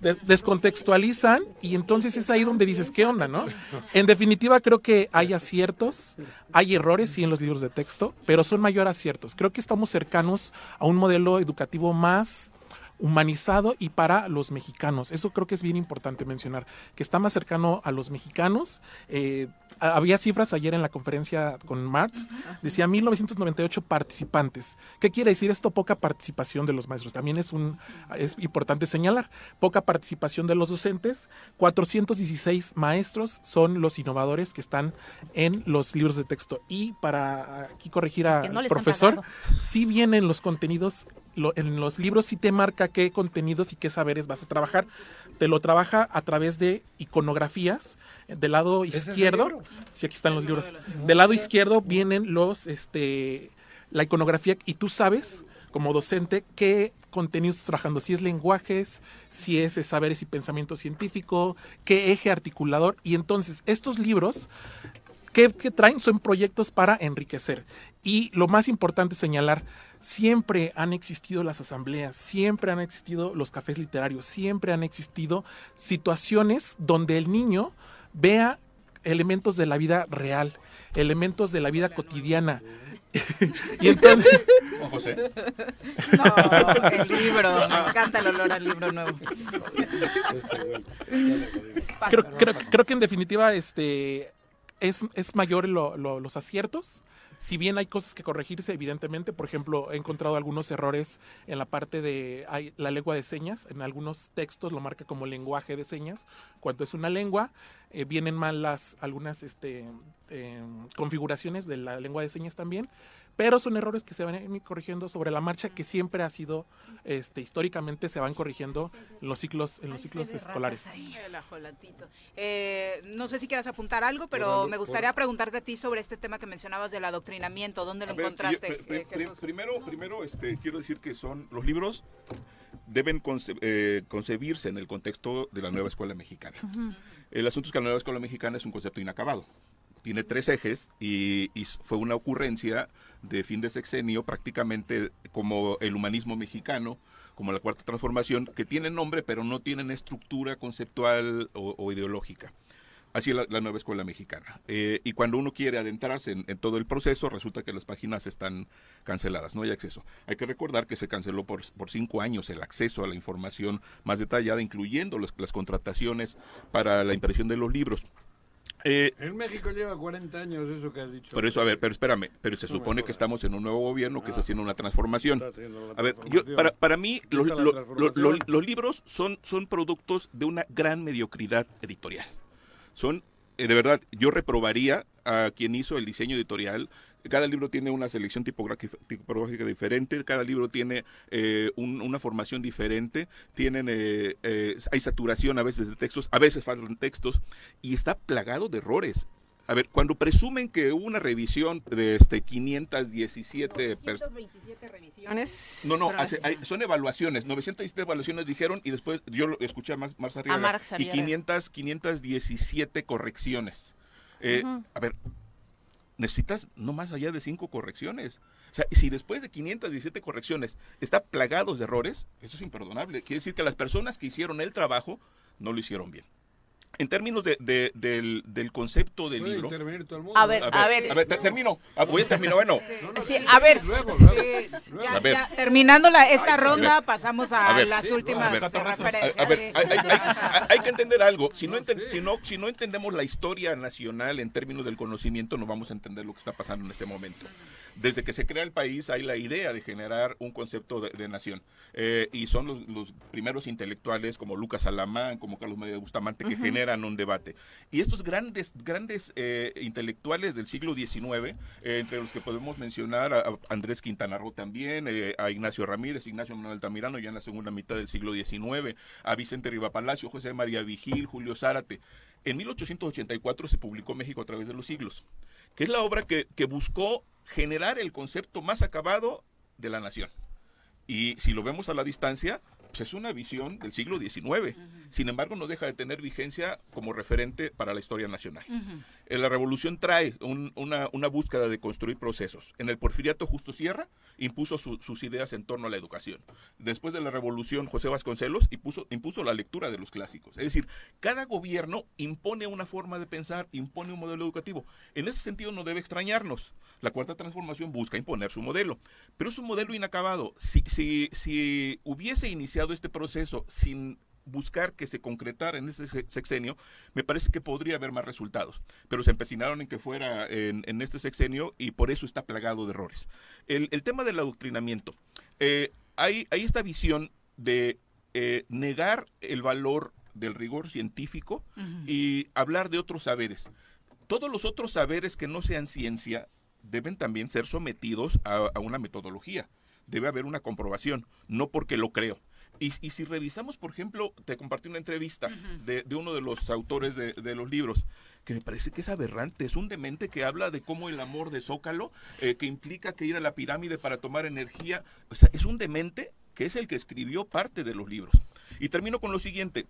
de- descontextualizan y entonces es ahí donde dices, ¿qué onda, no? En definitiva, creo que hay aciertos, hay errores, sí, en los libros de texto, pero son mayor aciertos. Creo que estamos cercanos a un modelo educativo más humanizado y para los mexicanos. Eso creo que es bien importante mencionar, que está más cercano a los mexicanos. Eh, había cifras ayer en la conferencia con Marx, decía 1998 participantes. ¿Qué quiere decir esto? Poca participación de los maestros. También es un es importante señalar, poca participación de los docentes. 416 maestros son los innovadores que están en los libros de texto. Y para aquí corregir al no profesor, pagado. sí vienen los contenidos, lo- en los libros sí te marca qué contenidos y qué saberes vas a trabajar. Te lo trabaja a través de iconografías. Del lado ¿Ese es izquierdo, sí, aquí están los libros. Del lado izquierdo vienen los, este, la iconografía y tú sabes, como docente, qué contenidos estás trabajando, si es lenguajes, si es eh, saberes y pensamiento científico, qué eje articulador. Y entonces, estos libros ¿Qué, qué traen? Son proyectos para enriquecer. Y lo más importante señalar, siempre han existido las asambleas, siempre han existido los cafés literarios, siempre han existido situaciones donde el niño vea elementos de la vida real, elementos de la vida cotidiana. y entonces... Juan José. No, el libro. Me encanta el olor al libro nuevo. creo, creo, creo que en definitiva este es, es mayor lo- lo- los aciertos. Si bien hay cosas que corregirse, evidentemente, por ejemplo, he encontrado algunos errores en la parte de la lengua de señas. En algunos textos lo marca como lenguaje de señas. Cuando es una lengua, eh, vienen mal las algunas este, eh, configuraciones de la lengua de señas también. Pero son errores que se van a ir corrigiendo sobre la marcha, que siempre ha sido, este, históricamente se van corrigiendo en los ciclos, en los ciclos escolares. Eh, no sé si quieras apuntar algo, pero me gustaría preguntarte a ti sobre este tema que mencionabas del adoctrinamiento. ¿Dónde lo ver, encontraste, yo- eh, primero, primero este, quiero decir que son los libros deben conce- eh, concebirse en el contexto de la nueva escuela mexicana. El asunto es que la nueva escuela mexicana es un concepto inacabado. Tiene tres ejes y, fue una ocurrencia de fin de sexenio prácticamente como el humanismo mexicano, como la cuarta transformación, que tienen nombre pero no tienen estructura conceptual o, ideológica. Así es la, nueva escuela mexicana. Eh, y cuando uno quiere adentrarse en, todo el proceso, resulta que las páginas están canceladas, no hay acceso. Hay que recordar que se canceló por, por cinco años el acceso a la información más detallada, incluyendo las contrataciones para la impresión de los libros. Eh, En México lleva 40 años eso que has dicho. por eso, a ver, pero espérame, pero se No supone que estamos en un nuevo gobierno que está Ah. haciendo una transformación. A ver, yo, para, para mí los, los libros son, son productos de una gran mediocridad editorial. Son, eh, de verdad, yo reprobaría a quien hizo el diseño editorial. Cada libro tiene una selección tipográfica, tipográfica diferente, cada libro tiene eh, un- una formación diferente, tienen, eh, eh, hay saturación a veces de textos, a veces faltan textos, y está plagado de errores. A ver, cuando presumen que hubo una revisión de este 517 personas. 127 revisiones. No, no, Fueron hace- hay- son evaluaciones. 917 evaluaciones dijeron y después yo lo escuché a Max, Marx Arriaga, Marx y Arriaga. 500, 517 correcciones. Eh. A ver, necesitas no más allá de cinco correcciones. O sea, si después de 517 correcciones está plagados de errores, eso es imperdonable. Quiere decir que las personas que hicieron el trabajo no lo hicieron bien. En términos de- de- del, del concepto del libro. el mundo. A ver, a ver. te- termino. Ah, voy a terminar. Bueno, a ver, A ver. terminando la, esta Ay, ronda, a ver. pasamos a, A ver. las últimas A ver, referencias. A ver, sí. hay, hay- hay- hay que entender algo. Si no, enten- si, no, si no entendemos la historia nacional en términos del conocimiento, no vamos a entender lo que está pasando en este momento. Desde que se crea el país hay la idea de generar un concepto de, de nación. Eh, y son los, los primeros intelectuales como Lucas Alamán, como Carlos María Bustamante, que generan un debate. Y estos grandes, grandes eh, intelectuales del siglo XIX, eh, entre los que podemos mencionar a, a Andrés Quintana Roo también, a Ignacio Ramírez, Ignacio Manuel Altamirano ya en la segunda mitad del siglo XIX, a Vicente Riva Palacio, José María Vigil, Julio Zárate. En 1884 se publicó México a través de los siglos, que es la obra que, que buscó generar el concepto más acabado de la nación. Y si lo vemos a la distancia, pues es una visión del siglo XIX. Sin embargo, no deja de tener vigencia como referente para la historia nacional. Eh, La revolución trae un- una, una búsqueda de construir procesos. En el porfiriato Justo Sierra impuso su- sus ideas en torno a la educación. Después de la revolución José Vasconcelos impuso, impuso la lectura de los clásicos. Es decir, cada gobierno impone una forma de pensar, impone un modelo educativo. En ese sentido no debe extrañarnos. La cuarta transformación busca imponer su modelo, pero es un modelo inacabado. Si, si, si hubiese iniciado este proceso sin buscar que se concretara en ese se- sexenio, me parece que podría haber más resultados. Pero se empecinaron en que fuera en, en este sexenio y por eso está plagado de errores. El, el tema del adoctrinamiento. eh, hay, hay esta visión de eh, negar el valor del rigor científico y hablar de otros saberes. Todos los otros saberes que no sean ciencia deben también ser sometidos a, a una metodología. Debe haber una comprobación, no porque lo creo. Y, y si revisamos, por ejemplo, te compartí una entrevista de, de uno de los autores de, de los libros, que me parece que es aberrante, es un demente que habla de cómo el amor de Zócalo, eh, que implica que ir a la pirámide para tomar energía, o sea, es un demente que es el que escribió parte de los libros. Y termino con lo siguiente,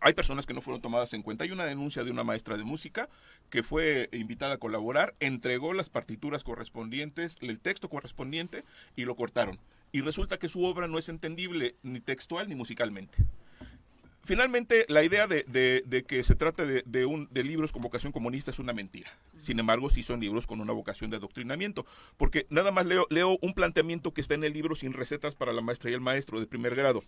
hay personas que no fueron tomadas en cuenta. Hay una denuncia de una maestra de música que fue invitada a colaborar, entregó las partituras correspondientes, el texto correspondiente y lo cortaron. Y resulta que su obra no es entendible ni textual ni musicalmente. Finalmente, la idea de, que se trate de, libros con vocación comunista es una mentira. Sin embargo, sí son libros con una vocación de adoctrinamiento, porque nada más leo, leo un planteamiento que está en el libro sin recetas para la maestra y el maestro de primer grado.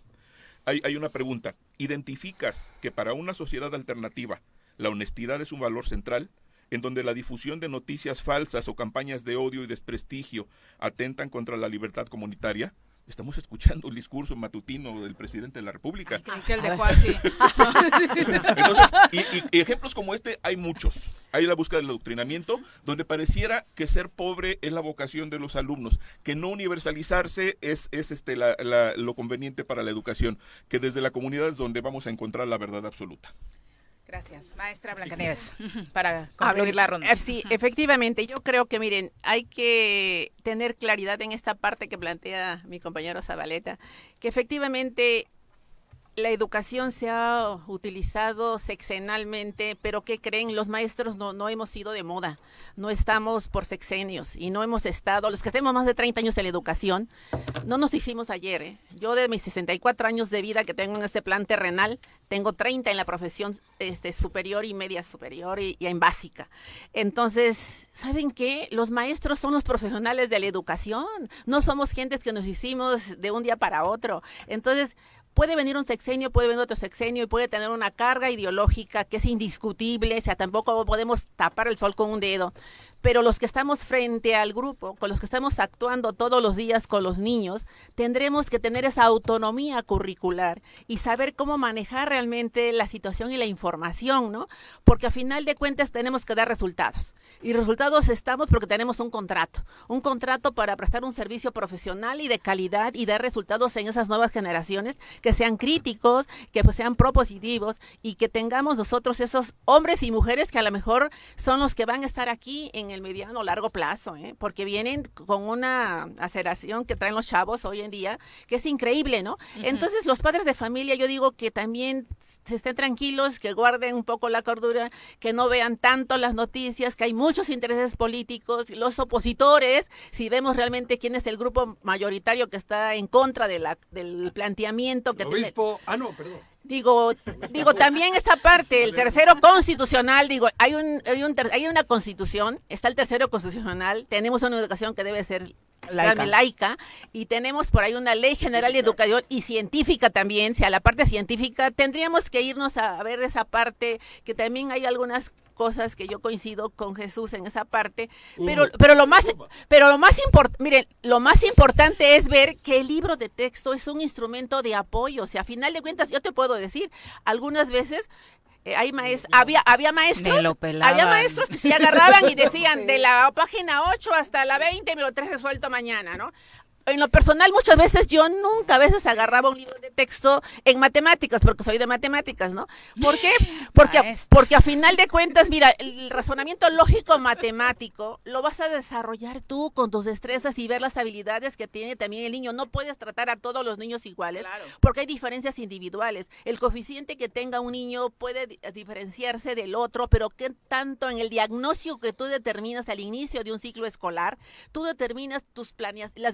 Hay una pregunta. ¿Identificas que para una sociedad alternativa la honestidad es un valor central? En donde la difusión de noticias falsas o campañas de odio y desprestigio atentan contra la libertad comunitaria? Estamos escuchando el discurso matutino del presidente de la República. Que el de Juan, sí. Entonces, y, y- y ejemplos como este hay muchos. Hay la búsqueda del adoctrinamiento, donde pareciera que ser pobre es la vocación de los alumnos, que no universalizarse es, es este, la- la- lo conveniente para la educación, que desde la comunidad es donde vamos a encontrar la verdad absoluta. Gracias, maestra Blancanieves, para A concluir ver, la ronda. eh, Sí, efectivamente, yo creo que miren, hay que tener claridad en esta parte que plantea mi compañero Zabaleta, que efectivamente la educación se ha utilizado sexenalmente, pero ¿qué creen? Los maestros no, no hemos ido de moda, no estamos por sexenios y no hemos estado, los que tenemos más de 30 años en la educación, no nos hicimos ayer. ¿eh? Yo de mis 64 años de vida que tengo en este plan terrenal, tengo 30 en la profesión este, superior y media superior y, y en básica. Entonces, ¿saben qué? Los maestros son los profesionales de la educación, no somos gentes que nos hicimos de un día para otro. Entonces, Puede venir un sexenio, puede venir otro sexenio y puede tener una carga ideológica que es indiscutible, o sea, tampoco podemos tapar el sol con un dedo. Pero los que estamos frente al grupo, con los que estamos actuando todos los días con los niños, tendremos que tener esa autonomía curricular y saber cómo manejar realmente la situación y la información, ¿no? Porque a final de cuentas tenemos que dar resultados. Y resultados estamos porque tenemos un contrato, un contrato para prestar un servicio profesional y de calidad y dar resultados en esas nuevas generaciones que sean críticos, que pues, sean propositivos y que tengamos nosotros esos hombres y mujeres que a lo mejor son los que van a estar aquí en el mediano o largo plazo, ¿eh? porque vienen con una aceleración que traen los chavos hoy en día, que es increíble, ¿no? Entonces los padres de familia, yo digo que también se estén tranquilos, que guarden un poco la cordura, que no vean tanto las noticias, que hay muchos intereses políticos, los opositores, si vemos realmente quién es el grupo mayoritario que está en contra de la, del planteamiento que El tiene- obispo, ah no, perdón. Digo, digo también esa parte, el tercero constitucional, digo, hay un, hay un hay una constitución, está el tercero constitucional, tenemos una educación que debe ser Laica. laica, laica y tenemos por ahí una ley general de educación y científica también, si a la parte científica tendríamos que irnos a ver esa parte, que también hay algunas cosas que yo coincido con Jesús en esa parte, pero, pero lo más, pero lo más importante, miren, lo más importante es ver que el libro de texto es un instrumento de apoyo, o sea, a final de cuentas, yo te puedo decir, algunas veces eh, hay maes- había, había maestros, había maestros que se agarraban y decían de la página 8 hasta la 20 me lo traes resuelto mañana, ¿no? En lo personal, muchas veces yo nunca a veces agarraba un libro de texto en matemáticas, porque soy de matemáticas, ¿no? ¿Por qué? Porque, a- porque a final de cuentas, mira, el razonamiento lógico matemático lo vas a desarrollar tú con tus destrezas y ver las habilidades que tiene también el niño. No puedes tratar a todos los niños iguales, porque hay diferencias individuales. El coeficiente que tenga un niño puede di- diferenciarse del otro, pero qué tanto en el diagnóstico que tú determinas al inicio de un ciclo escolar, tú determinas tus planeas, las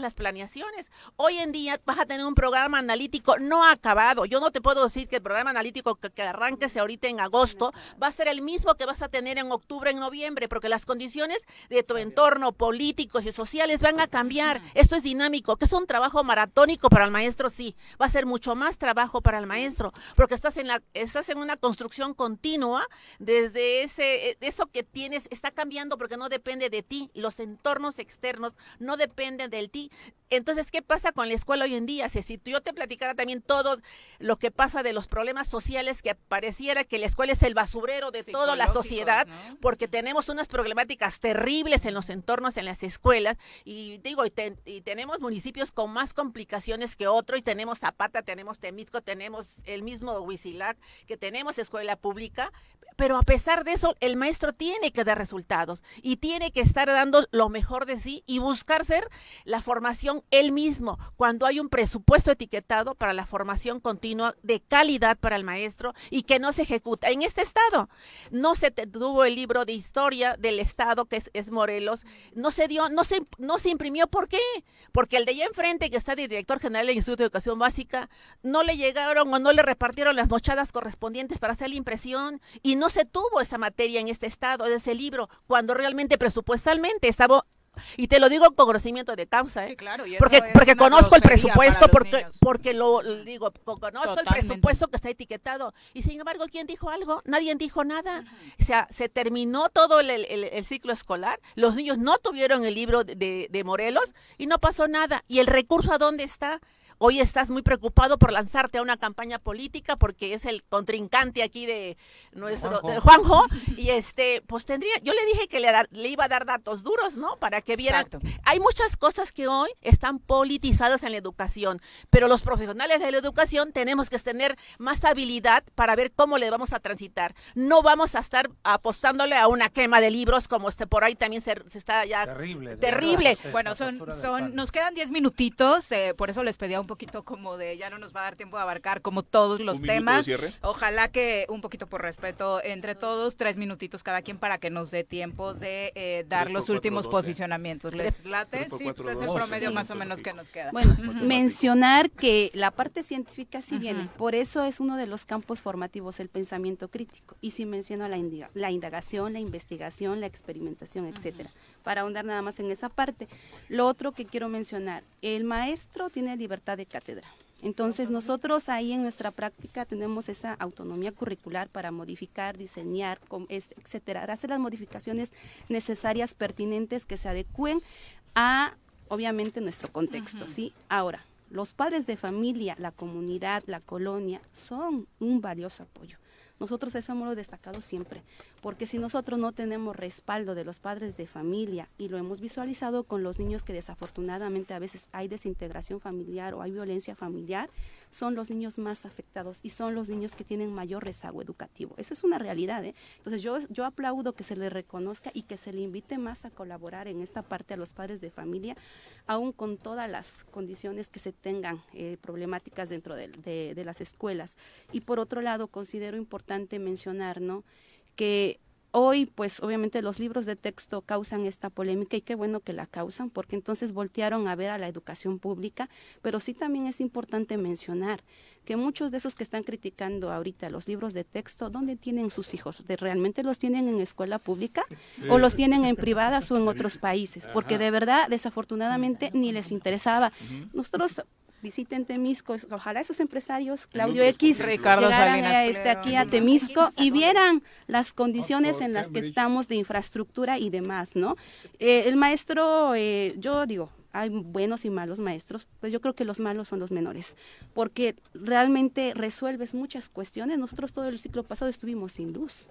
las planeaciones. Hoy en día vas a tener un programa analítico no acabado. Yo no te puedo decir que el programa analítico que, que arranques ahorita en agosto va a ser el mismo que vas a tener en octubre, en noviembre, porque las condiciones de tu entorno políticos y sociales van a cambiar. Esto es dinámico, que es un trabajo maratónico para el maestro, sí. Va a ser mucho más trabajo para el maestro, porque estás en la, estás en una construcción continua desde ese, eh, eso que tienes está cambiando porque no depende de ti. Los entornos externos no dependen de ti. Entonces, ¿qué pasa con la escuela hoy en día? Si, si yo te platicara también todo lo que pasa de los problemas sociales, que pareciera que la escuela es el basurero de toda la sociedad, ¿no? porque tenemos unas problemáticas terribles en los entornos, en las escuelas, y digo, y, ten- y tenemos municipios con más complicaciones que otro, y tenemos Zapata, tenemos Temisco, tenemos el mismo Huizilac, que tenemos escuela pública, pero a pesar de eso, el maestro tiene que dar resultados y tiene que estar dando lo mejor de sí y buscar ser la formación él mismo, cuando hay un presupuesto etiquetado para la formación continua de calidad para el maestro y que no se ejecuta. En este estado no se tuvo el libro de historia del estado que es, Morelos, no se dio, no se, no se imprimió. ¿Por qué? Porque el de allá enfrente, que está de director general del Instituto de Educación Básica, no le llegaron o no le repartieron las mochadas correspondientes para hacer la impresión y no se tuvo esa materia en este estado, ese libro, cuando realmente presupuestalmente estaba y te lo digo con conocimiento de causa, ¿eh? claro, y porque, porque conozco el presupuesto, porque, niños. porque lo digo, co- conozco el presupuesto que está etiquetado. Y sin embargo, ¿quién dijo algo? Nadie dijo nada. O sea, se terminó todo el, el- el ciclo escolar, los niños no tuvieron el libro de- de, de Morelos y no pasó nada. ¿Y el recurso a dónde está? Hoy estás muy preocupado por lanzarte a una campaña política porque es el contrincante aquí de nuestro Juanjo. de Juanjo y este pues tendría yo le dije que le, iba a dar datos duros, ¿no? Para que vieran Exacto. hay muchas cosas que hoy están politizadas en la educación, pero los profesionales de la educación tenemos que tener más habilidad para ver cómo le vamos a transitar. No vamos a estar apostándole a una quema de libros como este por ahí también se, se está ya Terrible. de terrible. Bueno, son, son, nos quedan 10 minutitos, eh, por eso les pedía un poquito como de, ya no nos va a dar tiempo de abarcar como todos los ¿Un minuto de temas. cierre? Ojalá que un poquito por respeto entre todos, tres minutitos cada quien para que nos dé tiempo de eh, dar los cuatro, últimos posicionamientos. ¿Les late? Sí, cuatro, pues es el promedio Sí. más o menos que nos queda. Bueno, mencionar que la parte científica sí viene, por eso es uno de los campos formativos el pensamiento crítico. Y sí menciono la, indiga- la indagación, la investigación, la experimentación, etcétera. Para ahondar nada más en esa parte. Lo otro que quiero mencionar, el maestro tiene libertad de cátedra. Entonces nosotros ahí en nuestra práctica tenemos esa autonomía curricular para modificar, diseñar, com- es- etcétera, hacer las modificaciones necesarias, pertinentes, que se adecúen a, obviamente, nuestro contexto, ¿sí? Ahora, los padres de familia, la comunidad, la colonia, son un valioso apoyo. Nosotros eso hemos destacado siempre, porque si nosotros no tenemos respaldo de los padres de familia y lo hemos visualizado con los niños que desafortunadamente a veces hay desintegración familiar o hay violencia familiar, son los niños más afectados y son los niños que tienen mayor rezago educativo. Esa es una realidad. ¿eh? Entonces yo, yo aplaudo que se le reconozca y que se le invite más a colaborar en esta parte a los padres de familia, aún con todas las condiciones que se tengan eh, problemáticas dentro de, de- de las escuelas. Y por otro lado, considero importante mencionar, ¿no? que hoy, pues obviamente los libros de texto causan esta polémica y qué bueno que la causan, porque entonces voltearon a ver a la educación pública, pero sí también es importante mencionar que muchos de esos que están criticando ahorita los libros de texto, ¿dónde tienen sus hijos? ¿De ¿Realmente los tienen en escuela pública Sí. o los tienen en privadas o en otros países? Porque de verdad, desafortunadamente, ni les interesaba. Nosotros visiten Temisco, ojalá esos empresarios, Claudio X, Ricardo llegaran Salinas a este, aquí a Temisco y vieran las condiciones en las que estamos de infraestructura y demás, ¿no? Eh, el maestro, eh, yo digo, hay buenos y malos maestros, pues yo creo que los malos son los menores, porque realmente resuelves muchas cuestiones. Nosotros todo el ciclo pasado estuvimos sin luz.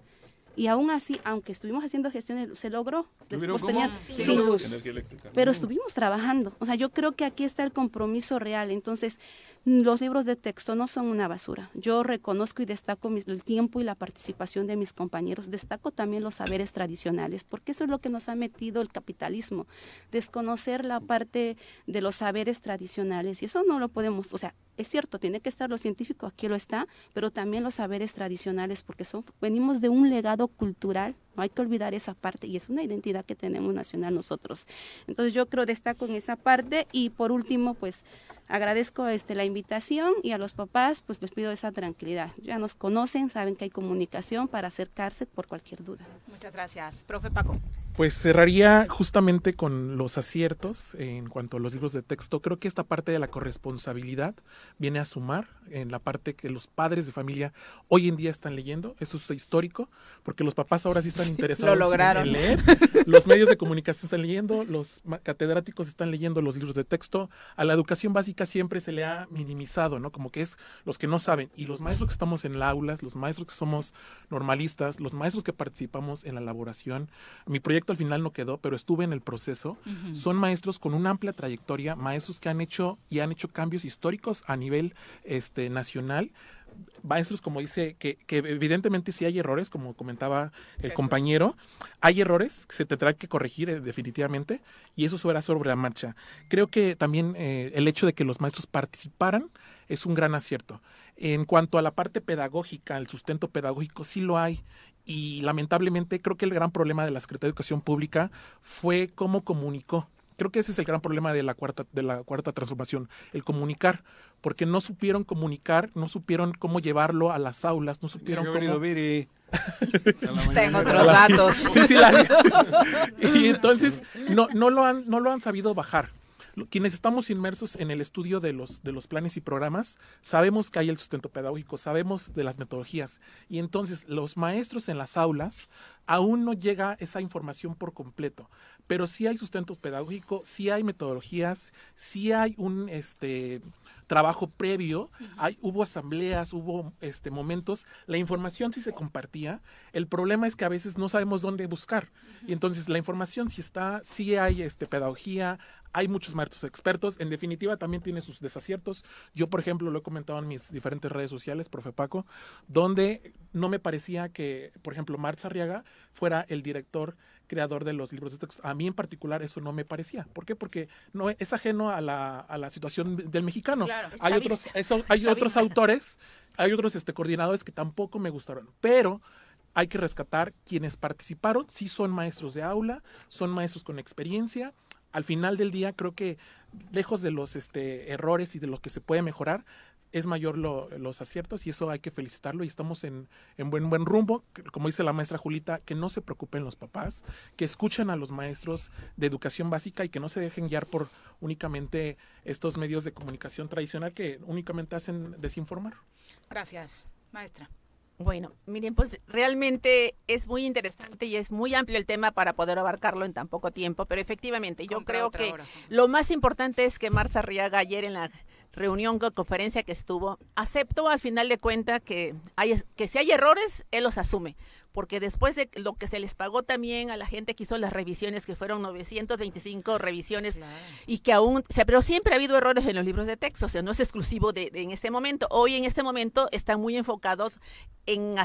Y aún así, aunque estuvimos haciendo gestiones, se logró. ¿Tuvieron Después tenían Sin sin luz. luz. Energía eléctrica. Pero Mm. estuvimos trabajando. O sea, yo creo que aquí está el compromiso real. Entonces, los libros de texto no son una basura. Yo reconozco y destaco el tiempo y la participación de mis compañeros. Destaco también los saberes tradicionales, porque eso es lo que nos ha metido el capitalismo. Desconocer la parte de los saberes tradicionales. Y eso no lo podemos, o sea, es cierto, tiene que estar lo científico, aquí lo está, pero también los saberes tradicionales, porque son, venimos de un legado cultural, no hay que olvidar esa parte, y es una identidad que tenemos nacional nosotros. Entonces yo creo destaco en esa parte, y por último, pues agradezco este, la invitación y a los papás, pues les pido esa tranquilidad. Ya nos conocen, saben que hay comunicación para acercarse por cualquier duda. Muchas gracias. Profe Paco. Pues cerraría justamente con los aciertos en cuanto a los libros de texto. Creo que esta parte de la corresponsabilidad viene a sumar en la parte que los padres de familia hoy en día están leyendo. Eso es histórico, porque los papás ahora sí están interesados en- leer. Los medios de comunicación están leyendo, los catedráticos están leyendo los libros de texto. A la educación básica siempre se le ha minimizado, ¿no? Como que es los que no saben. Y los maestros que estamos en las aulas, los maestros que somos normalistas, los maestros que participamos en la elaboración. Mi proyecto al final no quedó, pero estuve en el proceso. Son maestros con una amplia trayectoria, maestros que han hecho y han hecho cambios históricos a nivel este, nacional maestros, como dice, que, que evidentemente sí hay errores, como comentaba el compañero, hay errores que se tendrán que corregir eh, definitivamente y eso será sobre la marcha. Creo que también eh, el hecho de que los maestros participaran es un gran acierto. En cuanto a la parte pedagógica, el sustento pedagógico, sí lo hay. Y lamentablemente creo que el gran problema de la Secretaría de Educación Pública fue cómo comunicó. Creo que ese es el gran problema de la cuarta, de la cuarta transformación, el comunicar, porque no supieron comunicar, no supieron cómo llevarlo a las aulas, no supieron Qué cómo. Tengo otros datos. Sí, sí, la- y entonces no, no, lo han, no lo han sabido bajar. Quienes estamos inmersos en el estudio de los, de los planes y programas, sabemos que hay el sustento pedagógico, sabemos de las metodologías. Y entonces los maestros en las aulas aún no llega esa información por completo. Pero sí hay sustento pedagógico, sí hay metodologías, sí hay un este trabajo previo, hay, hubo asambleas, hubo este, momentos, la información sí se compartía, el problema es que a veces no sabemos dónde buscar, y entonces la información sí está, sí hay este, pedagogía, hay muchos maestros expertos, en definitiva también tiene sus desaciertos, yo por ejemplo lo he comentado en mis diferentes redes sociales, profe Paco, donde no me parecía que, por ejemplo, Marx Arriaga fuera el director creador de los libros de texto. A mí en particular eso no me parecía. ¿Por qué? Porque no es ajeno a la, a la situación del mexicano. Claro, hay otros, eso- Es hay otros autores, hay otros este, coordinadores que tampoco me gustaron. Pero hay que rescatar quienes participaron, sí son maestros de aula, son maestros con experiencia. Al final del día creo que lejos de los este, errores y de lo que se puede mejorar, es mayor lo- los aciertos y eso hay que felicitarlo y estamos en, en buen buen rumbo, como dice la maestra Julita, que no se preocupen los papás, que escuchen a los maestros de educación básica y que no se dejen guiar por únicamente estos medios de comunicación tradicional que únicamente hacen desinformar. Gracias, maestra. Bueno, miren, pues realmente es muy interesante y es muy amplio el tema para poder abarcarlo en tan poco tiempo, pero efectivamente yo Compra creo que hora. lo más importante es que Marza Arriaga ayer en la reunión o conferencia que estuvo, aceptó al final de cuentas que, hay, que si hay errores, él los asume, porque después de lo que se les pagó también a la gente que hizo las revisiones, que fueron 925 revisiones, y que aún, o sea, pero siempre ha habido errores en los libros de texto, o sea, no es exclusivo de, de en este momento. Hoy en este momento están muy enfocados en,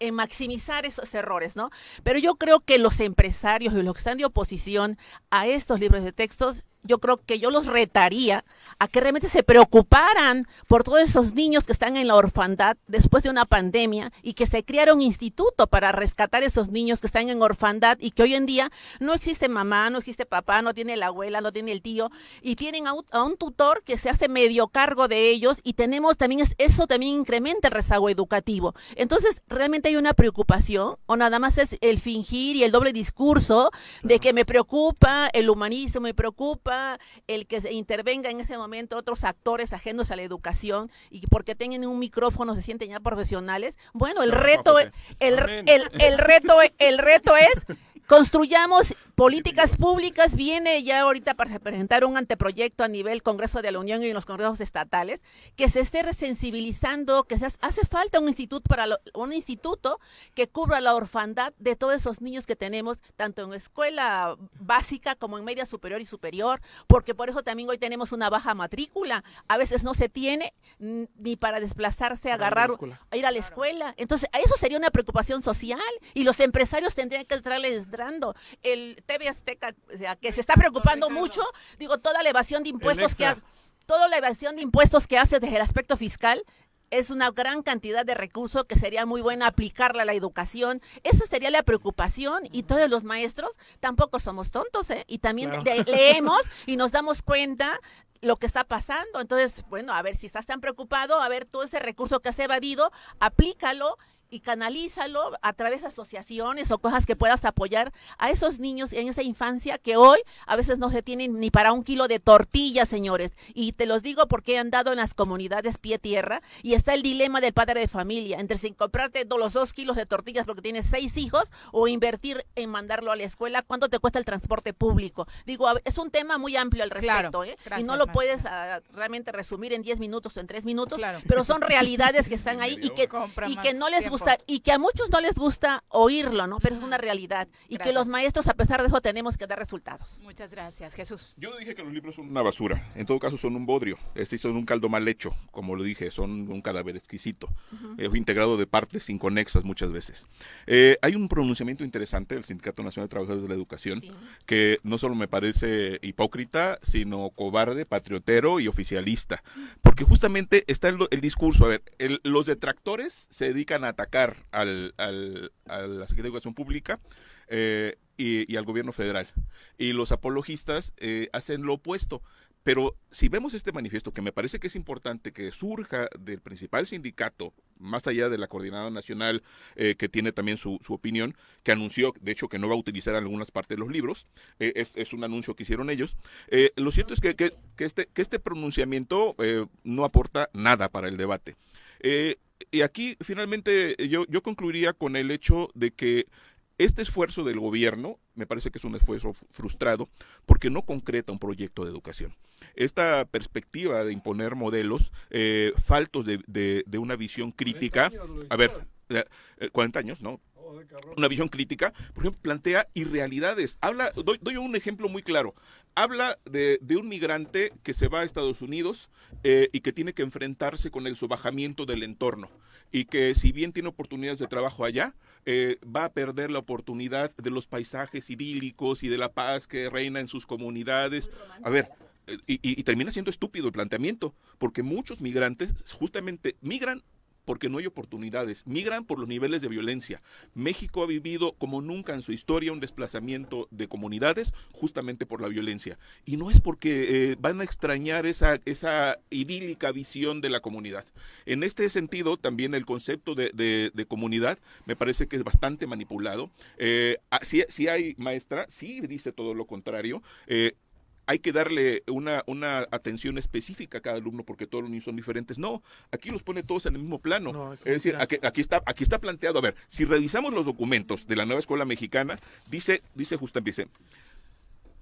en maximizar esos errores, ¿no? Pero yo creo que los empresarios y los que están de oposición a estos libros de textos, yo creo que yo los retaría a que realmente se preocuparan por todos esos niños que están en la orfandad después de una pandemia y que se creara un instituto para rescatar esos niños que están en orfandad y que hoy en día no existe mamá, no existe papá, no tiene la abuela, no tiene el tío y tienen a un, a un tutor que se hace medio cargo de ellos y tenemos también es- eso también incrementa el rezago educativo. Entonces, realmente hay una preocupación o nada más es el fingir y el doble discurso de que me preocupa el humanismo, me preocupa el que se intervenga en ese momento otros actores ajenos a la educación y porque tienen un micrófono se sienten ya profesionales. Bueno, el reto José. el, Amén. el, el reto el reto es construyamos políticas públicas. Viene ya ahorita para presentar un anteproyecto a nivel Congreso de la Unión y en los congresos estatales que se esté sensibilizando, que se hace- hace falta un instituto para lo- un instituto que cubra la orfandad de todos esos niños que tenemos tanto en escuela básica como en media superior y superior, porque por eso también hoy tenemos una baja matrícula. A veces no se tiene ni para desplazarse, agarrar, ir a la escuela. Entonces, a eso sería una preocupación social y los empresarios tendrían que estarles El TV Azteca, o sea, que se está preocupando mucho, digo, toda la evasión de impuestos que ha- extra. toda la evasión de impuestos que hace desde el aspecto fiscal es una gran cantidad de recursos que sería muy buena aplicarla a la educación. Esa sería la preocupación y todos los maestros tampoco somos tontos, ¿eh? Y también Claro. de- leemos y nos damos cuenta lo que está pasando. Entonces, bueno, a ver, si estás tan preocupado, a ver, todo ese recurso que has evadido, aplícalo y canalízalo a través de asociaciones o cosas que puedas apoyar a esos niños en esa infancia que hoy a veces no se tienen ni para un kilo de tortillas, señores. Y te los digo porque he andado en las comunidades pie tierra y está el dilema del padre de familia entre sin comprarte los dos kilos de tortillas porque tienes seis hijos o invertir en mandarlo a la escuela. ¿Cuánto te cuesta el transporte público? Digo, es un tema muy amplio al respecto, Claro. ¿eh? y no lo puedes ah, realmente resumir en 10 minutos o en 3 minutos, pero son realidades que están ahí y que, y que no les tiempo. Gusta y que a muchos no les gusta oírlo, ¿no? Pero es una realidad y que los Gracias. maestros a pesar de eso tenemos que dar resultados. Muchas gracias, Jesús. Yo dije que los libros son una basura. En todo caso, son un bodrio. Es decir, son un caldo mal hecho, como lo dije. Son un cadáver exquisito. Ujú. eh, integrado de partes inconexas muchas veces. Eh, hay un pronunciamiento interesante del Sindicato Nacional de Trabajadores de la Educación que no solo me parece hipócrita, sino cobarde, patriotero y oficialista. Porque justamente está el, el discurso. A ver, el- los detractores se dedican a atacar al, al- a la Secretaría de Educación Pública. eh, y, al gobierno federal. Y los apologistas eh, hacen lo opuesto. Pero si vemos este manifiesto, que me parece que es importante que surja del principal sindicato, más allá de la coordinadora nacional, eh, que tiene también su, su opinión, que anunció, de hecho, que no va a utilizar algunas partes de los libros, es, un anuncio que hicieron ellos. Lo cierto es que, que- este, que este pronunciamiento no aporta nada para el debate. Y aquí, finalmente, yo, yo concluiría con el hecho de que este esfuerzo del gobierno me parece que es un esfuerzo fu- frustrado porque no concreta un proyecto de educación. Esta perspectiva de imponer modelos eh, faltos de, de- de una visión crítica, a ver, eh, eh, 40 años, ¿no? Una visión crítica, por ejemplo, plantea irrealidades. Habla, doy, doy un ejemplo muy claro. Habla de, de un migrante que se va a Estados Unidos eh, y que tiene que enfrentarse con el subajamiento del entorno y que si bien tiene oportunidades de trabajo allá, eh, va a perder la oportunidad de los paisajes idílicos y de la paz que reina en sus comunidades. A ver, eh, y, y- y termina siendo estúpido el planteamiento, porque muchos migrantes justamente migran porque no hay oportunidades, migran por los niveles de violencia. México ha vivido como nunca en su historia un desplazamiento de comunidades justamente por la violencia. Y no es porque eh, van a extrañar esa, idílica visión de la comunidad. En este sentido, también el concepto de, comunidad me parece que es bastante manipulado. Eh, ah, si, si hay maestra, sí dice todo lo contrario. Eh, hay que darle una, una atención específica a cada alumno porque todos los niños son diferentes. No, aquí los pone todos en el mismo plano. es decir, aquí, aquí está, aquí está planteado, a ver, si revisamos los documentos de la nueva escuela mexicana, dice, dice justamente, dice,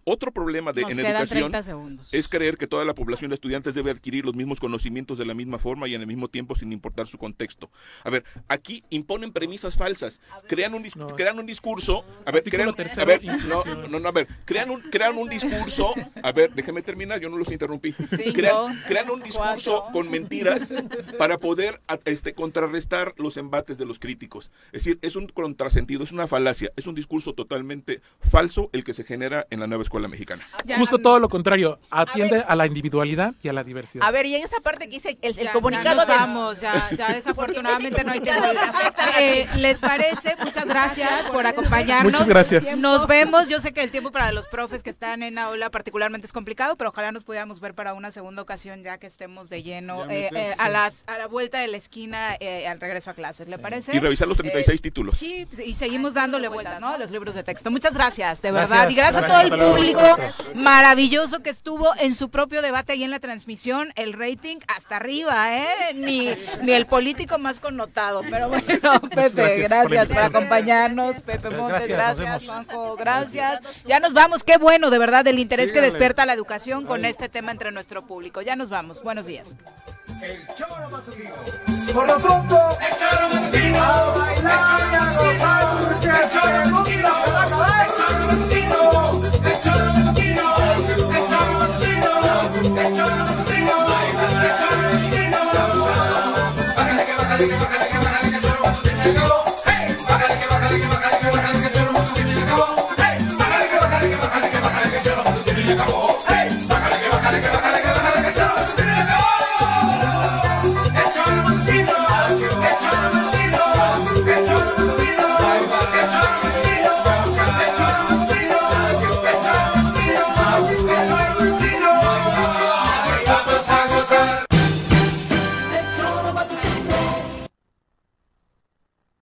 otro problema de, Nos en educación 30 segundos. es creer que toda la población de estudiantes debe adquirir los mismos conocimientos de la misma forma y en el mismo tiempo sin importar su contexto. A ver, aquí imponen premisas falsas, crean un, dis- crean un discurso, a ver, crean, a tercero, ver, no, no, no, a ver, crean un, crean un discurso, a ver, déjeme terminar, yo no los interrumpí. Crean, crean un discurso con mentiras para poder a- este, contrarrestar los embates de los críticos. Es decir, es un contrasentido, es una falacia, es un discurso totalmente falso el que se genera en la nueva escuela mexicana. Justo todo lo contrario, atiende a, la individualidad y a la diversidad. A ver, y en esta parte que dice el, el Ya, comunicado ya de- vamos, ya, ya desafortunadamente no hay tiempo. Eh, ¿Les parece? Muchas gracias por acompañarnos. Muchas gracias. Nos vemos. Yo sé que el tiempo para los profes que están en aula particularmente es complicado, pero ojalá nos pudiéramos ver para una segunda ocasión ya que estemos de lleno eh, eh, a las a la vuelta de la esquina eh, al regreso a clases. ¿Le parece? Y revisar los 36 Eh, títulos. Sí, y seguimos dándole vuelta, ¿no? A los libros de texto. Muchas gracias, de Gracias. verdad. Y gracias a todo Gracias. el luego. Público maravilloso que estuvo en su propio debate ahí en la transmisión. El rating hasta arriba, ¿eh? Ni, ni el político más connotado. Pero bueno, Pepe, gracias por gracias acompañarnos. Pepe Montes, Gracias. Juanjo, gracias. Ya nos vamos. Qué bueno, de verdad, el interés que despierta la educación con este tema entre nuestro público. Ya nos vamos. Buenos días. Por lo pronto, el choro matutino, a bailar y a gozar, porque el choro matutino se va a acabar. El choro matutino, Bájale bájale bájale.